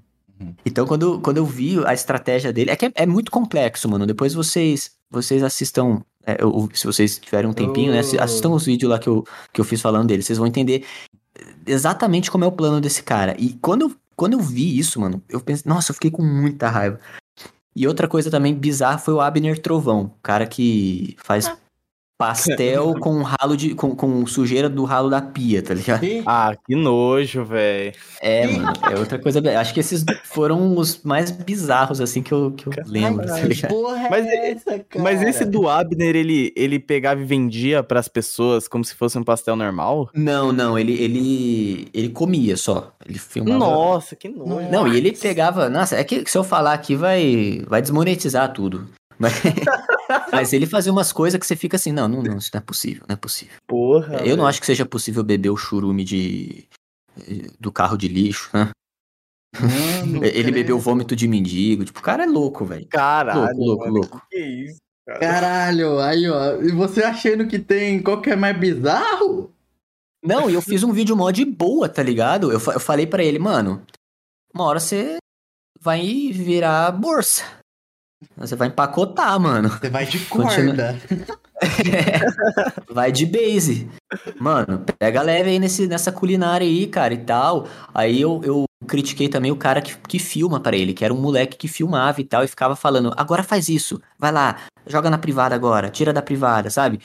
Então, quando, quando eu vi a estratégia dele, é que é, é muito complexo, mano. Depois vocês vocês assistam, é, eu, se vocês tiverem um tempinho, né? Assistam os vídeos lá que eu, que eu fiz falando dele. Vocês vão entender exatamente como é o plano desse cara. E quando eu, quando eu vi isso, mano, eu pensei, nossa, eu fiquei com muita raiva. E outra coisa também bizarra foi o Abner Trovão, cara que faz ah pastel com ralo de. Com, com sujeira do ralo da pia, tá ligado? Ah, que nojo, velho. É, mano. É outra coisa. Acho que esses foram os mais bizarros, assim, que eu, que eu lembro. Tá porra é mas, essa, cara? mas esse do Abner, ele, ele pegava e vendia pras pessoas como se fosse um pastel normal? Não, não. Ele, ele, ele comia só. Ele filmava. Nossa, que nojo. Não, e ele pegava. Nossa, é que se eu falar aqui vai, vai desmonetizar tudo. Mas, mas ele fazia umas coisas que você fica assim, não, não, não, isso não é possível, não é possível. Porra. Eu não acho que seja possível beber o churume de do carro de lixo, né? Mano, ele creio. bebeu vômito de mendigo. Tipo, o cara é louco, velho. Caralho. Louco, louco, mano, louco. Que, que é isso? Cara? Caralho, aí, ó. E você achando que tem qual que é mais bizarro? Não, e eu fiz um vídeo mó de boa, tá ligado? Eu, eu falei para ele, mano, uma hora você vai virar bolsa. Você vai empacotar, mano. Você vai de corda. vai de base. Mano, pega leve aí nesse, nessa culinária aí, cara, e tal. Aí eu, eu critiquei também o cara que, que filma para ele, que era um moleque que filmava e tal, e ficava falando, agora faz isso, vai lá, joga na privada agora, tira da privada, sabe?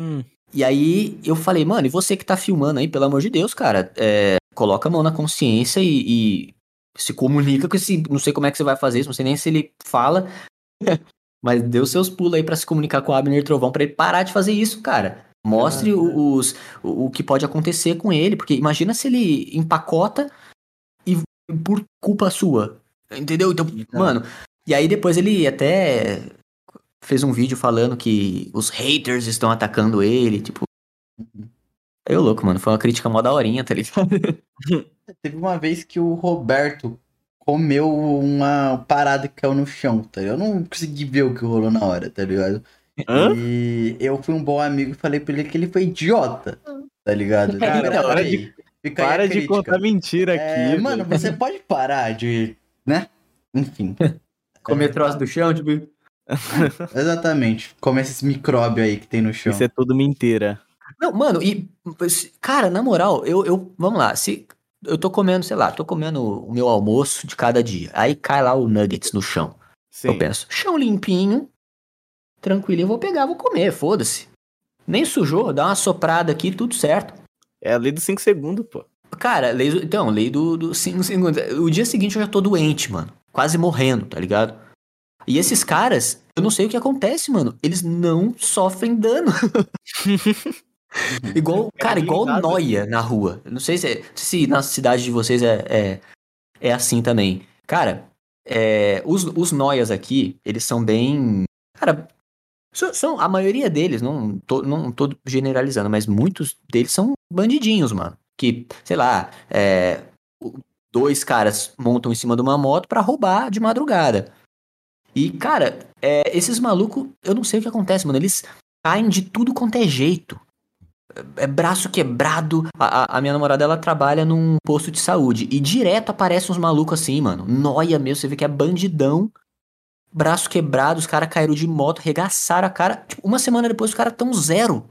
Hum. E aí eu falei, mano, e você que tá filmando aí, pelo amor de Deus, cara, é, coloca a mão na consciência e, e se comunica com esse. Não sei como é que você vai fazer isso, não sei nem se ele fala, Mas deu seus pulos aí para se comunicar com o Abner Trovão para ele parar de fazer isso, cara. Mostre ah, os, o, o que pode acontecer com ele, porque imagina se ele empacota e por culpa sua. Entendeu? Então, então, mano. E aí depois ele até fez um vídeo falando que os haters estão atacando ele, tipo. Eu louco, mano. Foi uma crítica mó da horinha, tá ligado? Teve uma vez que o Roberto comeu uma parada que caiu no chão, tá ligado? Eu não consegui ver o que rolou na hora, tá ligado? Hã? E eu fui um bom amigo e falei pra ele que ele foi idiota, tá ligado? Cara, então, para de, para de contar mentira é, aqui. Mano, você pode parar de, né? Enfim. Comer troço do chão, tipo... Exatamente. Comer esses micróbios aí que tem no chão. Isso é tudo mentira. Não, mano, e. Cara, na moral, eu. eu vamos lá. Se eu tô comendo, sei lá, tô comendo o meu almoço de cada dia. Aí cai lá o nuggets no chão. Sim. Eu penso, chão limpinho, tranquilo, eu vou pegar, vou comer, foda-se. Nem sujou, dá uma soprada aqui, tudo certo. É ali dos 5 segundos, pô. Cara, lei, então, lei do 5 segundos. O dia seguinte eu já tô doente, mano. Quase morrendo, tá ligado? E esses caras, eu não sei o que acontece, mano. Eles não sofrem dano. igual, é cara, igual noia na rua. Não sei se, se na cidade de vocês é, é, é assim também. Cara, é, os, os noias aqui, eles são bem. Cara, são, a maioria deles, não tô, não tô generalizando, mas muitos deles são bandidinhos, mano. Que, sei lá, é, dois caras montam em cima de uma moto para roubar de madrugada. E, cara, é, esses malucos, eu não sei o que acontece, mano. Eles caem de tudo quanto é jeito. É, é braço quebrado. A, a, minha namorada, ela trabalha num posto de saúde. E direto aparecem uns malucos assim, mano. Noia mesmo. Você vê que é bandidão. Braço quebrado. Os caras caíram de moto, regaçaram a cara. Tipo, uma semana depois, os caras tão zero.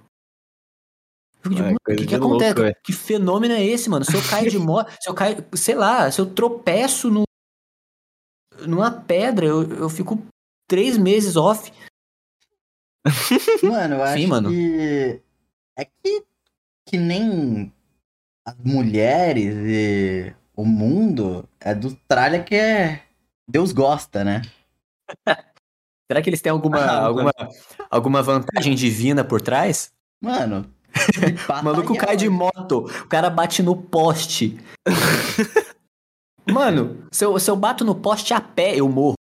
o que, que acontece? Louco, que fenômeno é esse, mano? Se eu caio de moto, se eu caio, sei lá, se eu tropeço no, numa pedra, eu, eu fico três meses off. Mano, eu acho Sim, mano. que. É que, que nem as mulheres e o mundo é do tralha que é. Deus gosta, né? Será que eles têm alguma, alguma, alguma vantagem divina por trás? Mano. o maluco cai de moto, o cara bate no poste. Mano, se eu, se eu bato no poste a pé, eu morro.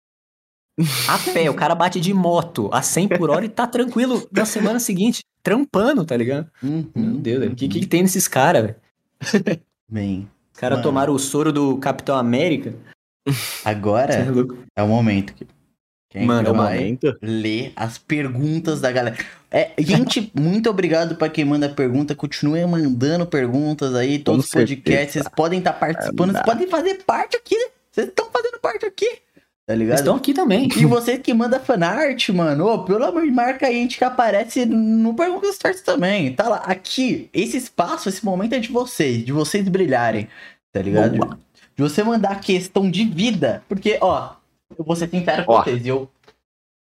A pé, o cara bate de moto a 100 por hora e tá tranquilo na semana seguinte, trampando, tá ligado? Uhum, Meu Deus, o que, que tem nesses caras, velho? Bem. Os caras tomaram o soro do Capitão América. Agora é, é o momento que quem Mano, é o momento. ler as perguntas da galera. É, gente, muito obrigado para quem manda pergunta. Continue mandando perguntas aí. Todos os podcasts. Vocês podem estar tá participando. Vocês podem fazer parte aqui. Vocês estão fazendo parte aqui. Tá ligado? Estão aqui também. E você que manda fanart, mano. Ô, pelo amor de marca aí, a gente que aparece no Perguntas Starts também. Tá lá. Aqui, esse espaço, esse momento é de vocês. De vocês brilharem. Tá ligado? Boa. De você mandar questão de vida. Porque, ó, eu vou ser sincero com vocês. Eu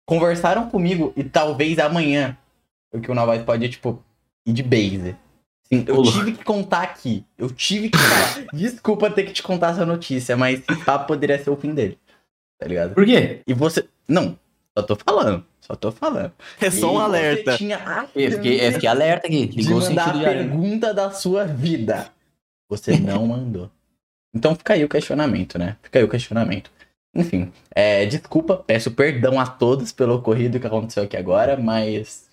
conversaram comigo e talvez amanhã o que o Novaes pode, tipo, ir de base. Sim, eu tive que contar aqui. Eu tive que falar. Desculpa ter que te contar essa notícia, mas tá, poderia ser o fim dele. Tá ligado? Por quê? E você. Não, só tô falando. Só tô falando. É só um alerta. Tinha eu fiquei, eu fiquei alerta aqui. Ligou de mandar a pergunta da sua vida. Você não mandou. Então fica aí o questionamento, né? Fica aí o questionamento. Enfim, é, desculpa, peço perdão a todos pelo ocorrido que aconteceu aqui agora, mas.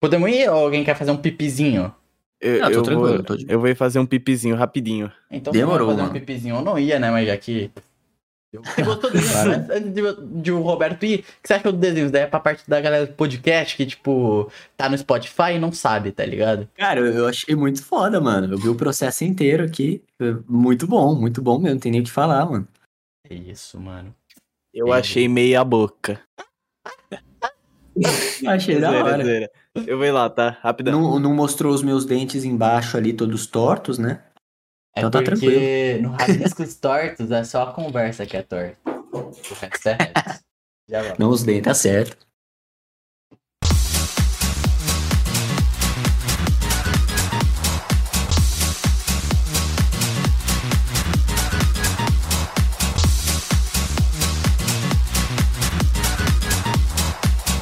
Podemos ir ou alguém quer fazer um pipizinho? Eu, não, eu, vou, eu vou fazer um pipizinho rapidinho. Então, Demorou, fazer mano. um pipizinho, eu não ia, né? Mas já que. Você gostou do? Antes de, de, o Roberto ir, o que você achou do desenho? Daí é pra parte da galera do podcast que, tipo, tá no Spotify e não sabe, tá ligado? Cara, eu achei muito foda, mano. Eu vi o processo inteiro aqui. Muito bom, muito bom mesmo. Não tem nem o que falar, mano. É isso, mano. Eu achei meia boca. achei da hora. Zera. Eu vou ir lá, tá? Rapidão. Não, não mostrou os meus dentes embaixo ali, todos tortos, né? É então tá tranquilo. no Rabiscos Tortos é só a conversa que é torta. O resto é reto. Não, os dentes tá certo.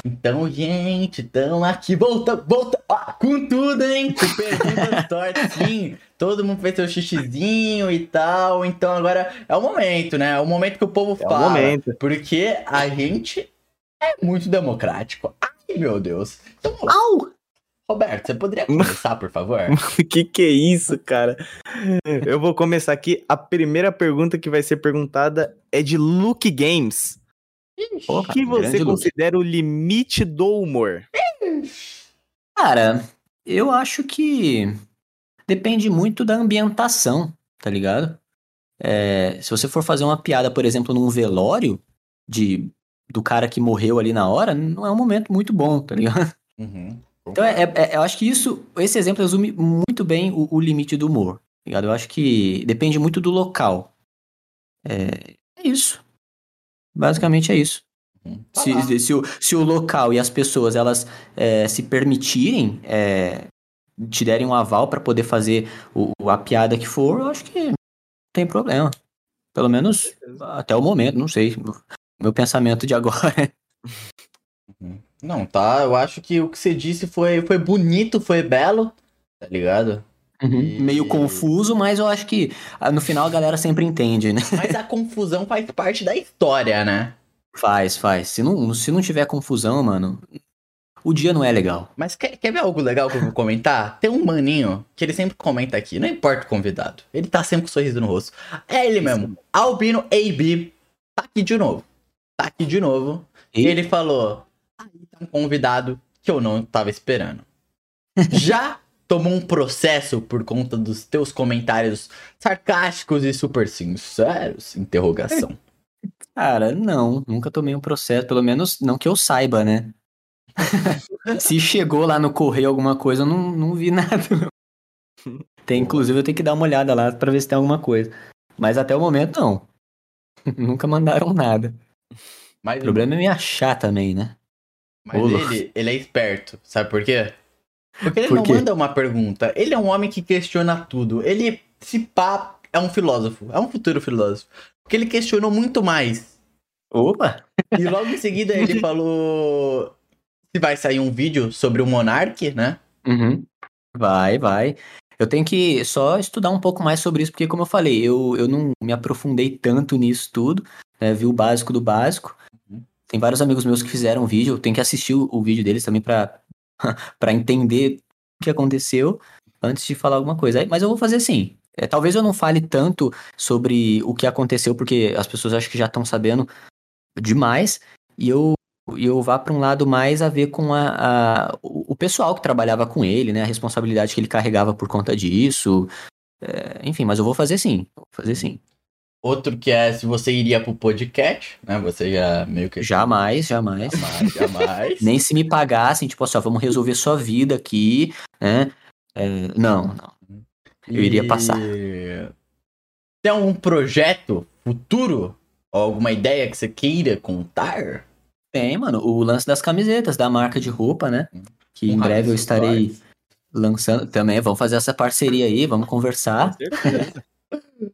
Então, gente, estamos aqui, volta, volta, ó, com tudo, hein? Com perguntas tortas, sim. Todo mundo fez seu xixizinho e tal. Então agora é o momento, né? É o momento que o povo é fala. É o momento. Porque a gente é muito democrático. Ai, meu Deus. Então, Au! Roberto, você poderia começar, por favor? que que é isso, cara? Eu vou começar aqui. A primeira pergunta que vai ser perguntada é de Luke Games. O que você considera o limite do humor? Cara, eu acho que depende muito da ambientação, tá ligado? É, se você for fazer uma piada, por exemplo, num velório de, do cara que morreu ali na hora, não é um momento muito bom, tá ligado? Uhum. Então, é, é, eu acho que isso, esse exemplo resume muito bem o, o limite do humor, tá ligado? Eu acho que depende muito do local. É, é isso. Basicamente é isso. Uhum. Se, se, o, se o local e as pessoas elas é, se permitirem é, te derem um aval para poder fazer o, a piada que for, eu acho que não tem problema. Pelo menos até o momento, não sei. Meu pensamento de agora. Uhum. Não, tá. Eu acho que o que você disse foi, foi bonito, foi belo, tá ligado? Uhum. E... Meio confuso, mas eu acho que ah, no final a galera sempre entende, né? Mas a confusão faz parte da história, né? Faz, faz. Se não, se não tiver confusão, mano, o dia não é legal. Mas quer, quer ver algo legal que eu vou comentar? Tem um maninho que ele sempre comenta aqui, não importa o convidado. Ele tá sempre com um sorriso no rosto. É ele mesmo, Albino AB, tá aqui de novo. Tá aqui de novo. E ele falou: aí tá um convidado que eu não tava esperando. Já tomou um processo por conta dos teus comentários sarcásticos e super sinceros? Interrogação. Cara, não, nunca tomei um processo, pelo menos não que eu saiba, né? se chegou lá no correio alguma coisa, eu não, não vi nada. Tem, inclusive, eu tenho que dar uma olhada lá para ver se tem alguma coisa. Mas até o momento, não. Nunca mandaram nada. Mas o problema é me achar também, né? Mas ele, ele é esperto, sabe por quê? Porque ele por não manda uma pergunta. Ele é um homem que questiona tudo. Ele, se pá, é um filósofo. É um futuro filósofo. Porque ele questionou muito mais. Opa! E logo em seguida ele falou se vai sair um vídeo sobre o Monark, né? Uhum. Vai, vai. Eu tenho que só estudar um pouco mais sobre isso, porque, como eu falei, eu, eu não me aprofundei tanto nisso tudo, né? Vi o básico do básico. Uhum. Tem vários amigos meus que fizeram vídeo, eu tenho que assistir o, o vídeo deles também para entender o que aconteceu antes de falar alguma coisa. Mas eu vou fazer assim. É, talvez eu não fale tanto sobre o que aconteceu, porque as pessoas acho que já estão sabendo demais. E eu eu vá para um lado mais a ver com a, a, o pessoal que trabalhava com ele, né? A responsabilidade que ele carregava por conta disso. É, enfim, mas eu vou fazer sim. Vou fazer sim. Outro que é se você iria pro podcast, né? Você já meio que. Jamais, jamais. Jamais, jamais. Nem se me pagassem, tipo assim, ó, vamos resolver sua vida aqui, né? É, não, não. Eu iria passar. Tem algum projeto futuro? Ou alguma ideia que você queira contar? Tem, mano. O lance das camisetas, da marca de roupa, né? Que um em breve eu estarei lançando também. Vamos fazer essa parceria aí, vamos conversar.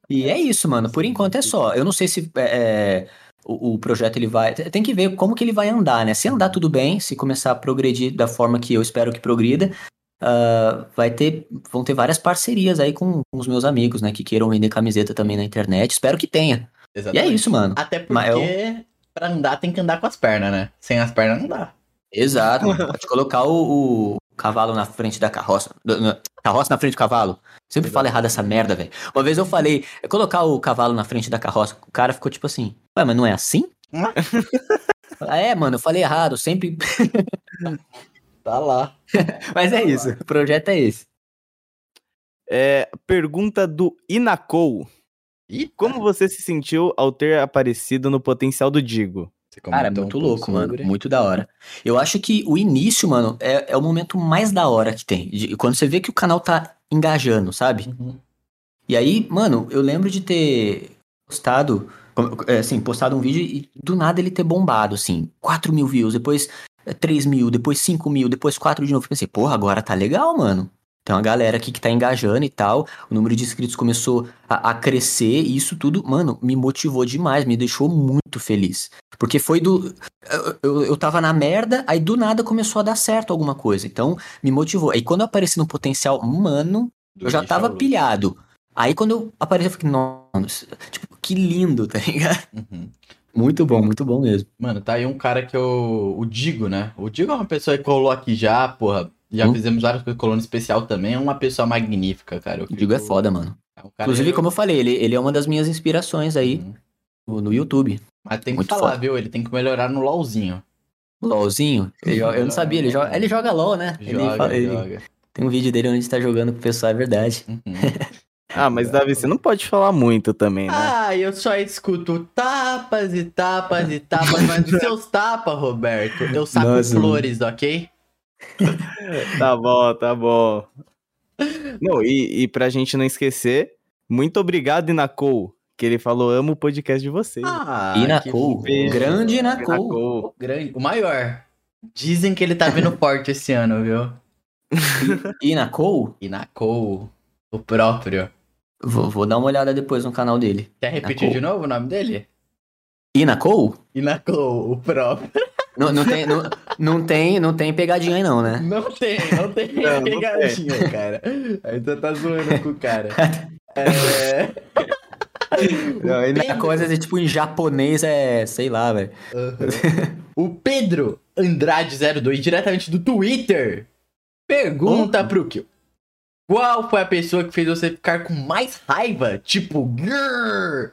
e é isso, mano. Por enquanto é só. Eu não sei se é, é, o, o, projeto ele vai. Tem que ver como que ele vai andar, né? Se andar tudo bem, se começar a progredir da forma que eu espero que progrida, uh, vai ter, vão ter várias parcerias aí com, com, os meus amigos, né? Que queiram vender camiseta também na internet. Espero que tenha. Exatamente. E é isso, mano. Até porque eu pra andar tem que andar com as pernas, né? Sem as pernas não dá. Exato. Pode colocar o, o, cavalo na frente da carroça. Carroça na frente do cavalo. Sempre falo errado essa merda, velho. Uma vez eu falei, é colocar o cavalo na frente da carroça. O cara ficou tipo assim, ué, mas não é assim? é, mano, eu falei errado, sempre. tá lá. mas é isso, o projeto é esse. É, pergunta do Inacou. E como você se sentiu ao ter aparecido no potencial do Digo? Cara, muito um louco, mano. Sobre... Muito da hora. Eu acho que o início, mano, é, é o momento mais da hora que tem. De, quando você vê que o canal tá engajando, sabe? Uhum. E aí, mano, eu lembro de ter postado, é, assim, postado um vídeo e do nada ele ter bombado, assim, 4 mil views, depois 3 é, mil, depois 5 mil, depois 4 de novo. Eu pensei, porra, agora tá legal, mano. Tem uma galera aqui que tá engajando e tal. O número de inscritos começou a, a, crescer e isso tudo, mano, me motivou demais, me deixou muito feliz. Porque foi do. Eu, eu, eu tava na merda, aí do nada começou a dar certo alguma coisa. Então, me motivou. Aí quando eu apareci no potencial, mano, eu já tava pilhado. Aí quando eu apareci, eu fiquei, nossa, tipo, que lindo, tá ligado? Uhum. Muito bom, muito bom mesmo. Mano, tá aí um cara que eu. O Digo, né? O Digo é uma pessoa que colou aqui já, porra já hum? fizemos várias coisas, Colônia Especial também, é uma pessoa magnífica, cara. Eu fico... Digo é foda, mano. É um Inclusive, como eu falei, ele, ele é uma das minhas inspirações aí hum. no, YouTube. Mas tem que Muito falar, foda. viu? Ele tem que melhorar no LOLzinho. LOLzinho? eu não sabia, ele joga, ele joga LOL, né? Joga, ele, fala, ele joga. Tem um vídeo dele onde ele tá jogando com o pessoal, é verdade. Uhum. Ah, mas Davi, você não pode falar muito também, né? Ah, eu só escuto tapas e tapas e tapas, mas os seus tapas, Roberto, eu saco Nossa, flores, mano. ok? tá bom, tá bom. Não, e, e pra gente não esquecer, muito obrigado, Inacou, que ele falou, amo o podcast de vocês. Ah, Inacou, grande Inacou. Grande, o maior. Dizem que ele tá vindo forte esse ano, viu? Inacou? Inacou. O próprio. Vou, vou dar uma olhada depois no canal dele. Quer repetir Inacou. de novo o nome dele? Inacou? Inacou, o próprio. Não, não, tem, não, não, tem, não tem pegadinha aí não, né? Não tem, não tem não, pegadinha, não tem. cara. Aí tu tá zoando com o cara. É... Não, na coisa é tipo em japonês é, sei lá, velho. Uhum. O Pedro Andrade 02, diretamente do Twitter, pergunta oh. pro Kill. Qual foi a pessoa que fez você ficar com mais raiva? Tipo, grrr.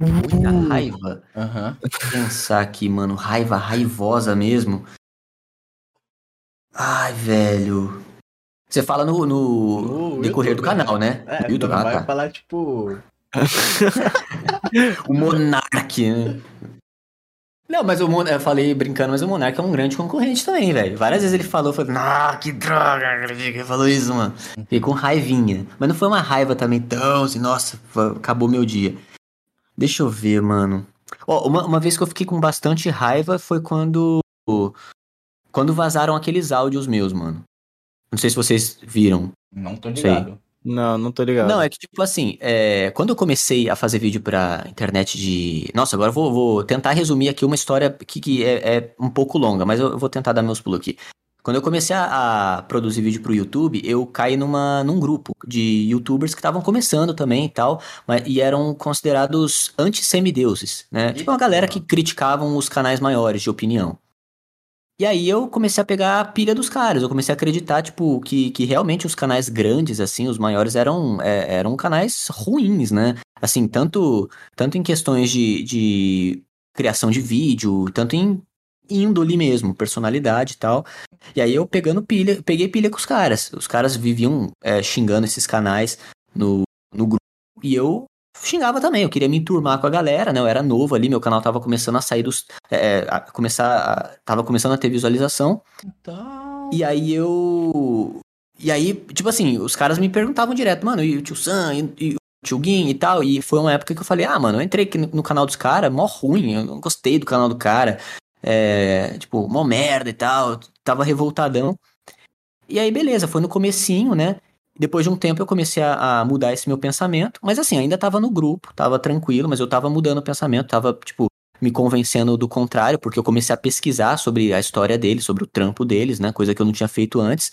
Muita raiva. Uhum. Pensar aqui, mano, raiva raivosa mesmo. Ai, velho. Você fala no, no, no decorrer YouTube, do canal, né? É, YouTube, ah, vai tá. falar, tipo, o Monark, né? Não, mas o Mon eu falei brincando, mas o Monark é um grande concorrente também, velho. Várias vezes ele falou, falou, ah, que droga, que falou isso, mano. Fiquei com raivinha. Mas não foi uma raiva também tão assim, nossa, acabou meu dia. Deixa eu ver, mano. Ó, uma, uma vez que eu fiquei com bastante raiva foi quando. Quando vazaram aqueles áudios meus, mano. Não sei se vocês viram. Não tô ligado. Sei. Não, não tô ligado. Não, é que tipo assim, é, quando eu comecei a fazer vídeo pra internet de. Nossa, agora eu vou, vou tentar resumir aqui uma história que, que é, é, um pouco longa, mas eu vou tentar dar meus pulos aqui. Quando eu comecei a, a produzir vídeo pro YouTube, eu caí numa, num grupo de youtubers que estavam começando também e tal, mas, e eram considerados anti-semideuses, né? Tipo uma galera que criticavam os canais maiores de opinião. E aí eu comecei a pegar a pilha dos caras, eu comecei a acreditar, tipo, que, que realmente os canais grandes, assim, os maiores, eram, é, eram canais ruins, né? Assim, tanto, tanto em questões de, de criação de vídeo, tanto em índole mesmo, personalidade e tal. E aí eu pegando pilha, peguei pilha com os caras. Os caras viviam é, xingando esses canais no, no grupo. E eu xingava também, eu queria me enturmar com a galera, né? Eu era novo ali, meu canal tava começando a sair dos. É, a começar. A, tava começando a ter visualização. Então... E aí eu. E aí, tipo assim, os caras me perguntavam direto, mano, e o tio Sam, e, e o tio Guin e tal. E foi uma época que eu falei, ah, mano, eu entrei aqui no, no canal dos caras, mó ruim, eu não gostei do canal do cara. É, tipo, mó merda e tal. Tava revoltadão. E aí, beleza, foi no comecinho, né? Depois de um tempo eu comecei a, a, mudar esse meu pensamento, mas assim, ainda tava no grupo, tava tranquilo, mas eu tava mudando o pensamento, tava, tipo, me convencendo do contrário, porque eu comecei a pesquisar sobre a história deles, sobre o trampo deles, né, coisa que eu não tinha feito antes.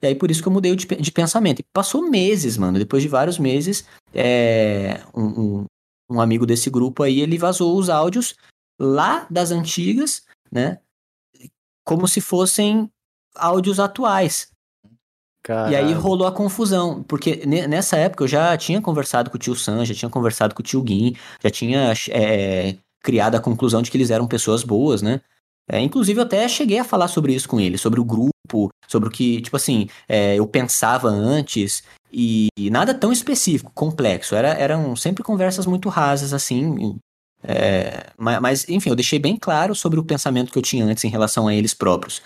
E aí por isso que eu mudei de, de pensamento. E passou meses, mano, depois de vários meses, é, um, um, um amigo desse grupo aí, ele vazou os áudios lá das antigas, né, como se fossem áudios atuais. Caramba. E aí rolou a confusão, porque nessa época eu já tinha conversado com o tio Sam, já tinha conversado com o tio Guin, já tinha é, criado a conclusão de que eles eram pessoas boas, né? É, inclusive eu até cheguei a falar sobre isso com ele, sobre o grupo, sobre o que, tipo assim, é, eu pensava antes, e nada tão específico, complexo. Era, eram sempre conversas muito rasas, assim. É, mas, enfim, eu deixei bem claro sobre o pensamento que eu tinha antes em relação a eles próprios.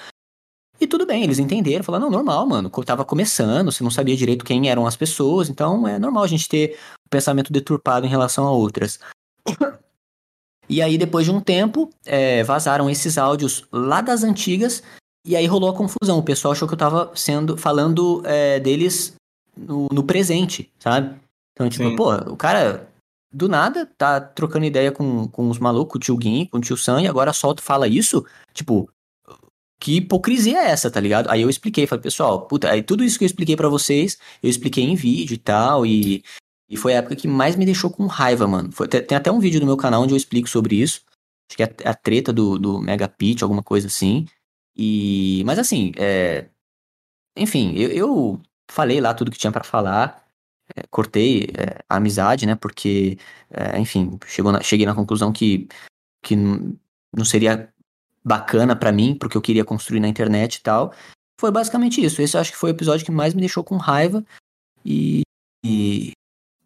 E tudo bem, eles entenderam, falaram, não, normal, mano, tava começando, você não sabia direito quem eram as pessoas, então é normal a gente ter um pensamento deturpado em relação a outras. E aí, depois de um tempo, é, vazaram esses áudios lá das antigas, e aí rolou a confusão. O pessoal achou que eu tava sendo, falando é, deles no, no, presente, sabe? Então, tipo, Sim. pô, o cara do nada tá trocando ideia com, com os malucos, o tio Guin, com o tio Sam, e agora solta fala isso? Tipo, que hipocrisia é essa, tá ligado? Aí eu expliquei, falei, pessoal, puta, aí tudo isso que eu expliquei para vocês, eu expliquei em vídeo e tal, e, e foi a época que mais me deixou com raiva, mano. Foi, tem, até um vídeo no meu canal onde eu explico sobre isso. Acho que é a, a treta do, do Mega Pitch, alguma coisa assim. E, mas assim, é, enfim, eu, eu falei lá tudo que tinha para falar, é, cortei é, a amizade, né? Porque, é, enfim, na, cheguei na conclusão que, que não seria bacana para mim, porque eu queria construir na internet e tal. Foi basicamente isso. Esse eu acho que foi o episódio que mais me deixou com raiva. E. e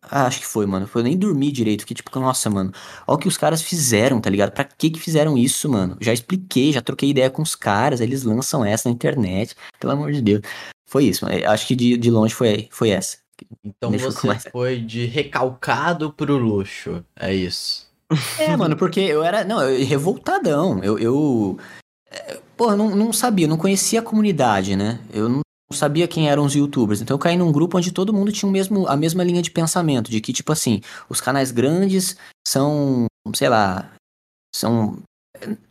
ah, acho que foi, mano. Foi nem dormir direito. Fiquei tipo, nossa, mano. Olha o que os caras fizeram, tá ligado? Pra que que fizeram isso, mano? Já expliquei, já troquei ideia com os caras. Eles lançam essa na internet. Pelo amor de Deus. Foi isso, mano. Acho que de, de longe foi, foi essa. Então você foi de recalcado pro luxo. É isso. É, mano, porque eu era. Não, eu, revoltadão. Eu. eu é, pô, não, não sabia, não conhecia a comunidade, né? Eu não, sabia quem eram os youtubers. Então eu caí num grupo onde todo mundo tinha o mesmo, a mesma linha de pensamento, de que, tipo assim, os canais grandes são, sei lá, são.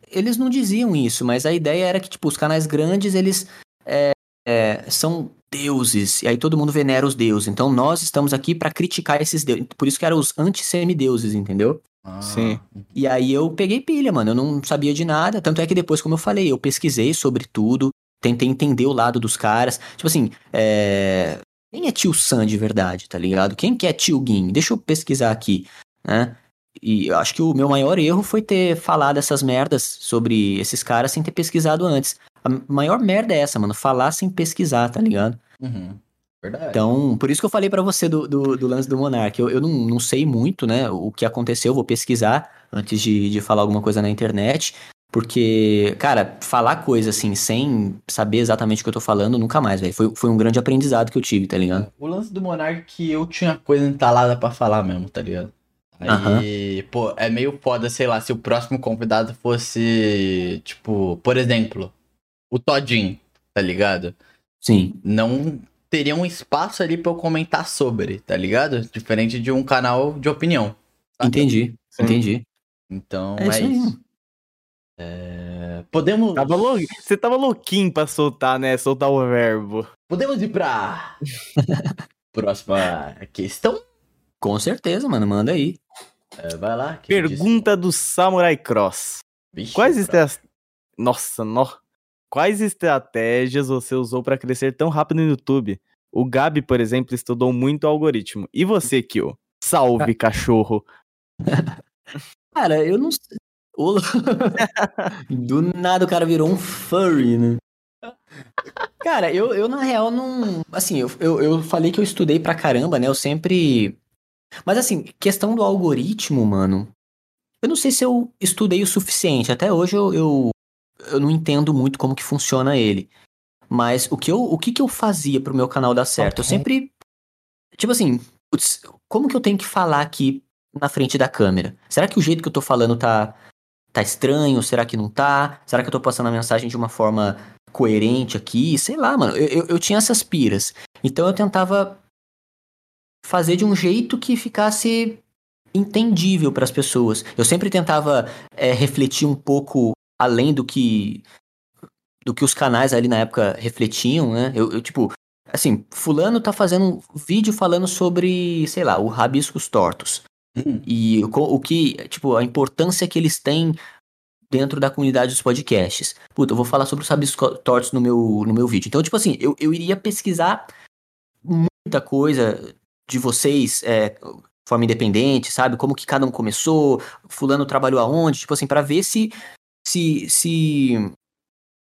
Eles não diziam isso, mas a ideia era que, tipo, os canais grandes, eles é, é, são deuses, e aí todo mundo venera os deuses. Então nós estamos aqui para criticar esses deuses. Por isso que eram os anti-semideuses, entendeu? Ah. Sim. E aí eu peguei pilha, mano. Eu não sabia de nada. Tanto é que depois, como eu falei, eu pesquisei sobre tudo, tentei entender o lado dos caras. Tipo assim, é... quem é tio Sam de verdade, tá ligado? Quem que é tio Gin? Deixa eu pesquisar aqui, né? E eu acho que o meu maior erro foi ter falado essas merdas sobre esses caras sem ter pesquisado antes. A maior merda é essa, mano. Falar sem pesquisar, tá ligado? Uhum. Verdade. Então, por isso que eu falei para você do, do, do, lance do Monark. Eu, eu não, não sei muito, né, o que aconteceu, vou pesquisar antes de, de falar alguma coisa na internet. Porque, cara, falar coisa assim, sem saber exatamente o que eu tô falando, nunca mais, velho. Foi, foi um grande aprendizado que eu tive, tá ligado? O lance do Monark é que eu tinha coisa entalada para falar mesmo, tá ligado? Aí, uhum. pô, é meio foda, sei lá, se o próximo convidado fosse, tipo, por exemplo, o Todinho, tá ligado? Sim. Não teria um espaço ali para eu comentar sobre, tá ligado? Diferente de um canal de opinião. Sabe? Entendi, Sim. entendi. Então é, é isso. É... Podemos. Tava lou... Você tava louquinho pra soltar, né? Soltar o verbo. Podemos ir pra. Próxima questão? Com certeza, mano. Manda aí. É, vai lá. Pergunta do Samurai Cross. Vixe, Quais estratégias. Nossa, no... Quais estratégias você usou para crescer tão rápido no YouTube? O Gabi, por exemplo, estudou muito o algoritmo. E você, Kyo? Salve, cachorro! Cara, eu não sei. Do nada o cara virou um furry, né? Cara, eu, eu na real não. Assim, eu, eu, eu falei que eu estudei pra caramba, né? Eu sempre. Mas assim, questão do algoritmo, mano. Eu não sei se eu estudei o suficiente. Até hoje eu, eu, eu não entendo muito como que funciona ele. Mas o que eu, o que, que eu fazia pro meu canal dar certo? Okay. Eu sempre. Tipo assim, putz, como que eu tenho que falar aqui na frente da câmera? Será que o jeito que eu tô falando tá, tá estranho? Será que não tá? Será que eu tô passando a mensagem de uma forma coerente aqui? Sei lá, mano. Eu, eu, eu tinha essas piras. Então eu tentava fazer de um jeito que ficasse entendível para as pessoas. Eu sempre tentava é, refletir um pouco além do que do que os canais ali na época refletiam, né? Eu, eu tipo, assim, fulano tá fazendo um vídeo falando sobre, sei lá, o rabiscos tortos. Uhum. E o, o que, tipo, a importância que eles têm dentro da comunidade dos podcasts. Puta, eu vou falar sobre os rabiscos tortos no meu, no meu vídeo. Então, tipo assim, eu, eu iria pesquisar muita coisa de vocês, é, de forma independente, sabe? Como que cada um começou, fulano trabalhou aonde, tipo assim, para ver se, se, se,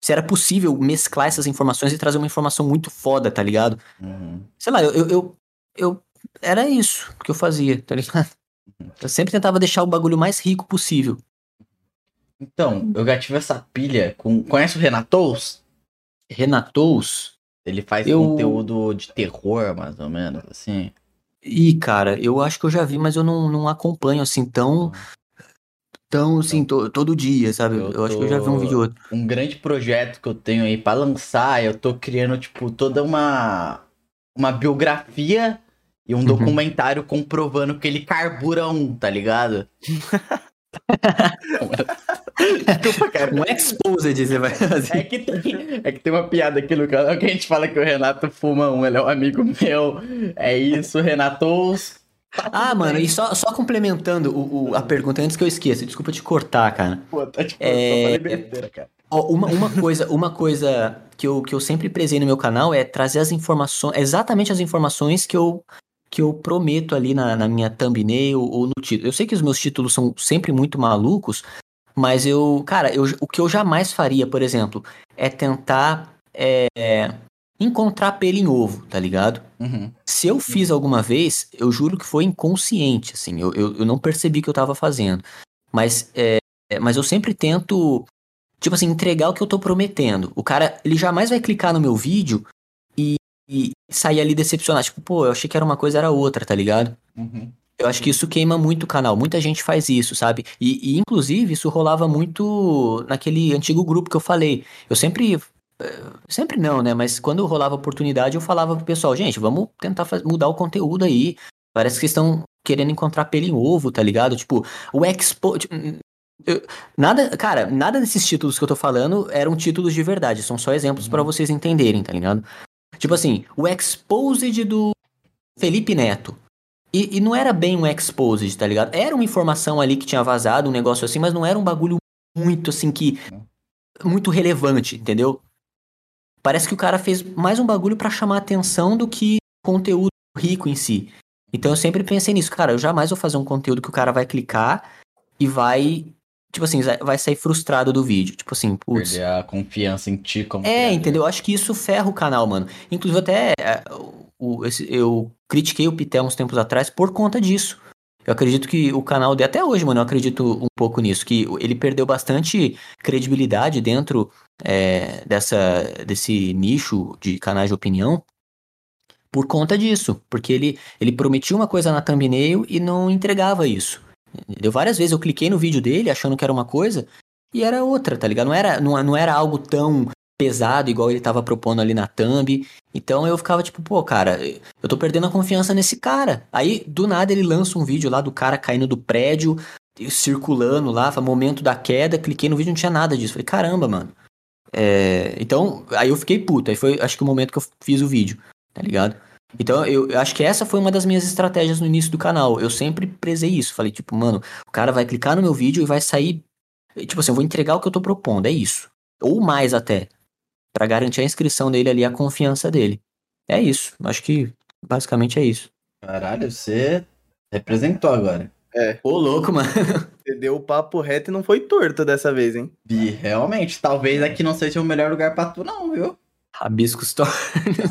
se era possível mesclar essas informações e trazer uma informação muito foda, tá ligado? Uhum. Sei lá, eu, eu, eu, eu, era isso que eu fazia, tá ligado? Eu sempre tentava deixar o bagulho mais rico possível. Então, eu já tive essa pilha com. Conhece o Renatous? Renatous? Ele faz eu... conteúdo de terror, mais ou menos, assim. Ih, cara, eu acho que eu já vi, mas eu não, não acompanho assim tão. Tão assim, to, todo dia, sabe? Eu, eu acho que eu já vi um vídeo outro. Um grande projeto que eu tenho aí para lançar, eu tô criando, tipo, toda uma. Uma biografia e um uhum. documentário comprovando que ele carbura um, tá ligado? Um exposed você vai fazer. É que, tem, é que tem uma piada aqui no canal que a gente fala que o Renato fuma um, ele é um amigo meu. É isso, Renato. Tá ah, mano, e só, só complementando o, o, a pergunta antes que eu esqueça, desculpa te cortar, cara. Pô, tá te é... besteira, cara. Ó, uma, uma coisa, uma coisa que eu, que eu sempre prezei no meu canal é trazer as informações, exatamente as informações que eu que eu prometo ali na, na minha thumbnail ou no título. Eu sei que os meus títulos são sempre muito malucos, mas eu, cara, eu, o que eu jamais faria, por exemplo, é tentar é, encontrar pelo em ovo, tá ligado? Uhum. Se eu fiz alguma vez, eu juro que foi inconsciente, assim, eu, eu, eu não percebi que eu tava fazendo. Mas, é, mas eu sempre tento, tipo assim, entregar o que eu tô prometendo. O cara, ele jamais vai clicar no meu vídeo e sair ali decepcionado. Tipo, pô, eu achei que era uma coisa, era outra, tá ligado? Uhum. Eu acho que isso queima muito o canal. Muita gente faz isso, sabe? E, e, inclusive, isso rolava muito naquele antigo grupo que eu falei. Eu sempre Sempre não, né? Mas quando rolava oportunidade, eu falava pro pessoal, gente, vamos tentar mudar o conteúdo aí. Parece que estão querendo encontrar pelo em ovo, tá ligado? Tipo, o Expo. Tipo, eu, nada, cara, nada desses títulos que eu tô falando eram títulos de verdade, são só exemplos para uhum. vocês entenderem, tá ligado? Tipo assim, o Exposed do Felipe Neto. E, e, não era bem um Exposed, tá ligado? Era uma informação ali que tinha vazado, um negócio assim, mas não era um bagulho muito assim que. Muito relevante, entendeu? Parece que o cara fez mais um bagulho para chamar atenção do que conteúdo rico em si. Então eu sempre pensei nisso, cara, eu jamais vou fazer um conteúdo que o cara vai clicar e vai tipo assim, vai sair frustrado do vídeo. Tipo assim, putz. Perder a confiança em ti como. É, criador. entendeu? Eu acho que isso ferra o canal, mano. Inclusive, até é, eu critiquei o Pitel uns tempos atrás por conta disso. Eu acredito que o canal dele, até hoje, mano, eu acredito um pouco nisso, que ele perdeu bastante credibilidade dentro é, dessa, desse nicho de canais de opinião por conta disso, porque ele, ele prometia uma coisa na thumbnail e não entregava isso. Deu várias vezes eu cliquei no vídeo dele achando que era uma coisa e era outra, tá ligado? Não era, não, não era algo tão pesado igual ele tava propondo ali na thumb. Então eu ficava tipo, pô, cara, eu tô perdendo a confiança nesse cara. Aí do nada ele lança um vídeo lá do cara caindo do prédio, circulando lá, momento da queda, cliquei no vídeo não tinha nada disso. Falei, caramba, mano. É, então, aí eu fiquei puto. Aí foi, acho que o momento que eu fiz o vídeo, tá ligado? Então, eu, eu acho que essa foi uma das minhas estratégias no início do canal. Eu sempre prezei isso. Falei, tipo, mano, o cara vai clicar no meu vídeo e vai sair. Tipo assim, eu vou entregar o que eu tô propondo, é isso. Ou mais até. para garantir a inscrição dele ali, a confiança dele. É isso. Acho que basicamente é isso. Caralho, você representou agora. É. Ô, louco, mano. Você deu o papo reto e não foi torto dessa vez, hein? E realmente, talvez aqui não seja o melhor lugar pra tu, não, viu? Rabiscos tortos.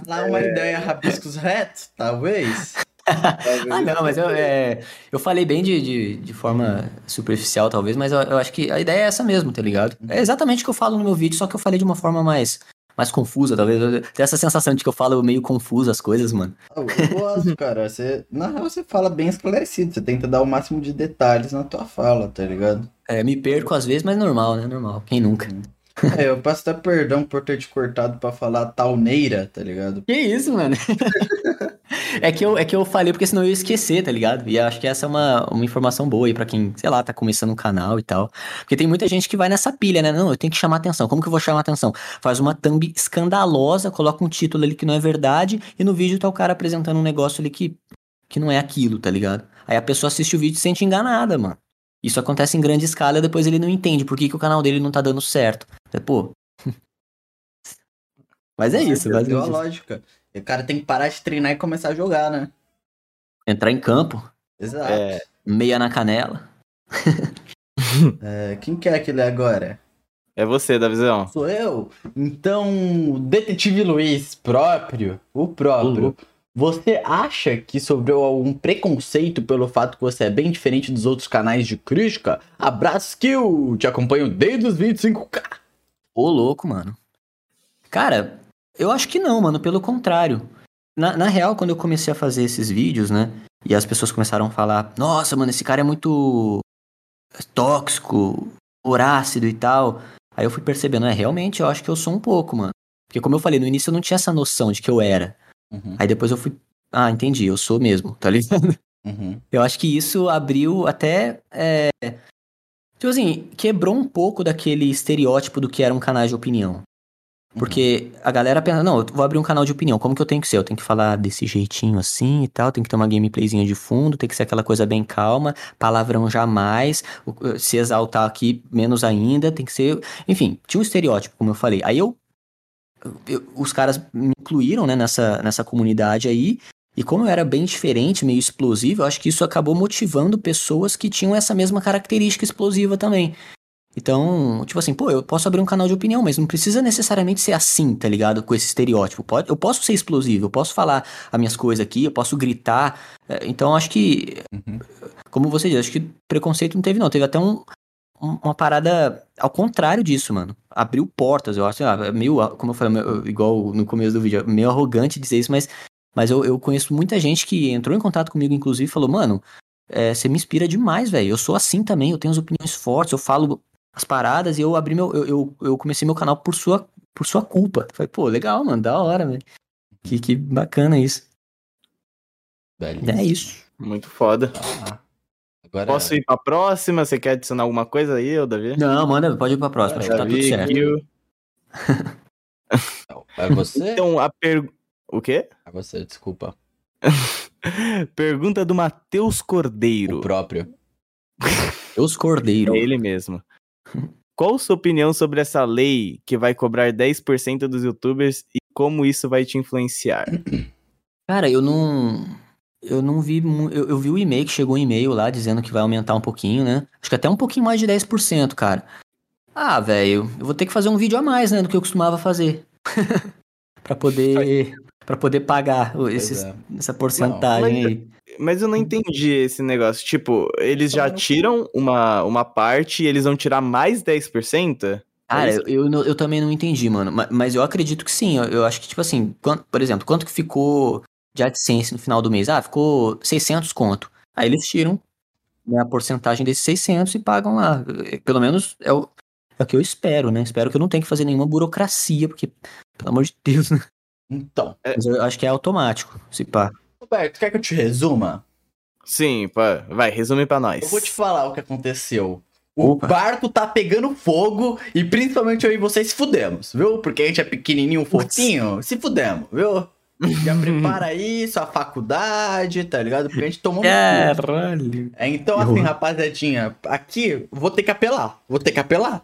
Lá uma é... ideia rabiscos retos, talvez. ah, não, mas eu, é, eu falei bem de, de, de forma superficial, talvez, mas eu, eu, acho que a ideia é essa mesmo, tá ligado? É exatamente o que eu falo no meu vídeo, só que eu falei de uma forma mais, mais confusa, talvez. Tem essa sensação de que eu falo meio confuso as coisas, mano. Eu gosto, cara. Você, na real, você fala bem esclarecido. Você tenta dar o máximo de detalhes na tua fala, tá ligado? É, me perco às vezes, mas normal, né? Normal. Quem nunca? É, eu peço até perdão por ter te cortado pra falar talneira, tá ligado? Que isso, mano? é, que eu, é que eu falei porque senão eu ia esquecer, tá ligado? E acho que essa é uma, uma informação boa aí pra quem, sei lá, tá começando um canal e tal. Porque tem muita gente que vai nessa pilha, né? Não, eu tenho que chamar atenção. Como que eu vou chamar atenção? Faz uma thumb escandalosa, coloca um título ali que não é verdade e no vídeo tá o cara apresentando um negócio ali que, que não é aquilo, tá ligado? Aí a pessoa assiste o vídeo e se sente enganada, mano. Isso acontece em grande escala e depois ele não entende por que, que o canal dele não tá dando certo. É, pô. Mas é isso, basicamente. Deu a lógica. O cara tem que parar de treinar e começar a jogar, né? Entrar em campo. Exato. É... Meia na canela. é, quem quer é aquele agora? É você, Davizão. Sou eu? Então, Detetive Luiz próprio, o próprio, uhum. Você acha que sobrou algum preconceito pelo fato que você é bem diferente dos outros canais de crítica? Abraço que eu te acompanho desde os 25k. Ô, louco, mano. Cara, eu acho que não, mano. Pelo contrário. Na, na real, quando eu comecei a fazer esses vídeos, né? E as pessoas começaram a falar: Nossa, mano, esse cara é muito tóxico, horácido e tal. Aí eu fui percebendo: É, realmente, eu acho que eu sou um pouco, mano. Porque, como eu falei, no início eu não tinha essa noção de que eu era. Uhum. Aí depois eu fui. Ah, entendi, eu sou mesmo, tá ligado? Uhum. Eu acho que isso abriu até. É... Tipo assim, quebrou um pouco daquele estereótipo do que era um canal de opinião. Porque a galera pensa, não, eu vou abrir um canal de opinião, como que eu tenho que ser? Eu tenho que falar desse jeitinho assim e tal, tem que ter uma gameplayzinha de fundo, tem que ser aquela coisa bem calma, palavrão jamais, se exaltar aqui menos ainda, tem que ser. Enfim, tinha um estereótipo, como eu falei. Aí eu eu, os caras me incluíram né, nessa, nessa comunidade aí. E como eu era bem diferente, meio explosivo, eu acho que isso acabou motivando pessoas que tinham essa mesma característica explosiva também. Então, tipo assim, pô, eu posso abrir um canal de opinião, mas não precisa necessariamente ser assim, tá ligado? Com esse estereótipo. Pode, eu posso ser explosivo, eu posso falar as minhas coisas aqui, eu posso gritar. É, então, acho que, uhum. como você diz, acho que preconceito não teve, não. Teve até um, uma parada ao contrário disso, mano. Abriu portas, eu acho, é meio, como eu falei, igual no começo do vídeo, meio arrogante dizer isso, mas, mas eu, eu conheço muita gente que entrou em contato comigo, inclusive, e falou, mano, é, você me inspira demais, velho. Eu sou assim também, eu tenho as opiniões fortes, eu falo as paradas e eu abri meu. Eu, eu, eu comecei meu canal por sua, por sua culpa. Falei, pô, legal, mano, da hora, velho. Que, que bacana isso. Belíssimo. É isso. Muito foda. Ah, agora... Posso ir pra próxima? Você quer adicionar alguma coisa aí, Davi? Não, manda, pode ir pra próxima. Acho que tá tudo certo. É você? Então, a pergunta. O quê? É você, desculpa. Pergunta do Matheus Cordeiro. O próprio. Matheus Cordeiro. É ele mesmo. Qual sua opinião sobre essa lei que vai cobrar 10% dos youtubers e como isso vai te influenciar? Cara, eu não. Eu não vi. Eu, eu vi o e-mail que chegou um e-mail lá dizendo que vai aumentar um pouquinho, né? Acho que até um pouquinho mais de 10%, cara. Ah, velho, eu vou ter que fazer um vídeo a mais, né, do que eu costumava fazer. para poder para poder pagar esses, é. essa porcentagem não, aí. Mas eu não entendi esse negócio. Tipo, eles já tiram uma, uma parte e eles vão tirar mais 10%? Cara, é eu, eu, eu, também não entendi, mano. Mas, mas eu acredito que sim. Eu, eu, acho que, tipo assim, quanto, por exemplo, quanto que ficou de AdSense no final do mês? Ah, ficou 600 conto. Aí eles tiram né, a porcentagem desses 600 e pagam lá. Pelo menos é o, é o que eu espero, né? Espero que eu não tenha que fazer nenhuma burocracia, porque, pelo amor de Deus, né? Então. É... Mas eu acho que é automático, se pá. Roberto, quer que eu te resuma? Sim, pá. vai, resume pra nós. Eu vou te falar o que aconteceu. O Opa. barco tá pegando fogo e principalmente eu e vocês se fudemos, viu? Porque a gente é pequenininho, fofinho, se fudemos, viu? Já prepara aí sua faculdade, tá ligado? Porque a gente tomou Caralho. É, então, assim, rapaziadinha, aqui vou ter que apelar. Vou ter que apelar.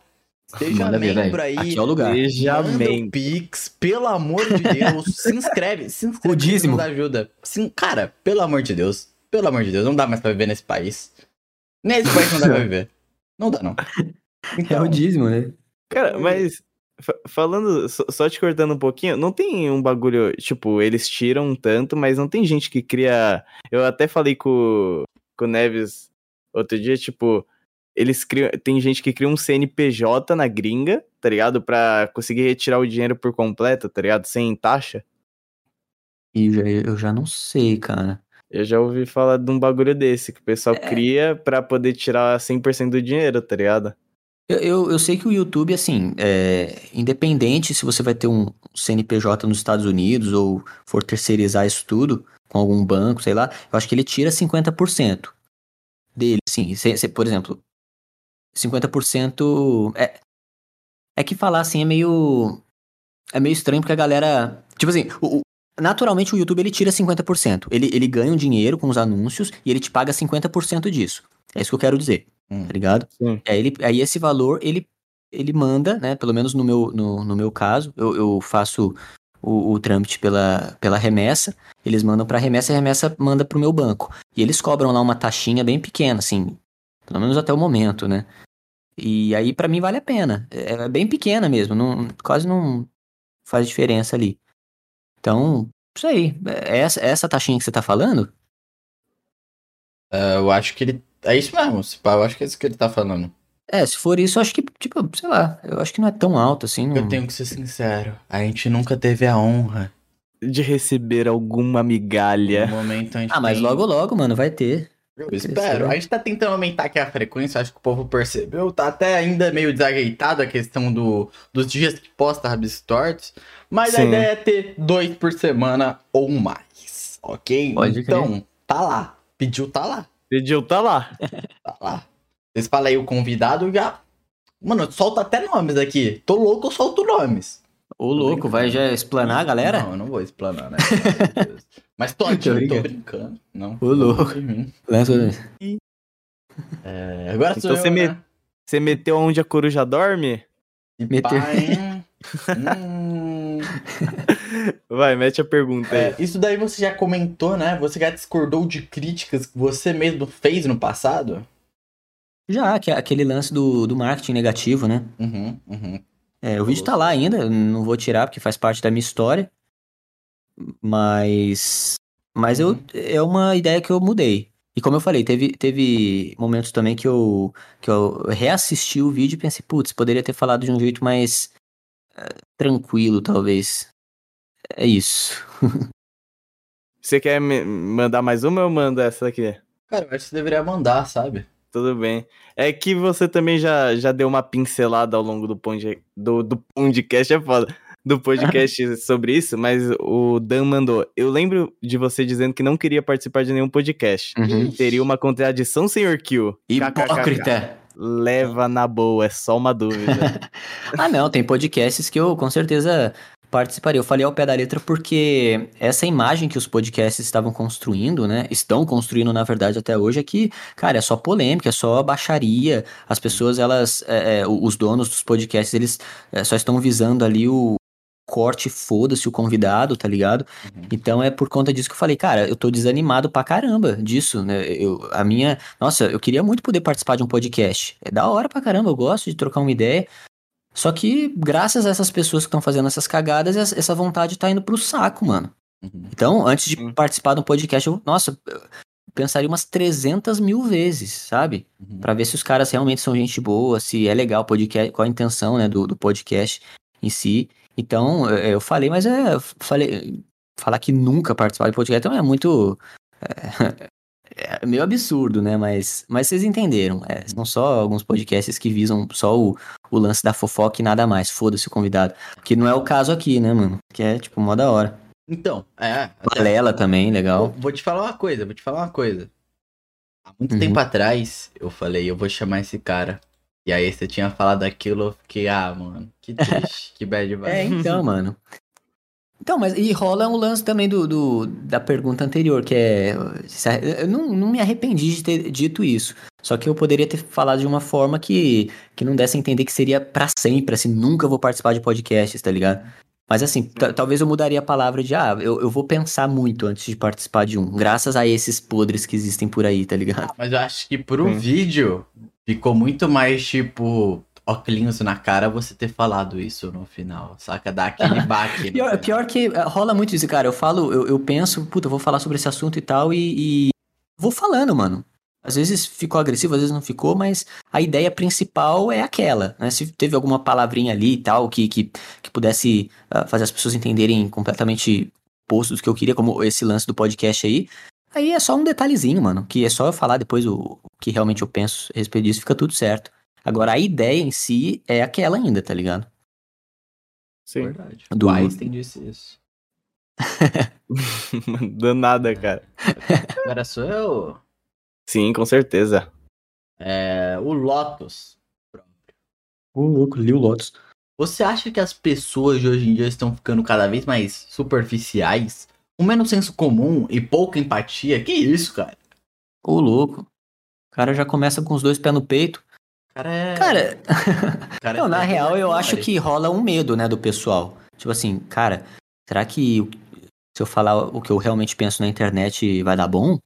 Seja Manda membro aí. Aqui é o lugar. Seja membro. Pix, pelo amor de Deus. se inscreve, se inscreve. O dízimo. Nos ajuda. Sim, cara, pelo amor de Deus. Pelo amor de Deus, não dá mais pra viver nesse país. Nesse país não dá pra viver. Não dá, não. Então, é o dízimo, né? Cara, mas falando, só te cortando um pouquinho, não tem um bagulho, tipo, eles tiram tanto, mas não tem gente que cria. Eu até falei com, com o Neves outro dia, tipo, eles criam. Tem gente que cria um CNPJ na gringa, tá ligado? Pra conseguir retirar o dinheiro por completo, tá ligado? Sem taxa. E já, eu já não sei, cara. Eu já ouvi falar de um bagulho desse, que o pessoal é... cria pra poder tirar 100% do dinheiro, tá ligado? Eu, eu, eu, sei que o YouTube, assim, é, independente se você vai ter um CNPJ nos Estados Unidos ou for terceirizar isso tudo com algum banco, sei lá, eu acho que ele tira 50% dele, sim. Se, se, por exemplo, 50% é é que falar assim é meio é meio estranho porque a galera, tipo assim, o, o, naturalmente o YouTube ele tira 50%. Ele ele ganha um dinheiro com os anúncios e ele te paga 50% disso. É isso que eu quero dizer. Hum. Tá ligado? Sim. Aí, ele, aí esse valor ele ele manda, né, pelo menos no meu no, no meu caso, eu, eu faço o, o trâmite pela, pela remessa, eles mandam pra remessa e a remessa manda pro meu banco. E eles cobram lá uma taxinha bem pequena, assim, pelo menos até o momento, né? E aí para mim vale a pena. É, é bem pequena mesmo, não, quase não faz diferença ali. Então, isso aí. É essa, essa taxinha que você tá falando? Uh, eu acho que ele. É isso mesmo, eu acho que é isso que ele tá falando. É, se for isso, eu acho que, tipo, sei lá, eu acho que não é tão alto assim. Não... Eu tenho que ser sincero, a gente nunca teve a honra de receber alguma migalha. No momento a gente ah, mas tem... logo logo, mano, vai ter. Eu espero. A gente tá tentando aumentar aqui a frequência, acho que o povo percebeu. Tá até ainda meio desajeitado a questão do, dos dias que posta Rabis Tortos. Mas Sim. a ideia é ter dois por semana ou mais. Ok? Pode então, crer. tá lá. Pediu, tá lá. Pediu, tá lá. tá lá. Vocês falam aí o convidado já. Mano, solta até nomes aqui. Tô louco, eu solto nomes. Ô, louco, vai já explanar a galera? Não, eu não vou explanar, né? Mas tô, tô, tô brincando. Não. Ô, louco. É, agora então você, me... né? você meteu onde a coruja dorme? Meteu. hum... Vai, mete a pergunta aí. É, isso daí você já comentou, né? Você já discordou de críticas que você mesmo fez no passado? Já, que é aquele lance do, do marketing negativo, né? Uhum, uhum. É, o vídeo tá lá ainda, não vou tirar porque faz parte da minha história. Mas. Mas eu, uhum. é uma ideia que eu mudei. E como eu falei, teve, teve momentos também que eu, que eu reassisti o vídeo e pensei, putz, poderia ter falado de um jeito mais uh, tranquilo, talvez. É isso. Você quer me mandar mais uma ou eu mando essa aqui? Cara, eu acho que você deveria mandar, sabe? Tudo bem. É que você também já, já deu uma pincelada ao longo do, ponde, do, do podcast, é foda, do podcast sobre isso, mas o Dan mandou. Eu lembro de você dizendo que não queria participar de nenhum podcast. Uhum. Teria uma contradição, senhor Kill. Hipócrita. Leva na boa, é só uma dúvida. ah, não, tem podcasts que eu com certeza participaria. Eu falei ao pé da letra porque essa imagem que os podcasts estavam construindo, né? Estão construindo, na verdade, até hoje, é que, cara, é só polêmica, é só baixaria. As pessoas, elas. É, é, os donos dos podcasts, eles é, só estão visando ali o corte, foda-se o convidado, tá ligado? Uhum. Então é por conta disso que eu falei, cara, eu tô desanimado pra caramba disso, né? Eu, a minha. Nossa, eu queria muito poder participar de um podcast. É da hora pra caramba, eu gosto de trocar uma ideia. Só que, graças a essas pessoas que estão fazendo essas cagadas, essa vontade tá indo pro saco, mano. Uhum. Então, antes de uhum. participar de um podcast, eu, nossa, eu pensaria umas 300 mil vezes, sabe? Uhum. para ver se os caras realmente são gente boa, se é legal o podcast, qual a intenção, né, do, do podcast em si. Então, eu falei, mas é, falei, falar que nunca participar de podcast então é muito. É, é meio absurdo, né? Mas, mas vocês entenderam. É, são só alguns podcasts que visam só o, o lance da fofoca e nada mais. Foda-se o convidado. Que não é o caso aqui, né, mano? Que é, tipo, mó da hora. Então, é. Valela também, legal. Vou, vou, te falar uma coisa, vou te falar uma coisa. Há muito uhum. tempo atrás, eu falei, eu vou chamar esse cara. E aí você tinha falado aquilo, eu fiquei, ah, mano, que triste, que bad vibe. É, então, mano. Então, mas e rola um lance também do, do, da pergunta anterior, que é. Eu não, não me arrependi de ter dito isso. Só que eu poderia ter falado de uma forma que, que não desse a entender que seria para sempre, assim, nunca vou participar de podcasts, tá ligado? Mas assim, talvez eu mudaria a palavra de, ah, eu, eu vou pensar muito antes de participar de um, graças a esses podres que existem por aí, tá ligado? Mas eu acho que pro hum. vídeo ficou muito mais tipo óculos na cara você ter falado isso no final, saca? Dar aquele baque. pior, pior, que eh, rola muito isso, cara. Eu falo, eu, eu penso, puta, eu vou falar sobre esse assunto e tal, e, e vou falando, mano. Às vezes ficou agressivo, às vezes não ficou, mas a ideia principal é aquela, né? Se teve alguma palavrinha ali e tal que, que, que pudesse uh, fazer as pessoas entenderem completamente oposto do que eu queria, como esse lance do podcast aí, aí é só um detalhezinho, mano, que é só eu falar depois o, o que realmente eu penso a respeito disso, fica tudo certo. Agora, a ideia em si é aquela ainda, tá ligado? Sim. Verdade. Do... O Einstein disse isso. Danada, cara. Agora sou eu? Sim, com certeza. É, o Lotus. O louco, li o Lotus. Você acha que as pessoas de hoje em dia estão ficando cada vez mais superficiais? Com menos senso comum e pouca empatia? Que isso, cara? O louco. O cara já começa com os dois pés no peito. Cara, é... cara... cara não, é na real eu acho que rola um medo, né, do pessoal. Tipo assim, cara, será que se eu falar o que eu realmente penso na internet vai dar bom?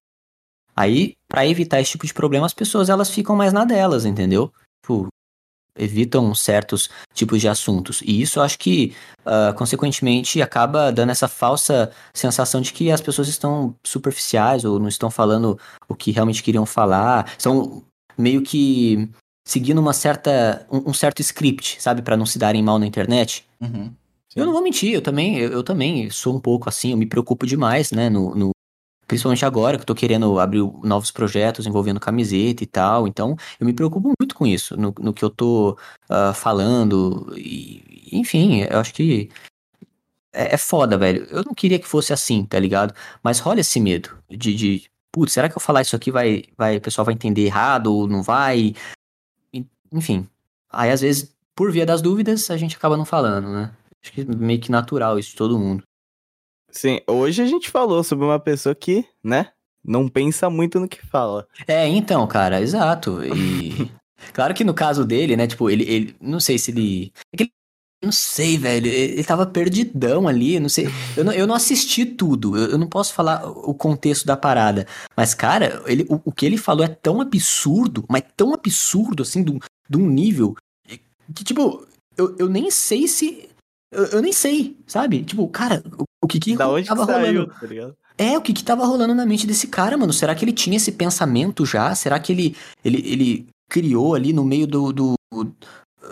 Aí, para evitar esse tipo de problema, as pessoas elas ficam mais na delas, entendeu? Tipo, evitam certos tipos de assuntos. E isso eu acho que, uh, consequentemente, acaba dando essa falsa sensação de que as pessoas estão superficiais ou não estão falando o que realmente queriam falar. São meio que seguindo uma certa, um, um certo script, sabe, para não se darem mal na internet. Uhum. Eu não vou mentir, eu também, eu, eu, também sou um pouco assim, eu me preocupo demais, né, no, no, principalmente agora que eu tô querendo abrir novos projetos envolvendo camiseta e tal, então eu me preocupo muito com isso, no, no que eu tô uh, falando, e, enfim, eu acho que é, é, foda, velho. Eu não queria que fosse assim, tá ligado? Mas rola esse medo de, de putz, será que eu falar isso aqui vai, vai, o pessoal vai entender errado ou não vai? Enfim. Aí, às vezes, por via das dúvidas, a gente acaba não falando, né? Acho que é meio que natural isso de todo mundo. Sim, hoje a gente falou sobre uma pessoa que, né, não pensa muito no que fala. É, então, cara, exato. E. claro que no caso dele, né, tipo, ele. ele não sei se ele. É que ele não sei, velho. Ele tava perdidão ali, não sei. Eu não, eu não assisti tudo. Eu, eu não posso falar o contexto da parada. Mas, cara, ele, o, o, que ele falou é tão absurdo, mas tão absurdo, assim, de um, de nível que, tipo, eu, eu nem sei se. Eu, eu nem sei, sabe? Tipo, cara, o, o que que da onde tava que saiu, rolando? Tá ligado? É, o que que tava rolando na mente desse cara, mano? Será que ele tinha esse pensamento já? Será que ele, ele, ele criou ali no meio do, do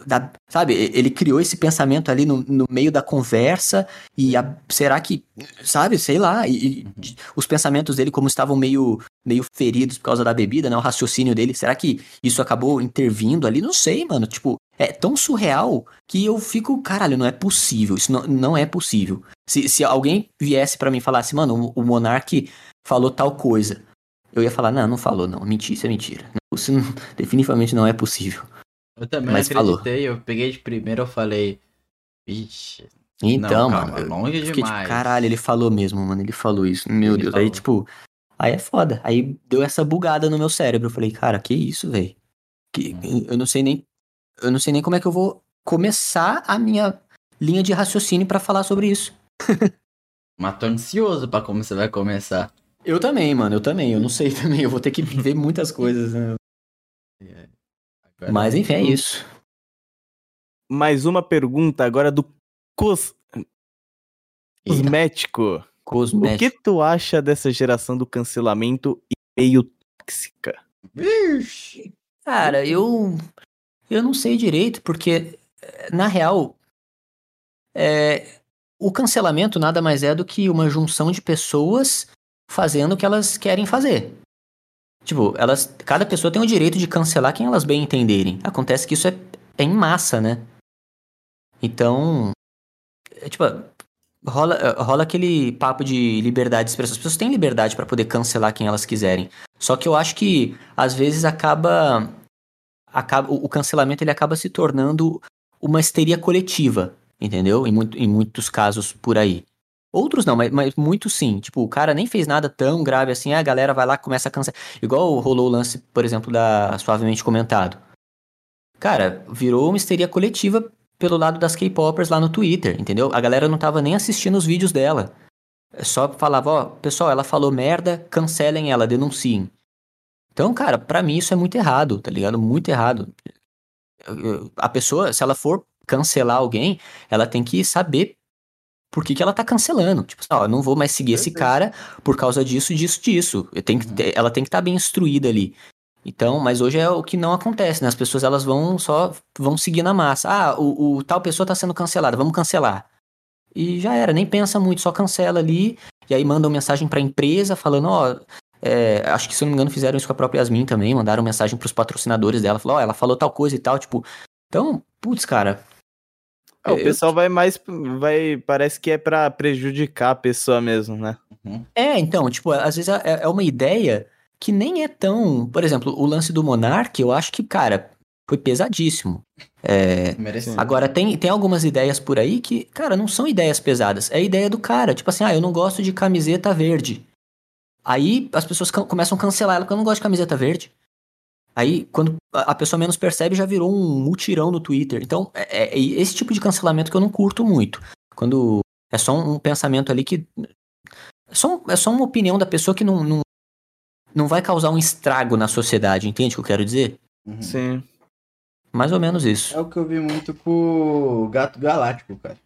da, sabe, ele criou esse pensamento ali no, no meio da conversa e a, será que, sabe, sei lá, e, uhum. os pensamentos dele como estavam meio, meio feridos por causa da bebida, né, o raciocínio dele, será que isso acabou intervindo ali? Não sei, mano, tipo, é tão surreal que eu fico, caralho, não é possível, isso não, não é possível. Se, se alguém viesse para mim e falasse, mano, o, o Monark falou tal coisa, eu ia falar, não, não falou, não, mentira, isso é mentira. Isso não, definitivamente não é possível. Eu também Mas acreditei, falou. eu peguei de primeiro, eu falei, vixe. Então, não, mano, calma, longe eu fiquei tipo, demais. Tipo, caralho, ele falou mesmo, mano, ele falou isso. Meu ele Deus, falou. aí tipo, aí é foda. Aí deu essa bugada no meu cérebro. Eu falei, cara, que isso, velho? Que hum. eu não sei nem eu não sei nem como é que eu vou começar a minha linha de raciocínio para falar sobre isso. Mas tô ansioso para como você vai começar. Eu também, mano, eu também. Eu não sei também. Eu vou ter que ver muitas coisas, né? Mas enfim, é isso. Mais uma pergunta agora do cos... cosmético. Cosmético. O que tu acha dessa geração do cancelamento e meio tóxica? Vixe. Cara, eu eu não sei direito, porque na real é, o cancelamento nada mais é do que uma junção de pessoas fazendo o que elas querem fazer. Tipo, elas, cada pessoa tem o direito de cancelar quem elas bem entenderem. Acontece que isso é, é em massa, né? Então, é, tipo, rola, rola aquele papo de liberdade de expressão. As pessoas têm liberdade para poder cancelar quem elas quiserem. Só que eu acho que às vezes acaba, acaba o cancelamento ele acaba se tornando uma histeria coletiva, entendeu? Em, muito, em muitos casos por aí. Outros não, mas, mas muitos sim. Tipo, o cara nem fez nada tão grave assim, a galera vai lá começa a cancelar. Igual rolou o lance, por exemplo, da Suavemente Comentado. Cara, virou uma histeria coletiva pelo lado das K-popers lá no Twitter, entendeu? A galera não tava nem assistindo os vídeos dela. Só falava, ó, pessoal, ela falou merda, cancelem ela, denunciem. Então, cara, para mim isso é muito errado, tá ligado? Muito errado. A pessoa, se ela for cancelar alguém, ela tem que saber por que, que ela tá cancelando. Tipo, ó, não vou mais seguir esse cara por causa disso, disso, disso. Eu tenho que uhum. ela tem que estar tá bem instruída ali. Então, mas hoje é o que não acontece, né? As pessoas elas vão só vão seguir na massa. Ah, o, o tal pessoa tá sendo cancelada, vamos cancelar. E já era, nem pensa muito, só cancela ali. E aí mandam mensagem pra empresa falando, ó, é, acho que se eu não me engano fizeram isso com a própria Yasmin também, mandaram mensagem pros patrocinadores dela, falou, ó, ela falou tal coisa e tal, tipo. Então, putz, cara, é, o pessoal vai mais. vai Parece que é para prejudicar a pessoa mesmo, né? Uhum. É, então, tipo, às vezes é, é uma ideia que nem é tão. Por exemplo, o lance do Monark, eu acho que, cara, foi pesadíssimo. É, agora, tem, tem algumas ideias por aí que, cara, não são ideias pesadas. É a ideia do cara. Tipo assim, ah, eu não gosto de camiseta verde. Aí as pessoas começam a cancelar ela porque eu não gosto de camiseta verde. Aí, quando a pessoa menos percebe, já virou um mutirão no Twitter. Então, é, é, é esse tipo de cancelamento que eu não curto muito. Quando é só um, pensamento ali que. É só, é só uma opinião da pessoa que não, não, não vai causar um estrago na sociedade, entende o que eu quero dizer? Uhum. Sim. Mais ou menos isso. É o que eu vi muito com o Gato Galáctico, cara.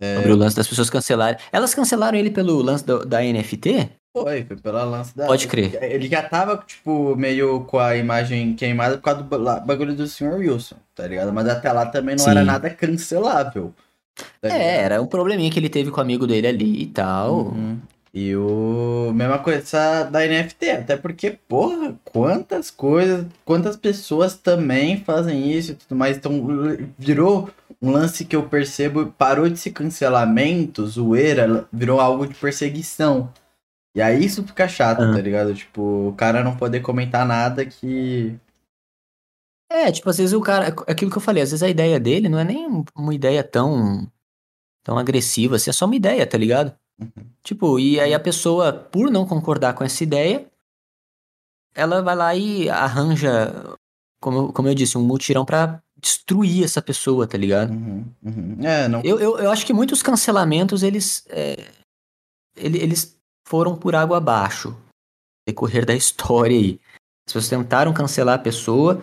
É... Sobre o lance das pessoas cancelarem. Elas cancelaram ele pelo lance do, da NFT? Foi, foi pela lance da. Pode crer. Ele já tava, tipo, meio com a imagem queimada por causa do bagulho do Sr. Wilson, tá ligado? Mas até lá também não Sim. era nada cancelável. Tá é, era um probleminha que ele teve com o amigo dele ali e tal. Uhum. E o. Mesma coisa da NFT, até porque, porra, quantas coisas, quantas pessoas também fazem isso e tudo mais. Então, virou um lance que eu percebo, parou de ser cancelamento, zoeira, virou algo de perseguição. E aí isso fica chato, tá ligado? Tipo, o cara não poder comentar nada que. É, tipo, às vezes o cara. É aquilo que eu falei, às vezes a ideia dele não é nem uma ideia tão. tão agressiva, assim, é só uma ideia, tá ligado? Uhum. Tipo, e aí a pessoa, por não concordar com essa ideia, ela vai lá e arranja, como, como eu disse, um mutirão pra destruir essa pessoa, tá ligado? Uhum, uhum. É, não... eu, eu, eu acho que muitos cancelamentos, eles. É, eles foram por água abaixo. Decorrer da história aí. As pessoas tentaram cancelar a pessoa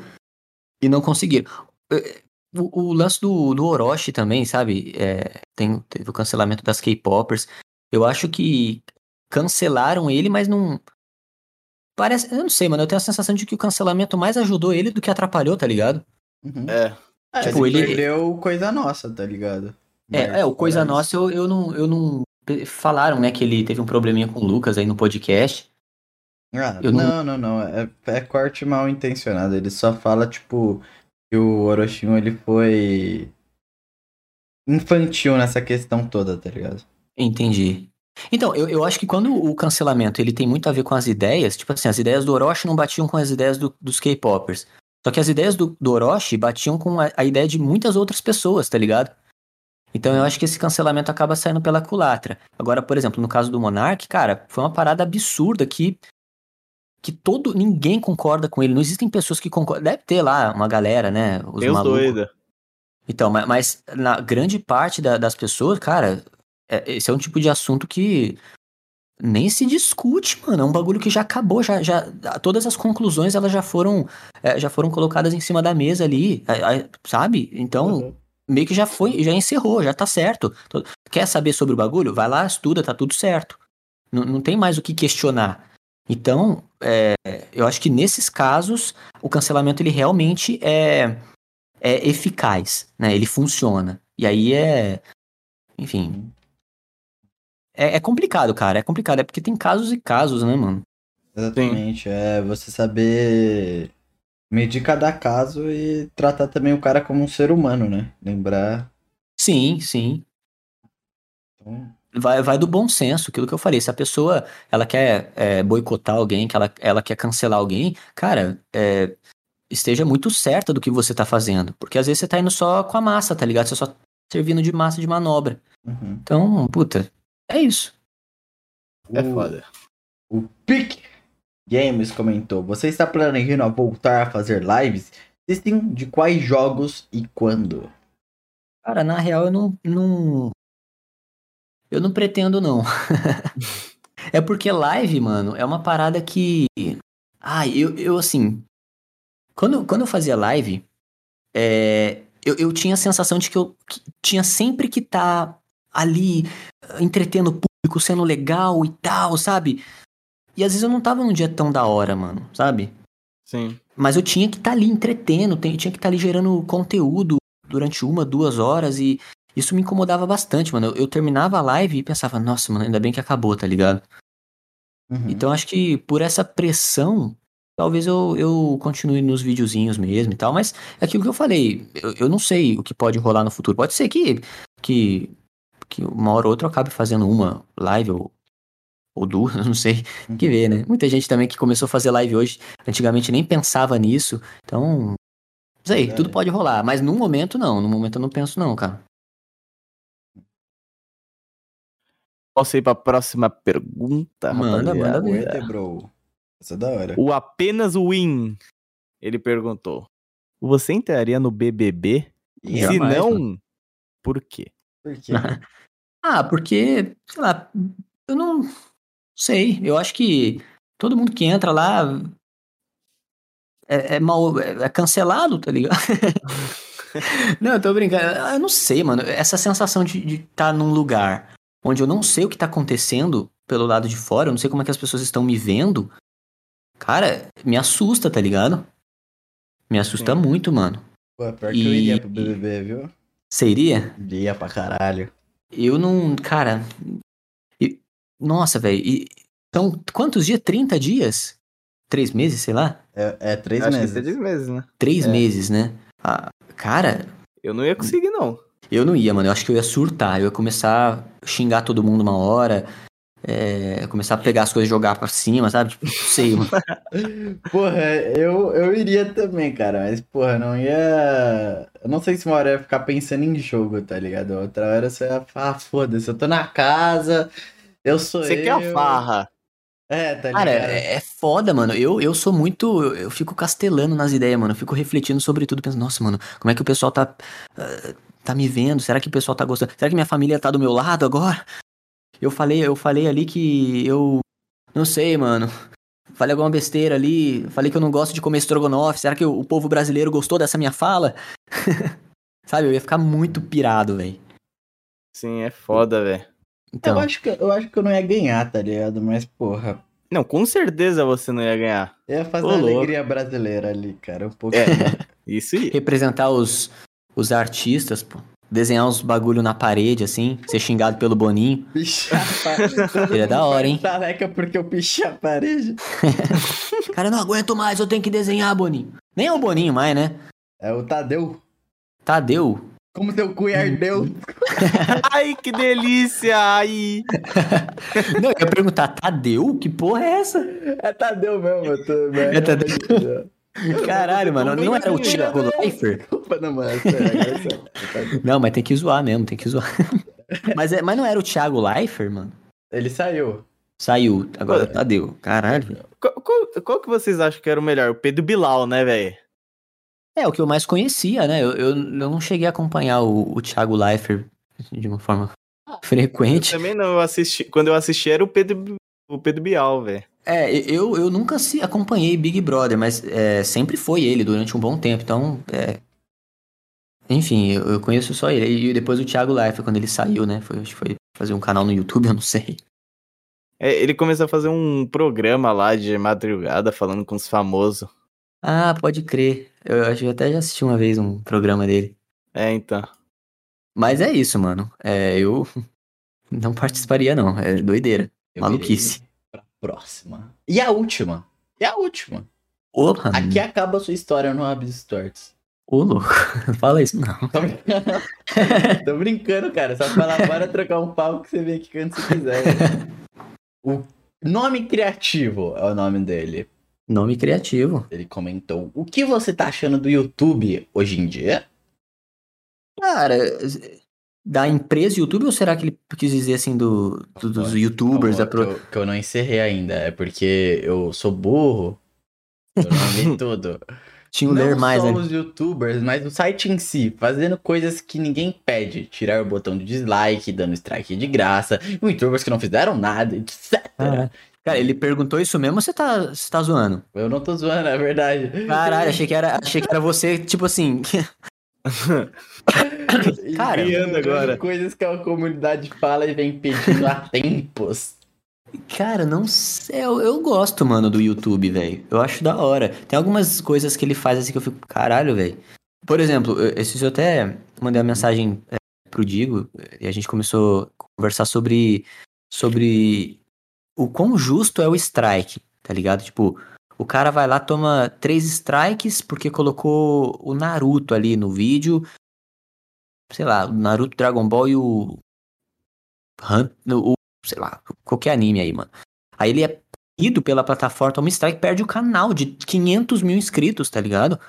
e não conseguiram. É, o, o lance do, do Orochi também, sabe? É, tem, teve o cancelamento das K-Poppers. Eu acho que cancelaram ele, mas não. Parece. Eu não sei, mano. Eu tenho a sensação de que o cancelamento mais ajudou ele do que atrapalhou, tá ligado? Uhum. É. É, tipo, ele perdeu coisa nossa, tá ligado? É, é, o Coisa Nossa eu, eu, não, eu não. Falaram, né, que ele teve um probleminha com o Lucas aí no podcast. Ah, não, não, não, não. É, é corte mal intencionado. Ele só fala, tipo, que o Orochinho ele foi infantil nessa questão toda, tá ligado? Entendi. Então, eu, eu acho que quando o cancelamento ele tem muito a ver com as ideias, tipo assim, as ideias do Orochi não batiam com as ideias do, dos K-popers. Só que as ideias do, do Orochi batiam com a, a, ideia de muitas outras pessoas, tá ligado? Então eu acho que esse cancelamento acaba saindo pela culatra. Agora, por exemplo, no caso do Monark, cara, foi uma parada absurda que que todo ninguém concorda com ele. Não existem pessoas que concordam. Deve ter lá uma galera, né? Os Deus doida. Então, mas, mas, na grande parte da, das pessoas, cara, é, esse é um tipo de assunto que nem se discute, mano. É um bagulho que já acabou, já, já todas as conclusões elas já foram é, já foram colocadas em cima da mesa ali, sabe? Então, uhum meio que já foi, já encerrou, já tá certo. Quer saber sobre o bagulho? Vai lá, estuda, tá tudo certo. N não tem mais o que questionar. Então, é, eu acho que nesses casos, o cancelamento ele realmente é, é eficaz, né? Ele funciona. E aí é. Enfim. É, é complicado, cara. É complicado. É porque tem casos e casos, né, mano? Exatamente. Sim. É você saber medir cada caso e tratar também o cara como um ser humano, né? Lembrar. Sim, sim. Então... Vai, vai do bom senso, aquilo que eu falei. Se a pessoa ela quer é, boicotar alguém, que ela, ela quer cancelar alguém, cara, é, esteja muito certa do que você tá fazendo. Porque às vezes você tá indo só com a massa, tá ligado? Você só tá servindo de massa de manobra. Uhum. Então, puta, é isso. É foda. O pique Games comentou: Você está planejando voltar a fazer lives? Existem de quais jogos e quando? Cara, na real eu não. não... Eu não pretendo, não. é porque live, mano, é uma parada que. Ah, eu, eu assim. Quando, quando eu fazia live, é, eu, eu tinha a sensação de que eu que tinha sempre que estar tá ali entretendo o público, sendo legal e tal, sabe? E às vezes eu não tava num dia tão da hora, mano, sabe? Sim. Mas eu tinha que estar tá ali entretendo, tinha que estar tá ali gerando conteúdo durante uma, duas horas e isso me incomodava bastante, mano. Eu, eu terminava a live e pensava, nossa, mano, ainda bem que acabou, tá ligado? Uhum. Então acho que por essa pressão, talvez eu, eu continue nos videozinhos mesmo e tal, mas é aquilo que eu falei, eu, eu não sei o que pode rolar no futuro. Pode ser que, que, que uma hora ou outra eu acabe fazendo uma live ou ou duas, não sei, tem que uhum. ver, né? Muita gente também que começou a fazer live hoje, antigamente nem pensava nisso, então, não sei, é. tudo pode rolar, mas no momento não, no momento eu não penso não, cara. Posso ir pra próxima pergunta, Manda, rapaziada? manda ver. bro. Essa é da hora. O apenas win, ele perguntou, você entraria no BBB? E Se não, mano. por quê? Por quê? ah, porque, sei lá, eu não Sei, eu acho que todo mundo que entra lá é, é mal, é cancelado, tá ligado? não, eu tô brincando. Eu não sei, mano. Essa sensação de estar tá num lugar onde eu não sei o que tá acontecendo pelo lado de fora, eu não sei como é que as pessoas estão me vendo, cara, me assusta, tá ligado? Me assusta Sim. muito, mano. Pô, pior e... que eu iria pro BBB, viu? Você iria? Iria pra caralho. Eu não, cara, nossa, velho. E são quantos dias? 30 dias? Três meses, sei lá? É, é três Acho meses. Que é três meses, né? Três é. meses, né? Ah, cara. Eu não ia conseguir, não. Eu não ia, mano. Eu acho que eu ia surtar. Eu ia começar a xingar todo mundo uma hora. É, começar a pegar as coisas e jogar pra cima, sabe? Tipo, não sei, mano. porra, eu, eu iria também, cara. Mas, porra, não ia. Eu não sei se uma hora eu ia ficar pensando em jogo, tá ligado? Outra hora você ia falar, ah, foda-se, eu tô na casa, eu sou Você eu. quer a farra. É, tá ligado? Cara, é, é foda, mano. Eu, eu sou muito. Eu, eu, fico castelando nas ideias, mano. Eu fico refletindo sobre tudo, pensando, nossa, mano, como é que o pessoal tá. Uh, tá me vendo? Será que o pessoal tá gostando? Será que minha família tá do meu lado agora? Eu falei, eu falei ali que eu. Não sei, mano. Falei alguma besteira ali. Falei que eu não gosto de comer estrogonofe. Será que o, o povo brasileiro gostou dessa minha fala? Sabe, eu ia ficar muito pirado, velho. Sim, é foda, velho. Então. Eu, acho que, eu acho que eu não ia ganhar, tá ligado? Mas, porra. Não, com certeza você não ia ganhar. Ia fazer a alegria brasileira ali, cara. Um pouco. É, isso aí. Representar os, os artistas, pô. Desenhar uns bagulho na parede, assim, ser xingado pelo Boninho. Pichar a parede. Ele é da hora, hein? Tareca porque eu pichei a parede. Cara, eu não aguento mais, eu tenho que desenhar, Boninho. Nem é o Boninho mais, né? É o Tadeu. Tadeu? Como teu cu ardeu. Ai, que delícia! Ai! Não, eu ia perguntar, Tadeu? Que porra é essa? É Tadeu mesmo, eu tô, né? É Tadeu. Caralho, mano, não era o Thiago Leifert? Não, mano, é é sério. Não, mas tem que zoar mesmo, tem que zoar. Mas, é, mas não era o Thiago Leifert, mano? Ele saiu. Saiu, agora é Tadeu. Caralho. Qual, qual, qual que vocês acham que era o melhor? O Pedro Bilal, né, velho? É, o que eu mais conhecia, né? Eu, eu, eu não cheguei a acompanhar o, o Thiago Leifert de uma forma frequente. Eu também não, eu assisti. Quando eu assisti era o Pedro, o Pedro Bial, velho. É, eu, eu nunca se acompanhei Big Brother, mas é, sempre foi ele durante um bom tempo, então. É... Enfim, eu, eu, conheço só ele. E depois o Thiago Leifert, quando ele saiu, né? Foi, acho que foi fazer um canal no YouTube, eu não sei. É, ele começou a fazer um programa lá de madrugada falando com os famosos. Ah, pode crer. Eu acho que até já assisti uma vez um programa dele. É, então. Mas é isso, mano. É, eu não participaria, não. É doideira. Eu Maluquice. Pra próxima. E a última. E a última. Porra, Aqui acaba a sua história no Abs Stories. ô louco. Fala isso, não. Tô brincando. Tô brincando, cara. Só falar, bora trocar um papo que você vem aqui quando você quiser. O nome criativo é o nome dele. Nome criativo. Ele comentou: O que você tá achando do YouTube hoje em dia? Cara, da empresa YouTube ou será que ele quis dizer assim do, do- dos youtubers? Da pro- que, eu, que eu não encerrei ainda. É porque eu sou burro. Eu não vi tudo. Tinha um ler mais só ali. os youtubers, mas o site em si, fazendo coisas que ninguém pede. Tirar o botão de dislike, dando strike de graça. Youtubers que não fizeram nada, etc. Ah, Cara, ele perguntou isso mesmo ou você tá, você tá zoando? Eu não tô zoando, é verdade. Caralho, achei que era, achei que era você, tipo assim. cara, Criando agora. Coisas que a comunidade fala e vem pedindo há tempos. Cara, não sei. Eu, eu gosto, mano, do YouTube, velho. Eu acho da hora. Tem algumas coisas que ele faz assim que eu fico, caralho, velho. Por exemplo, eu- esses eu até mandei uma mensagem é, pro Digo e a gente começou a conversar sobre, sobre o quão justo é o strike, tá ligado? Tipo, o cara vai lá, toma três strikes porque colocou o Naruto ali no vídeo. Sei lá, o Naruto, Dragon Ball e o. O sei lá, qualquer anime aí, mano. Aí ele é punido pela plataforma, toma strike, perde o canal de 500 mil inscritos, tá ligado?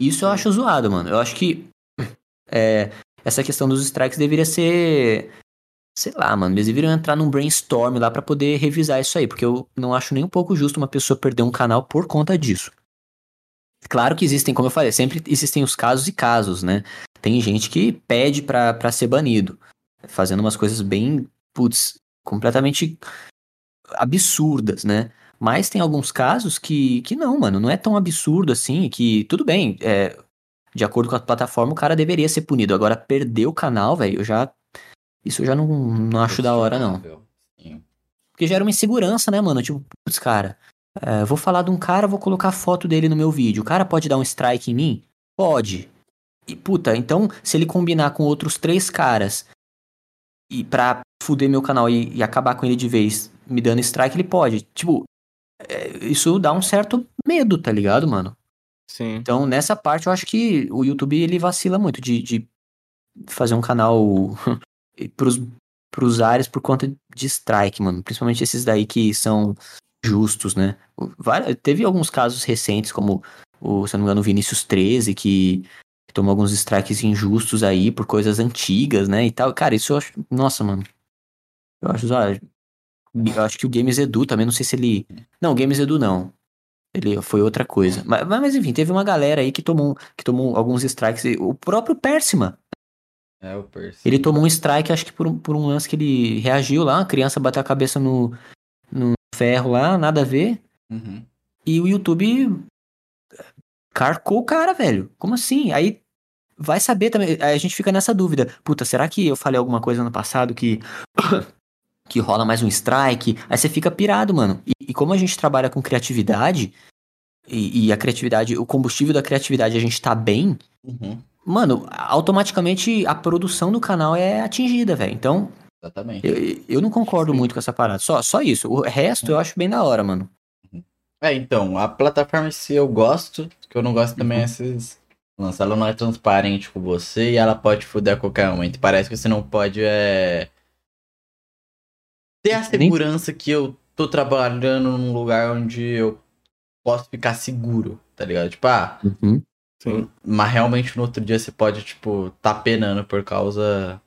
Isso eu acho zoado, mano. Eu acho que é, essa questão dos strikes deveria ser. Sei lá, mano. Eles deveriam entrar num brainstorm lá pra poder revisar isso aí, porque eu não acho nem um pouco justo uma pessoa perder um canal por conta disso. Claro que existem, como eu falei, sempre existem os casos e casos, né? Tem gente que pede pra, pra ser banido, fazendo umas coisas bem, putz, completamente absurdas, né? Mas tem alguns casos que, que não, mano, não é tão absurdo assim, que tudo bem, é, de acordo com a plataforma, o cara deveria ser punido. Agora, perder o canal, velho, eu já. Isso eu já não, não acho da hora, não. Sim. Porque gera uma insegurança, né, mano? Tipo, putz, cara, é, vou falar de um cara, vou colocar foto dele no meu vídeo. O cara pode dar um strike em mim? Pode. E, puta, então, se ele combinar com outros três caras e pra fuder meu canal e, e acabar com ele de vez, me dando strike, ele pode. Tipo, é, isso dá um certo medo, tá ligado, mano? Sim. Então, nessa parte, eu acho que o YouTube ele vacila muito de, de fazer um canal pros, pros áreas por conta de strike, mano. Principalmente esses daí que são justos, né? Teve alguns casos recentes, como o, se não me engano, o Vinícius 13, que, tomou alguns strikes injustos aí por coisas antigas, né? E tal. Cara, isso eu acho. Nossa, mano. Eu acho. Eu acho que o Games Edu também, não sei se ele. Não, o Games Edu não. Ele foi outra coisa. Mas, mas enfim, teve uma galera aí que tomou, que tomou alguns strikes. O próprio Persima, É o Percy. ele tomou um strike, acho que por um, por um lance que ele reagiu lá, a criança bateu a cabeça no, no ferro lá, nada a ver. Uhum. E o YouTube carcou o cara, velho. Como assim? Aí vai saber também. Aí a gente fica nessa dúvida. Puta, será que eu falei alguma coisa no passado que. que rola mais um strike? Aí você fica pirado, mano. E, e como a gente trabalha com criatividade, e, e a criatividade, o combustível da criatividade, a gente tá bem, Uhum. Mano, automaticamente a produção do canal é atingida, velho. Então. Exatamente. Eu, eu não concordo Sim. muito com essa parada. Só, só isso. O resto eu acho bem da hora, mano. É, então, a plataforma se eu gosto, que eu não gosto também uhum. é esses. Nossa, ela não é transparente com você e ela pode fuder a qualquer momento. Parece que você não pode é. Ter a segurança que eu tô trabalhando num lugar onde eu posso ficar seguro, tá ligado? Tipo, ah. Uhum. Sim. Mas realmente no outro dia você pode, tipo, tá penando por causa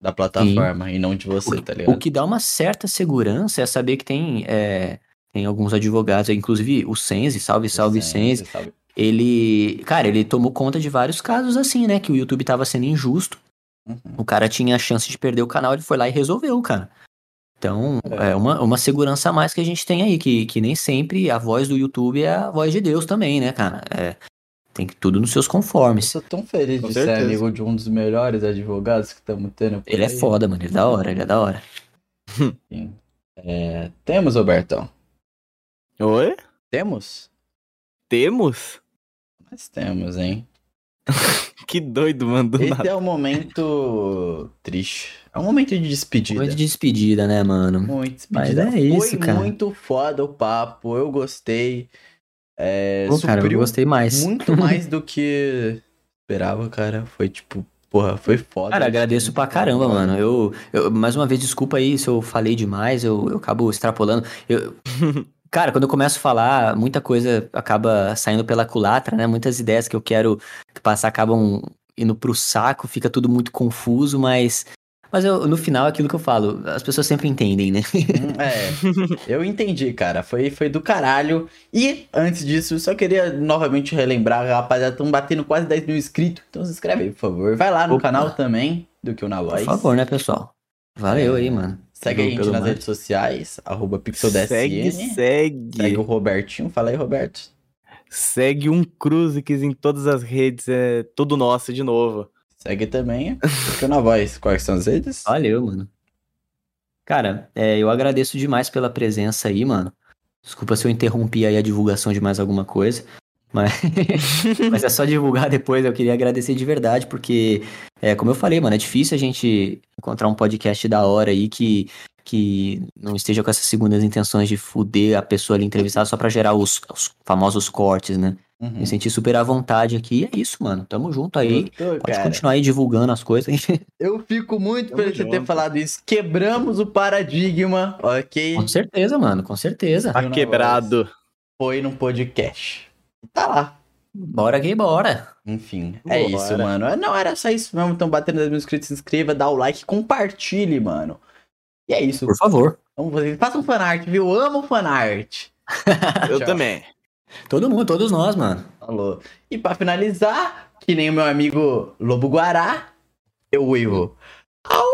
da plataforma Sim. e não de você, o, tá ligado? O que dá uma certa segurança é saber que tem, é, tem alguns advogados, inclusive o Sense, salve, salve o Sense, Sense ele, cara, ele tomou conta de vários casos assim, né, que o YouTube tava sendo injusto, uhum. o cara tinha a chance de perder o canal, ele foi lá e resolveu, cara. Então, é, é uma, uma segurança a mais que a gente tem aí, que, que nem sempre a voz do YouTube é a voz de Deus também, né, cara? É, tem que tudo nos seus conformes. Eu sou tão feliz Com de certeza. ser amigo de um dos melhores advogados que estamos tendo. ele é aí. é foda, mano. Ele é da hora, ele é da hora. É, temos, Robertão. Oi? Temos? Temos? Mas temos, hein? que doido, mano. Esse nada. é o momento triste. É um momento de despedida. Momento de despedida, né, mano? Muito despedida. Mas é isso, Foi cara. muito foda o papo, eu gostei. É, Pô, cara, eu gostei mais. Muito mais do que esperava, cara. Foi tipo, porra, foi foda. Cara, agradeço pra caramba, mano. Eu, eu, mais uma vez, desculpa aí se eu falei demais, eu, eu acabo extrapolando. Eu, cara, quando eu começo a falar, muita coisa acaba saindo pela culatra, né? Muitas ideias que eu quero passar acabam indo pro saco, fica tudo muito confuso, mas mas eu, no final, é aquilo que eu falo, as pessoas sempre entendem, né? Hum, é, eu entendi, cara. Foi, foi do caralho. E, antes disso, só queria novamente relembrar, rapaziada, estão batendo quase 10 mil inscritos. Então se inscreve aí, por favor. Vai lá no Opa. canal também, do que o Na Voz. Por favor, né, pessoal? Valeu aí, mano. Segue a gente nas redes sociais, arroba PixelDSN. Segue, segue. Segue o Robertinho. Fala aí, Roberto. Segue um Cruzix em todas as redes, é tudo nosso de novo. Segue também Fica na voz. Quais são as redes? Valeu, mano. Cara, é, eu agradeço demais pela presença aí, mano. Desculpa se eu interrompi aí a divulgação de mais alguma coisa. Mas, mas é só divulgar depois. Eu queria agradecer de verdade, porque, é, como eu falei, mano, é difícil a gente encontrar um podcast da hora aí que, que não esteja com essas segundas intenções de fuder a pessoa ali entrevistada só pra gerar os, os famosos cortes, né? Uhum. Me senti super à vontade aqui. E é isso, mano. Tamo junto aí. Pode cara. continuar aí divulgando as coisas. Eu fico muito feliz de ter falado isso. Quebramos o paradigma, ok? Com certeza, mano. Com certeza. Tá quebrado. Foi num podcast. Tá lá. Bora que bora. Enfim, é bora. isso, mano. Não, era só isso mesmo. Então, batendo nos mil inscritos, se inscreva, dá o like, compartilhe, mano. E é isso. Por favor. Vamos fazer. Faça um fanart, viu? Eu amo fanart. Eu também. Todo mundo, todos nós, mano. Falou. E pra finalizar, que nem o meu amigo Lobo Guará, eu uivo. Au!